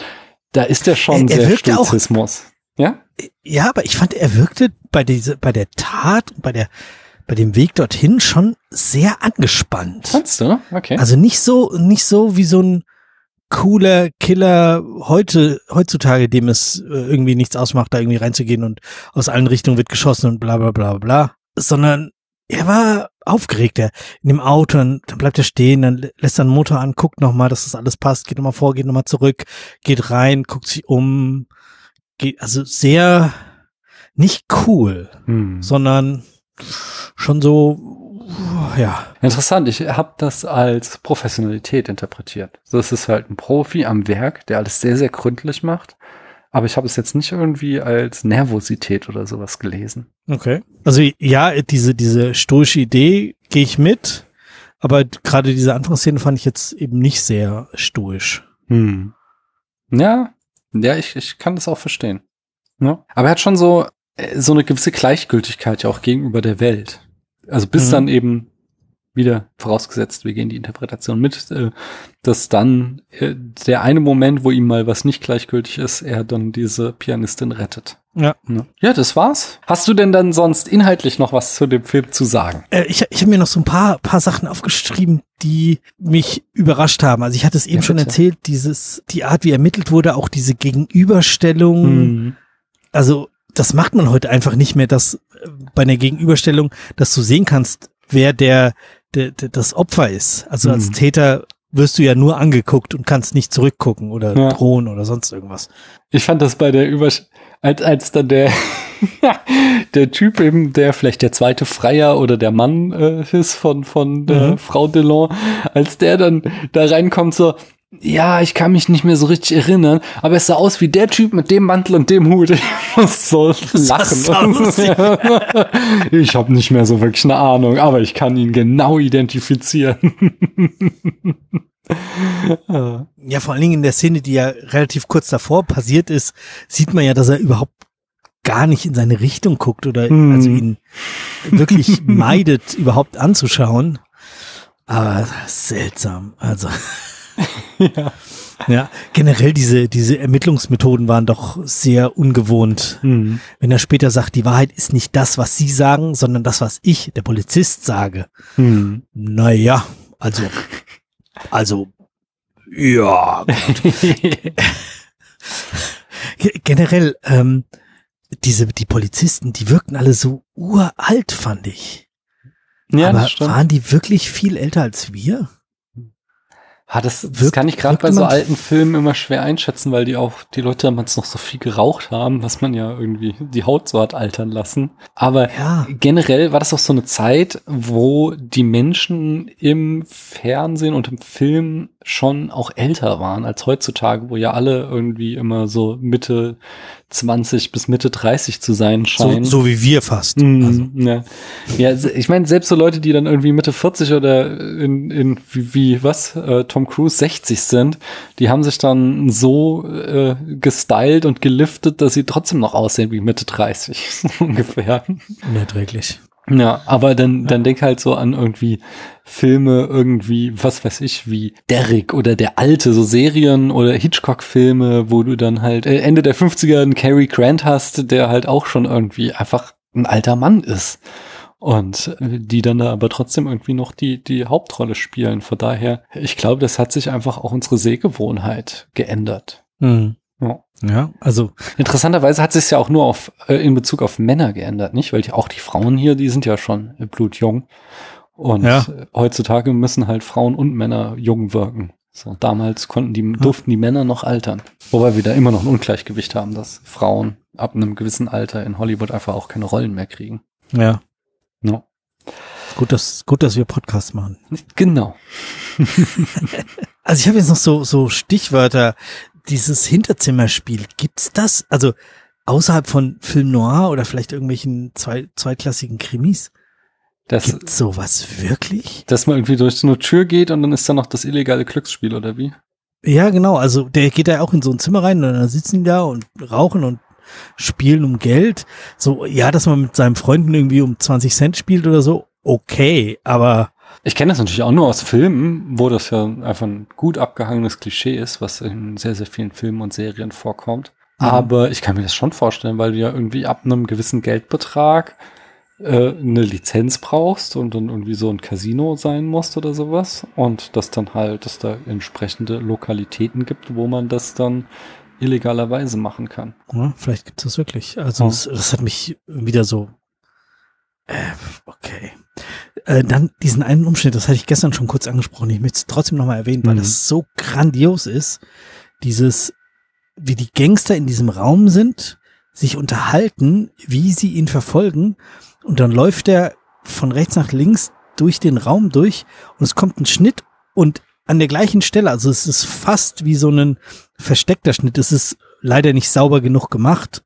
S2: da ist er schon er, er sehr Stoizismus.
S3: Auch, ja? Ja, aber ich fand, er wirkte bei dieser, bei der Tat bei der bei dem Weg dorthin schon sehr angespannt.
S2: Fandst du? Okay.
S3: Also nicht so, nicht so wie so ein cooler Killer heute, heutzutage, dem es äh, irgendwie nichts ausmacht, da irgendwie reinzugehen und aus allen Richtungen wird geschossen und bla, bla, bla, bla, sondern er war aufgeregt, er in dem Auto, und dann bleibt er stehen, dann lässt er den Motor an, guckt nochmal, dass das alles passt, geht nochmal vor, geht nochmal zurück, geht rein, guckt sich um, geht, also sehr, nicht cool,
S2: Hm.
S3: sondern schon so, ja.
S2: Interessant, ich habe das als Professionalität interpretiert. Das ist halt ein Profi am Werk, der alles sehr, sehr gründlich macht. Aber ich habe es jetzt nicht irgendwie als Nervosität oder sowas gelesen.
S3: Okay. Also ja, diese, diese stoische Idee gehe ich mit, aber gerade diese Anfangsszene fand ich jetzt eben nicht sehr stoisch.
S2: Hm. Ja, ja, ich, ich kann das auch verstehen. Ja. Aber er hat schon so, so eine gewisse Gleichgültigkeit ja auch gegenüber der Welt. Also bis
S3: Mhm.
S2: dann eben wieder vorausgesetzt, wir gehen die Interpretation mit, äh, dass dann äh, der eine Moment, wo ihm mal was nicht gleichgültig ist, er dann diese Pianistin rettet.
S3: Ja.
S2: Ja, das war's. Hast du denn dann sonst inhaltlich noch was zu dem Film zu sagen?
S3: Äh, ich ich habe mir noch so ein paar, paar Sachen aufgeschrieben, die mich überrascht haben. Also ich hatte es eben
S2: Ja,
S3: schon erzählt, dieses, die Art, wie ermittelt wurde, auch diese Gegenüberstellung.
S2: Hm.
S3: Also das macht man heute einfach nicht mehr, dass äh, bei einer Gegenüberstellung, dass du sehen kannst, wer der, der, der das Opfer ist. Also als
S2: Mhm.
S3: Täter wirst du ja nur angeguckt und kannst nicht zurückgucken oder
S2: Ja.
S3: drohen oder sonst irgendwas.
S2: Ich fand das bei der Übersch als als dann der der Typ eben, der vielleicht der zweite Freier oder der Mann äh, ist von von der
S3: Mhm.
S2: Frau Delon, als der dann da reinkommt so ja, ich kann mich nicht mehr so richtig erinnern, aber es sah aus wie der Typ mit dem Mantel und dem Hut. Ich muss so lachen. ich habe nicht mehr so wirklich eine Ahnung, aber ich kann ihn genau identifizieren.
S3: Ja, vor allen Dingen in der Szene, die ja relativ kurz davor passiert ist, sieht man ja, dass er überhaupt gar nicht in seine Richtung guckt oder
S2: Hm.
S3: also ihn wirklich meidet, überhaupt anzuschauen. Aber seltsam. Also
S2: ja.
S3: ja, generell diese diese Ermittlungsmethoden waren doch sehr ungewohnt.
S2: Hm.
S3: Wenn er später sagt, die Wahrheit ist nicht das, was Sie sagen, sondern das, was ich, der Polizist, sage.
S2: Hm.
S3: Naja, also also ja, Ge- generell, ähm, diese, die Polizisten, die wirkten alle so uralt, fand ich.
S2: Ja,
S3: Aber
S2: das stimmt.
S3: waren die wirklich viel älter als wir?
S2: Ah, das, das
S3: Wirkt-
S2: kann ich gerade bei so alten Filmen immer schwer einschätzen, weil die auch, die Leute damals noch so viel geraucht haben, was man ja irgendwie die Haut so hat altern lassen. Aber
S3: Ja.
S2: generell war das auch so eine Zeit, wo die Menschen im Fernsehen und im Film schon auch älter waren als heutzutage, wo ja alle irgendwie immer so Mitte 20 bis Mitte 30 zu sein
S3: So,
S2: scheinen.
S3: so wie wir fast.
S2: Mhm,
S3: Also,
S2: ja. ja, ich meine, selbst so Leute, die dann irgendwie Mitte 40 oder in, in wie, wie was, äh, Tom Cruise 60 sind, die haben sich dann so äh, gestylt und geliftet, dass sie trotzdem noch aussehen wie Mitte 30 so ungefähr.
S3: unerträglich.
S2: Ja, aber dann, dann denk halt so an irgendwie Filme, irgendwie, was weiß ich, wie Derrick oder der Alte, so Serien oder Hitchcock-Filme, wo du dann halt äh, Ende der 50er einen Cary Grant hast, der halt auch schon irgendwie einfach ein alter Mann ist. Und äh, die dann da aber trotzdem irgendwie noch die, die Hauptrolle spielen. Von daher, ich glaube, das hat sich einfach auch unsere Sehgewohnheit geändert.
S3: Mhm.
S2: Ja.
S3: Also
S2: Interessanterweise hat sich ja auch nur auf, äh, in Bezug auf Männer geändert, nicht? Weil die, auch die Frauen hier, die sind ja schon äh, blutjung. Und
S3: Ja.
S2: heutzutage müssen halt Frauen und Männer jung wirken. So, damals konnten die, durften die Männer noch altern. Wobei wir da immer noch ein Ungleichgewicht haben, dass Frauen ab einem gewissen Alter in Hollywood einfach auch keine Rollen mehr kriegen.
S3: ja,
S2: No.
S3: gut, dass gut, dass wir Podcasts machen.
S2: Genau.
S3: Also ich habe jetzt noch so so Stichwörter. Dieses Hinterzimmerspiel, gibt's das? Also außerhalb von Film Noir oder vielleicht irgendwelchen zwei, zweitklassigen Krimis?
S2: Das,
S3: Gibt's sowas wirklich?
S2: dass man irgendwie durch so eine Tür geht und dann ist da noch das illegale Glücksspiel, oder wie?
S3: Ja, genau. Also der geht da auch in so ein Zimmer rein und dann sitzen die da und rauchen und spielen um Geld. So, ja, dass man mit seinem Freunden irgendwie um 20 Cent spielt oder so, okay, aber
S2: Ich kenne das natürlich auch nur aus Filmen, wo das ja einfach ein gut abgehangenes Klischee ist, was in sehr, sehr vielen Filmen und Serien vorkommt.
S3: Mhm.
S2: Aber ich kann mir das schon vorstellen, weil du ja irgendwie ab einem gewissen Geldbetrag äh, eine Lizenz brauchst und dann irgendwie so ein Casino sein musst oder sowas. Und dass dann halt, dass da entsprechende Lokalitäten gibt, wo man das dann illegalerweise machen kann.
S3: ja, vielleicht gibt's das wirklich. Also
S2: Ja.
S3: das, das hat mich wieder so. Äh, okay. Äh, dann diesen einen Umschnitt, das hatte ich gestern schon kurz angesprochen. Ich möchte es trotzdem nochmal erwähnen, weil
S2: Mhm.
S3: das so grandios ist. Dieses, wie die Gangster in diesem Raum sind, sich unterhalten, wie sie ihn verfolgen. Und dann läuft er von rechts nach links durch den Raum durch und es kommt ein Schnitt und an der gleichen Stelle, also es ist fast wie so ein versteckter Schnitt. Es ist leider nicht sauber genug gemacht.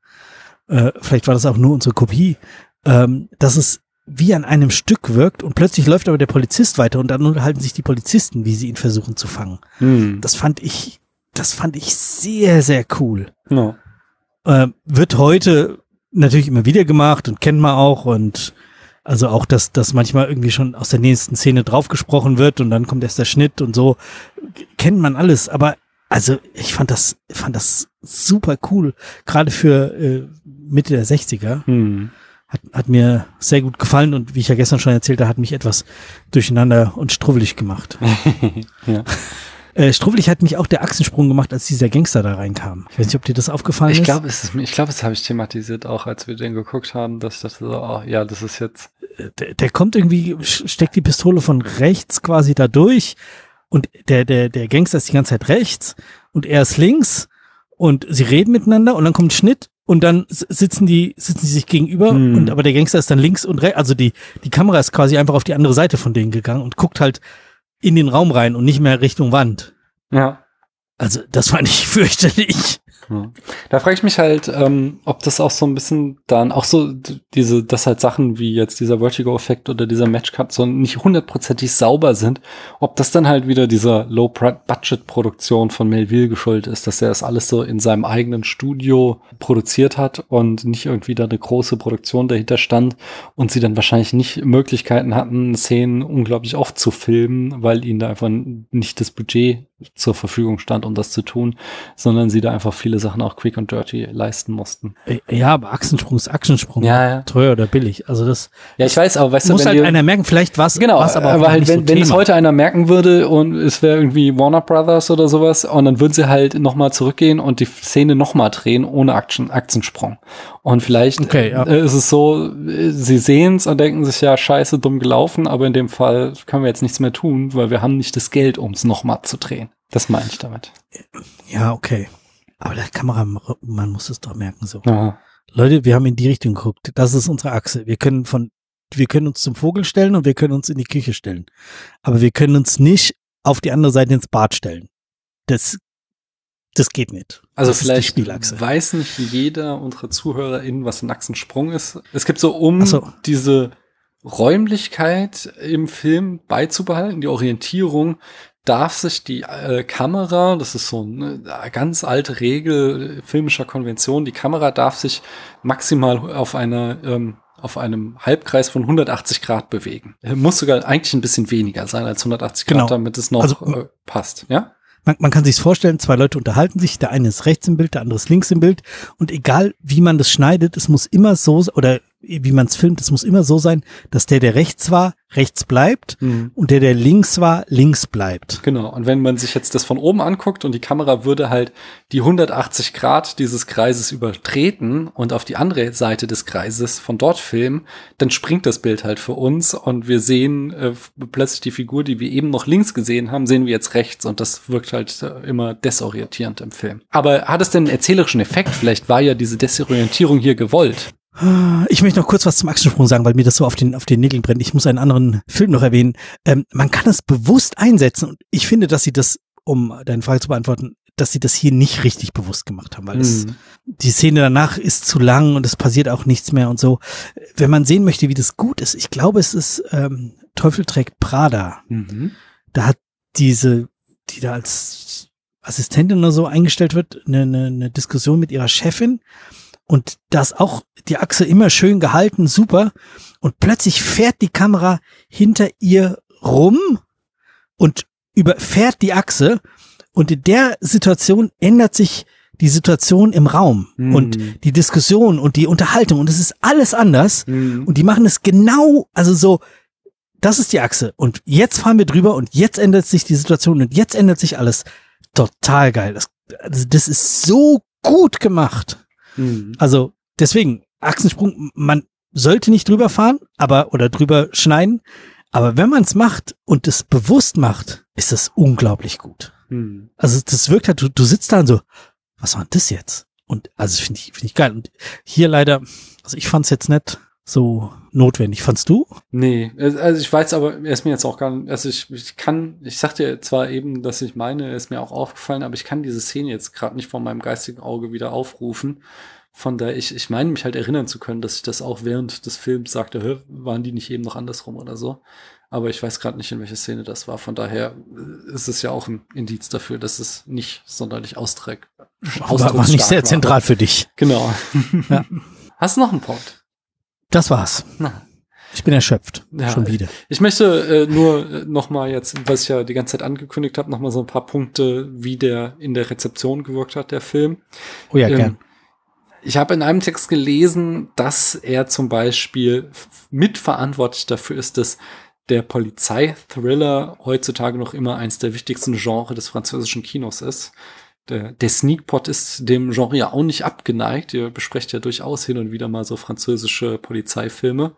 S3: Äh, vielleicht war das auch nur unsere Kopie. Ähm, dass es wie an einem Stück wirkt und plötzlich läuft aber der Polizist weiter und dann unterhalten sich die Polizisten, wie sie ihn versuchen zu fangen.
S2: Hm.
S3: Das fand ich, das fand ich sehr, sehr cool.
S2: Ja.
S3: Äh, wird heute natürlich immer wieder gemacht und kennt man auch und also auch, dass, dass manchmal irgendwie schon aus der nächsten Szene draufgesprochen wird und dann kommt erst der Schnitt und so. Kennt man alles, aber also ich fand das, fand das super cool. Gerade für äh, Mitte der 60er.
S2: Hm.
S3: Hat, hat mir sehr gut gefallen und wie ich ja gestern schon erzählte, hat mich etwas durcheinander und struwwelig gemacht.
S2: ja.
S3: Äh, struwwelig hat mich auch der Achsensprung gemacht, als dieser Gangster da reinkam. Ich weiß nicht, ob dir das aufgefallen
S2: Ich es ist, ich glaube, das habe ich thematisiert auch, als wir den geguckt haben, dass das so, oh, ja, das ist jetzt.
S3: der, der kommt irgendwie, steckt die Pistole von rechts quasi da durch und der, der, der Gangster ist die ganze Zeit rechts und er ist links und sie reden miteinander und dann kommt ein Schnitt und dann sitzen die, sitzen sie sich gegenüber
S2: Hm.
S3: und aber der Gangster ist dann links und rechts, also die, die Kamera ist quasi einfach auf die andere Seite von denen gegangen und guckt halt in den Raum rein und nicht mehr Richtung Wand.
S2: Ja.
S3: Also das fand ich fürchterlich.
S2: Da frage ich mich halt, ähm, ob das auch so ein bisschen dann auch so diese, dass halt Sachen wie jetzt dieser Vertigo-Effekt oder dieser Matchcut so nicht hundertprozentig sauber sind, ob das dann halt wieder dieser Low-Budget-Produktion von Melville geschuldet ist, dass er das alles so in seinem eigenen Studio produziert hat und nicht irgendwie da eine große Produktion dahinter stand und sie dann wahrscheinlich nicht Möglichkeiten hatten, Szenen unglaublich oft zu filmen, weil ihnen da einfach nicht das Budget zur Verfügung stand, um das zu tun, sondern sie da einfach viele Sachen auch quick und dirty leisten mussten.
S3: Ja, aber Achsensprung ist Achsensprung.
S2: Ja, ja.
S3: Teuer oder billig. Also das
S2: Ja, ich weiß, aber weißt du,
S3: muss
S2: wenn
S3: halt einer merken, vielleicht was,
S2: Genau,
S3: was aber,
S2: aber halt, wenn,
S3: so
S2: wenn es
S3: Thema.
S2: heute einer merken würde und es wäre irgendwie Warner Brothers oder sowas und dann würden sie halt nochmal zurückgehen und die Szene nochmal drehen ohne Action, Aktiensprung. Und vielleicht
S3: Okay, ja.
S2: äh, ist es so, sie sehen es und denken sich, ja, scheiße, dumm gelaufen, aber in dem Fall können wir jetzt nichts mehr tun, weil wir haben nicht das Geld, um es nochmal zu drehen. Das meine ich damit.
S3: Ja, okay. Aber der Kameramann muss es doch merken so.
S2: Ja.
S3: Leute, wir haben in die Richtung geguckt. Das ist unsere Achse. Wir können von, wir können uns zum Vogel stellen und wir können uns in die Küche stellen. Aber wir können uns nicht auf die andere Seite ins Bad stellen. Das, das geht nicht.
S2: Also
S3: das ist die
S2: vielleicht
S3: Spielachse.
S2: weiß nicht jeder unserer ZuhörerInnen, was ein Achsensprung ist. Es gibt so, um
S3: so.
S2: diese Räumlichkeit im Film beizubehalten, die Orientierung, darf sich die äh, Kamera, das ist so eine ganz alte Regel äh, filmischer Konvention, die Kamera darf sich maximal auf einer ähm, auf einem Halbkreis von 180 Grad bewegen. Äh, Muss sogar eigentlich ein bisschen weniger sein als 180 Grad,
S3: Genau.
S2: damit es noch
S3: Also,
S2: äh, passt. Ja?
S3: Man, man kann sich vorstellen, zwei Leute unterhalten sich, der eine ist rechts im Bild, der andere ist links im Bild. Und egal wie man das schneidet, es muss immer so, oder wie man es filmt, es muss immer so sein, dass der, der rechts war, rechts bleibt und der, der links war, links bleibt.
S2: Genau, und wenn man sich jetzt das von oben anguckt und die Kamera würde halt die 180 Grad dieses Kreises übertreten und auf die andere Seite des Kreises von dort filmen, dann springt das Bild halt für uns und wir sehen äh, plötzlich die Figur, die wir eben noch links gesehen haben, sehen wir jetzt rechts und das wirkt halt äh, immer desorientierend im Film. Aber hat es denn einen erzählerischen Effekt? Vielleicht war ja diese Desorientierung hier gewollt.
S3: Ich möchte noch kurz was zum Achsensprung sagen, weil mir das so auf den, auf den Nägeln brennt. Ich muss einen anderen Film noch erwähnen. Ähm, man kann es bewusst einsetzen und ich finde, dass sie das, um deine Frage zu beantworten, dass sie das hier nicht richtig bewusst gemacht haben, weil es,
S2: Hm.
S3: die Szene danach ist zu lang und es passiert auch nichts mehr und so. Wenn man sehen möchte, wie das gut ist, ich glaube, es ist ähm, Teufel trägt Prada.
S2: Mhm.
S3: Da hat diese, die da als Assistentin oder so eingestellt wird, eine, eine, eine Diskussion mit ihrer Chefin und das auch die Achse immer schön gehalten, super. Und plötzlich fährt die Kamera hinter ihr rum und überfährt die Achse und in der Situation ändert sich die Situation im Raum
S2: Mhm.
S3: und die Diskussion und die Unterhaltung und es ist alles anders
S2: Mhm.
S3: und die machen es genau, also so, das ist die Achse und jetzt fahren wir drüber und jetzt ändert sich die Situation und jetzt ändert sich alles. Total geil. Das, also das ist so gut gemacht.
S2: Mhm.
S3: Also deswegen, Achsensprung, man sollte nicht drüber fahren, aber oder drüber schneiden. Aber wenn man es macht und es bewusst macht, ist das unglaublich gut.
S2: Mhm.
S3: Also das wirkt halt, du, du sitzt da und so, was war denn das jetzt? Und also finde ich, finde ich geil. Und hier leider, also ich fand es jetzt nicht so notwendig. Fandst du?
S2: Nee, also ich weiß aber, er ist mir jetzt auch gar nicht, also ich, ich kann, ich sagte zwar eben, dass ich meine, er ist mir auch aufgefallen, aber ich kann diese Szene jetzt gerade nicht vor meinem geistigen Auge wieder aufrufen. Von daher, ich, ich meine mich halt erinnern zu können, dass ich das auch während des Films sagte, waren die nicht eben noch andersrum oder so. Aber ich weiß gerade nicht, in welcher Szene das war. Von daher äh, ist es ja auch ein Indiz dafür, dass es nicht sonderlich austrägt.
S3: War, war nicht sehr zentral für dich.
S2: Genau.
S3: Ja.
S2: Hast du noch einen Punkt?
S3: Das war's.
S2: Na.
S3: Ich bin erschöpft.
S2: Ja.
S3: Schon wieder.
S2: Ich möchte äh, nur äh, noch mal jetzt, was ich ja die ganze Zeit angekündigt habe, noch mal so ein paar Punkte, wie der in der Rezeption gewirkt hat, der Film.
S3: Oh ja,
S2: Ähm,
S3: gern.
S2: Ich habe in einem Text gelesen, dass er zum Beispiel mitverantwortlich dafür ist, dass der Polizeithriller heutzutage noch immer eins der wichtigsten Genres des französischen Kinos ist. Der, der Sneakpot ist dem Genre ja auch nicht abgeneigt. Ihr besprecht ja durchaus hin und wieder mal so französische Polizeifilme.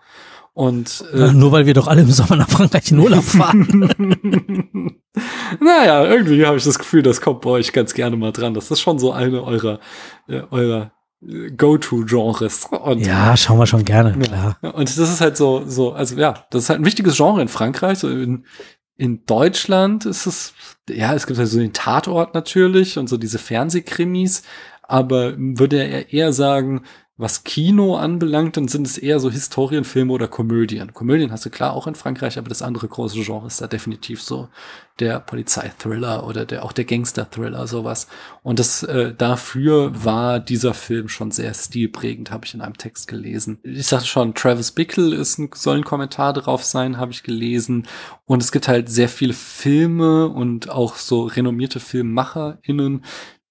S2: Und äh,
S3: nur weil wir doch alle im Sommer nach Frankreich in Urlaub fahren.
S2: naja, irgendwie habe ich das Gefühl, das kommt bei euch ganz gerne mal dran. Das ist schon so eine eurer, äh, eurer äh, Go-To-Genres.
S3: Ja, schauen wir schon gerne,
S2: Ja.
S3: klar.
S2: Und das ist halt so, so, also ja, das ist halt ein wichtiges Genre in Frankreich. So in, in Deutschland ist es, ja, es gibt halt so den Tatort natürlich und so diese Fernsehkrimis, aber würde er eher sagen, was Kino anbelangt, dann sind es eher so Historienfilme oder Komödien. Komödien hast du klar auch in Frankreich, aber das andere große Genre ist da definitiv so der Polizeithriller oder der auch der Gangster-Thriller, sowas. Und das äh, dafür war dieser Film schon sehr stilprägend, habe ich in einem Text gelesen. Ich sagte schon, Travis Bickle ist ein, soll ein Kommentar drauf sein, habe ich gelesen. Und es gibt halt sehr viele Filme und auch so renommierte FilmmacherInnen,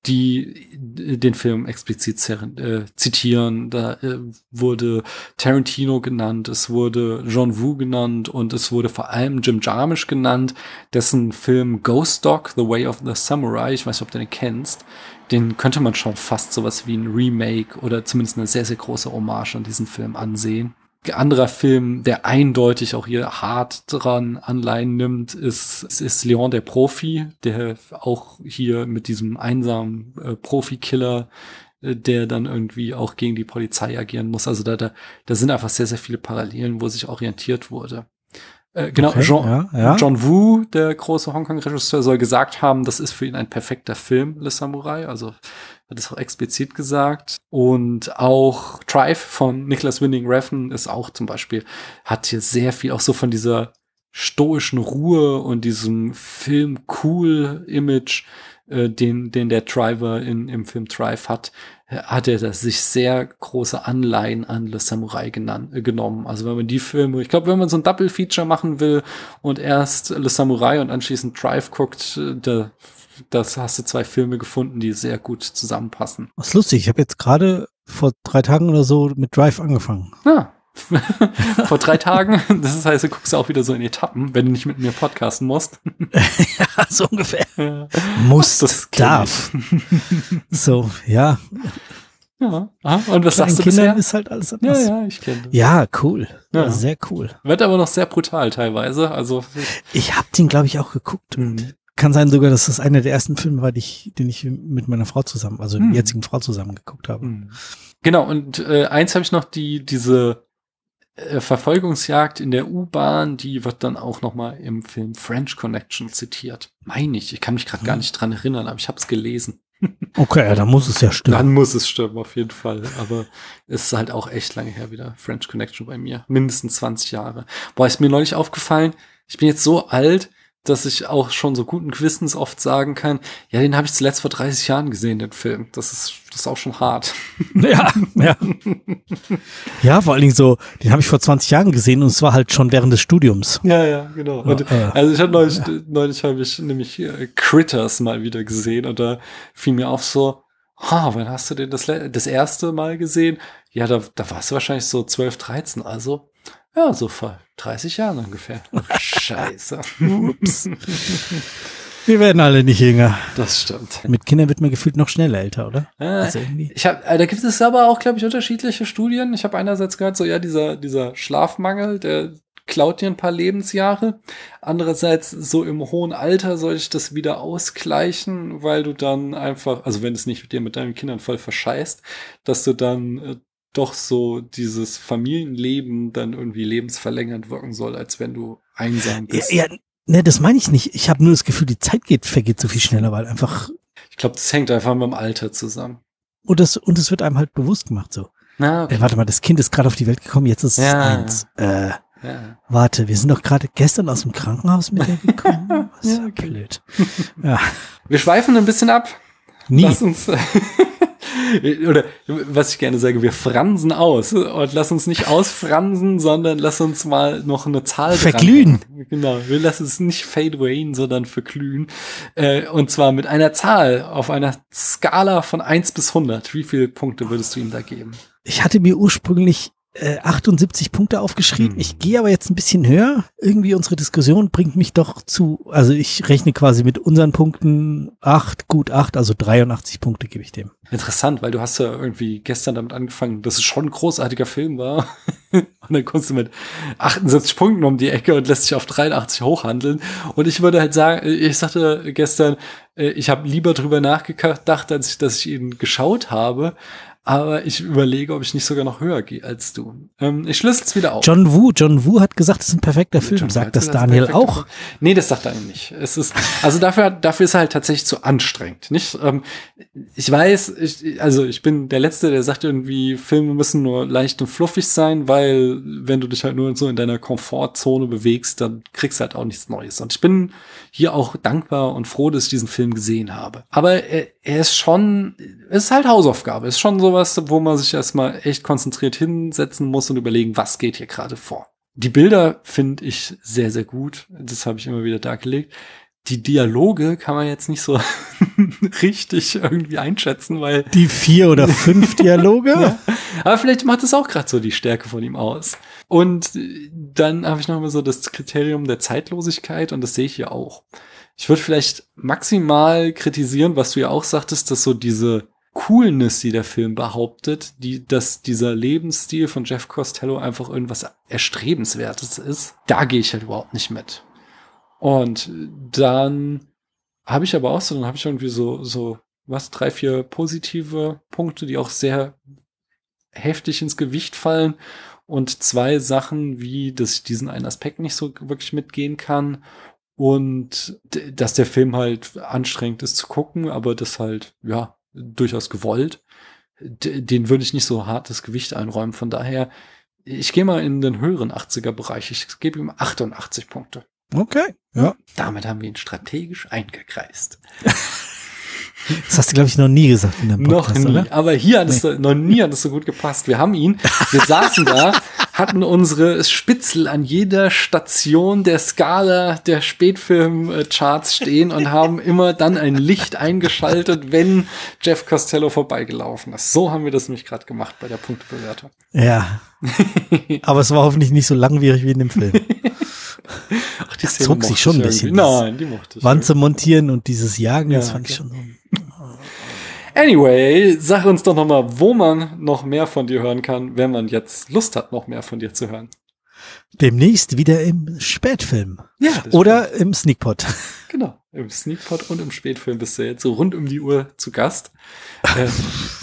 S2: die den Film explizit äh, zitieren. Da äh, wurde Tarantino genannt, es wurde John Woo genannt und es wurde vor allem Jim Jarmusch genannt, dessen Film Ghost Dog, The Way of the Samurai, ich weiß nicht, ob du den kennst, den könnte man schon fast sowas wie ein Remake oder zumindest eine sehr, sehr große Hommage an diesen Film ansehen. Anderer Film, der eindeutig auch hier hart dran Anleihen nimmt, ist, ist Leon der Profi, der auch hier mit diesem einsamen äh, Profikiller, äh, der dann irgendwie auch gegen die Polizei agieren muss. Also da, da, da sind einfach sehr, sehr viele Parallelen, wo sich orientiert wurde. Äh, genau,
S3: Okay,
S2: Jean,
S3: ja, ja.
S2: John Woo, der große Hongkong-Regisseur, soll gesagt haben, das ist für ihn ein perfekter Film, Le Samurai. Also hat es auch explizit gesagt. Und auch Drive von Nicholas Winding Refn ist auch zum Beispiel, hat hier sehr viel auch so von dieser stoischen Ruhe und diesem Film-Cool-Image, äh, den, den der Driver in, im Film Drive hat, hat er das sich sehr große Anleihen an Le Samurai genannt, äh, genommen. Also wenn man die Filme, ich glaube, wenn man so ein Double-Feature machen will und erst Le Samurai und anschließend Drive guckt, äh, da, das hast du zwei Filme gefunden, die sehr gut zusammenpassen.
S3: Was ist lustig, ich habe jetzt gerade vor drei Tagen oder so mit Drive angefangen.
S2: Ja. Vor drei Tagen. Das heißt, du guckst auch wieder so in Etappen, wenn du nicht mit mir podcasten musst.
S3: ja, so ungefähr.
S2: Ja.
S3: Muss,
S2: Das
S3: darf. so, ja.
S2: Ja. Ah, Und was
S3: Kleinen
S2: sagst du
S3: Kindern
S2: bisher?
S3: ist halt alles
S2: Ja,
S3: anders.
S2: ja, ich kenne.
S3: Ja, cool. Ja.
S2: Ja.
S3: sehr cool.
S2: Wird aber noch sehr brutal teilweise. Also,
S3: Ich habe den, glaube ich, auch geguckt. Und kann sein sogar, dass das einer der ersten Filme war, die ich, den ich mit meiner Frau zusammen, also
S2: Hm.
S3: jetzigen Frau zusammen geguckt habe.
S2: Hm. Genau, und äh, eins habe ich noch, die, diese äh, Verfolgungsjagd in der U-Bahn, die wird dann auch noch mal im Film French Connection zitiert. Meine ich, ich kann mich gerade gar
S3: Hm.
S2: nicht dran erinnern, aber ich habe es gelesen.
S3: Okay, ja, dann muss es ja stimmen.
S2: Dann muss es stimmen, auf jeden Fall. Aber es ist halt auch echt lange her wieder. French Connection bei mir. Mindestens 20 Jahre. Boah, ist mir neulich aufgefallen, ich bin jetzt so alt, dass ich auch schon so guten Gewissens oft sagen kann, ja, den habe ich zuletzt vor 30 Jahren gesehen, den Film. Das ist, das ist auch schon hart.
S3: Ja, ja. Ja, vor allen Dingen so, den habe ich vor 20 Jahren gesehen und es war halt schon während des Studiums.
S2: Ja, ja, genau. Und,
S3: Ja,
S2: also ich habe neulich, neulich habe ich nämlich äh, Critters mal wieder gesehen und da fiel mir auf so, ha, wann hast du den das, das erste Mal gesehen? Ja, da, da warst du wahrscheinlich so 12, 13, also ja, so vor 30 Jahren ungefähr. Ach, Scheiße.
S3: Ups. Wir werden alle nicht jünger.
S2: Das stimmt.
S3: Mit Kindern wird man gefühlt noch schneller älter, oder?
S2: Äh,
S3: Also irgendwie.
S2: Ich hab, äh, da gibt es aber auch, glaube ich, unterschiedliche Studien. Ich habe einerseits gehört, so ja, dieser, dieser Schlafmangel, der klaut dir ein paar Lebensjahre. Andererseits, so im hohen Alter soll ich das wieder ausgleichen, weil du dann einfach, also wenn es nicht dir mit deinen Kindern voll verscheißt, dass du dann äh, doch so dieses Familienleben dann irgendwie lebensverlängernd wirken soll, als wenn du einsam bist.
S3: Ja, ja ne, das meine ich nicht. Ich habe nur das Gefühl, die Zeit geht, vergeht so viel schneller, weil einfach.
S2: Ich glaube, das hängt einfach mit dem Alter zusammen.
S3: Und das, und es wird einem halt bewusst gemacht so.
S2: Na, okay.
S3: Äh, warte mal, das Kind ist gerade auf die Welt gekommen, jetzt ist es
S2: Ja.
S3: eins. Äh,
S2: ja.
S3: warte, wir sind doch gerade gestern aus dem Krankenhaus mit dir gekommen. Was
S2: Ja,
S3: ja,
S2: okay.
S3: blöd. Ja,
S2: Wir schweifen ein bisschen ab.
S3: nie.
S2: Lass uns, oder was ich gerne sage, wir fransen aus. Und lass uns nicht ausfransen, sondern lass uns mal noch eine Zahl
S3: Verglühen.
S2: dranhängen. Genau, wir lassen es nicht fade away, sondern verglühen. Äh, und zwar mit einer Zahl auf einer Skala von 1 bis 100. Wie viele Punkte würdest du ihm da geben?
S3: Ich hatte mir ursprünglich äh, 78 Punkte aufgeschrieben.
S2: Hm.
S3: Ich gehe aber jetzt ein bisschen höher. Irgendwie unsere Diskussion bringt mich doch zu, also ich rechne quasi mit unseren Punkten 8, gut 8, also 83 Punkte gebe ich dem.
S2: Interessant, weil du hast ja irgendwie gestern damit angefangen, dass es schon ein großartiger Film war. und dann kommst du mit 78 Punkten um die Ecke und lässt sich auf 83 hochhandeln. Und ich würde halt sagen, ich sagte gestern, äh, ich habe lieber drüber nachgedacht, als ich, dass ich ihn geschaut habe. Aber ich überlege, ob ich nicht sogar noch höher gehe als du. Ähm, ich schlüssel es wieder auf.
S3: John Woo, John Woo hat gesagt, es ist ein perfekter Film.
S2: John
S3: Sagt das
S2: ist
S3: Daniel auch?
S2: Film. Nee, das sagt er nicht. Es ist, also dafür, dafür ist er halt tatsächlich zu anstrengend, nicht? Ähm, ich weiß, ich, also ich bin der Letzte, der sagt irgendwie, Filme müssen nur leicht und fluffig sein, weil wenn du dich halt nur so in deiner Komfortzone bewegst, dann kriegst du halt auch nichts Neues. Und ich bin hier auch dankbar und froh, dass ich diesen Film gesehen habe. Aber er, er ist schon, es ist halt Hausaufgabe. Es ist schon sowas, wo man sich erstmal echt konzentriert hinsetzen muss und überlegen, was geht hier gerade vor. Die Bilder finde ich sehr, sehr gut. Das habe ich immer wieder dargelegt. Die Dialoge kann man jetzt nicht so richtig irgendwie einschätzen, weil
S3: Die vier oder fünf Dialoge?
S2: ja. Aber vielleicht macht es auch gerade so die Stärke von ihm aus. Und dann habe ich noch mal so das Kriterium der Zeitlosigkeit und das sehe ich hier auch. Ich würde vielleicht maximal kritisieren, was du ja auch sagtest, dass so diese Coolness, die der Film behauptet, die, dass dieser Lebensstil von Jeff Costello einfach irgendwas Erstrebenswertes ist, da gehe ich halt überhaupt nicht mit. Und dann habe ich aber auch so, dann habe ich irgendwie so, so, was, drei, vier positive Punkte, die auch sehr heftig ins Gewicht fallen. Und zwei Sachen, wie, dass ich diesen einen Aspekt nicht so wirklich mitgehen kann. Und dass der Film halt anstrengend ist zu gucken, aber das halt, ja, durchaus gewollt. Den würde ich nicht so hartes Gewicht einräumen. Von daher, ich gehe mal in den höheren 80er-Bereich. Ich gebe ihm 88 Punkte.
S3: Okay. Ja.
S2: Damit haben wir ihn strategisch eingekreist.
S3: Das hast du, glaube ich, noch nie gesagt in deinem
S2: Noch
S3: Podcast,
S2: nie.
S3: oder?
S2: Aber hier hat es so- noch nie hat es so gut gepasst. Wir haben ihn, wir saßen da, hatten unsere Spitzel an jeder Station der Skala der Spätfilm-Charts stehen und haben immer dann ein Licht eingeschaltet, wenn Jeff Costello vorbeigelaufen ist. So haben wir das nämlich gerade gemacht bei der Punktebewertung.
S3: Ja. Aber es war hoffentlich nicht so langwierig wie in dem Film.
S2: Ach, die
S3: Das zog sich schon ein bisschen.
S2: Nein, die mochte ich.
S3: Wanze montieren und dieses Jagen, das
S2: Ja,
S3: fand ich
S2: klar.
S3: schon so.
S2: Anyway, sag uns doch noch mal, wo man noch mehr von dir hören kann, wenn man jetzt Lust hat, noch mehr von dir zu hören.
S3: Demnächst wieder im Spätfilm.
S2: Ja,
S3: Oder im Sneakpot.
S2: Genau, im Sneakpot und im Spätfilm bist du jetzt so rund um die Uhr zu Gast. äh,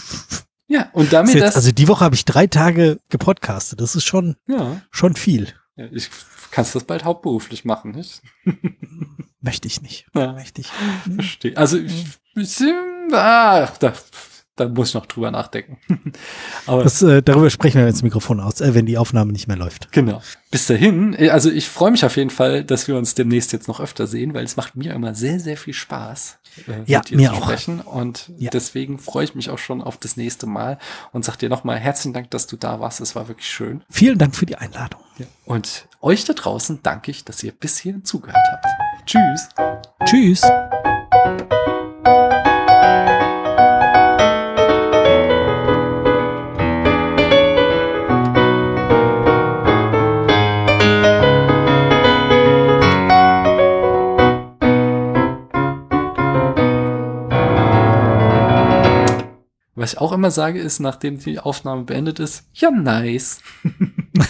S2: ja, und damit
S3: Jetzt, also die Woche habe ich drei Tage gepodcastet. Das ist schon,
S2: ja,
S3: schon viel.
S2: ja, ich kannst das bald hauptberuflich machen, nicht?
S3: Möchte ich nicht.
S2: Ja,
S3: Möchte ich.
S2: verstehe. Also ich, ich ach, da, da muss ich noch drüber nachdenken. Aber
S3: Das, äh, darüber sprechen wir, das Mikrofon aus, äh, wenn die Aufnahme nicht mehr läuft.
S2: Genau. Bis dahin, äh, also ich freue mich auf jeden Fall, dass wir uns demnächst jetzt noch öfter sehen, weil es macht mir immer sehr, sehr viel Spaß, äh,
S3: Ja,
S2: mit dir
S3: mir
S2: zu
S3: auch.
S2: sprechen. Und
S3: Ja.
S2: deswegen freue ich mich auch schon auf das nächste Mal und sag dir nochmal herzlichen Dank, dass du da warst. Es war wirklich schön.
S3: Vielen Dank für die Einladung.
S2: Und euch da draußen danke ich, dass ihr bis hierhin zugehört habt. Tschüss.
S3: Tschüss.
S2: Was ich auch immer sage, ist, nachdem die Aufnahme beendet ist, ja, nice.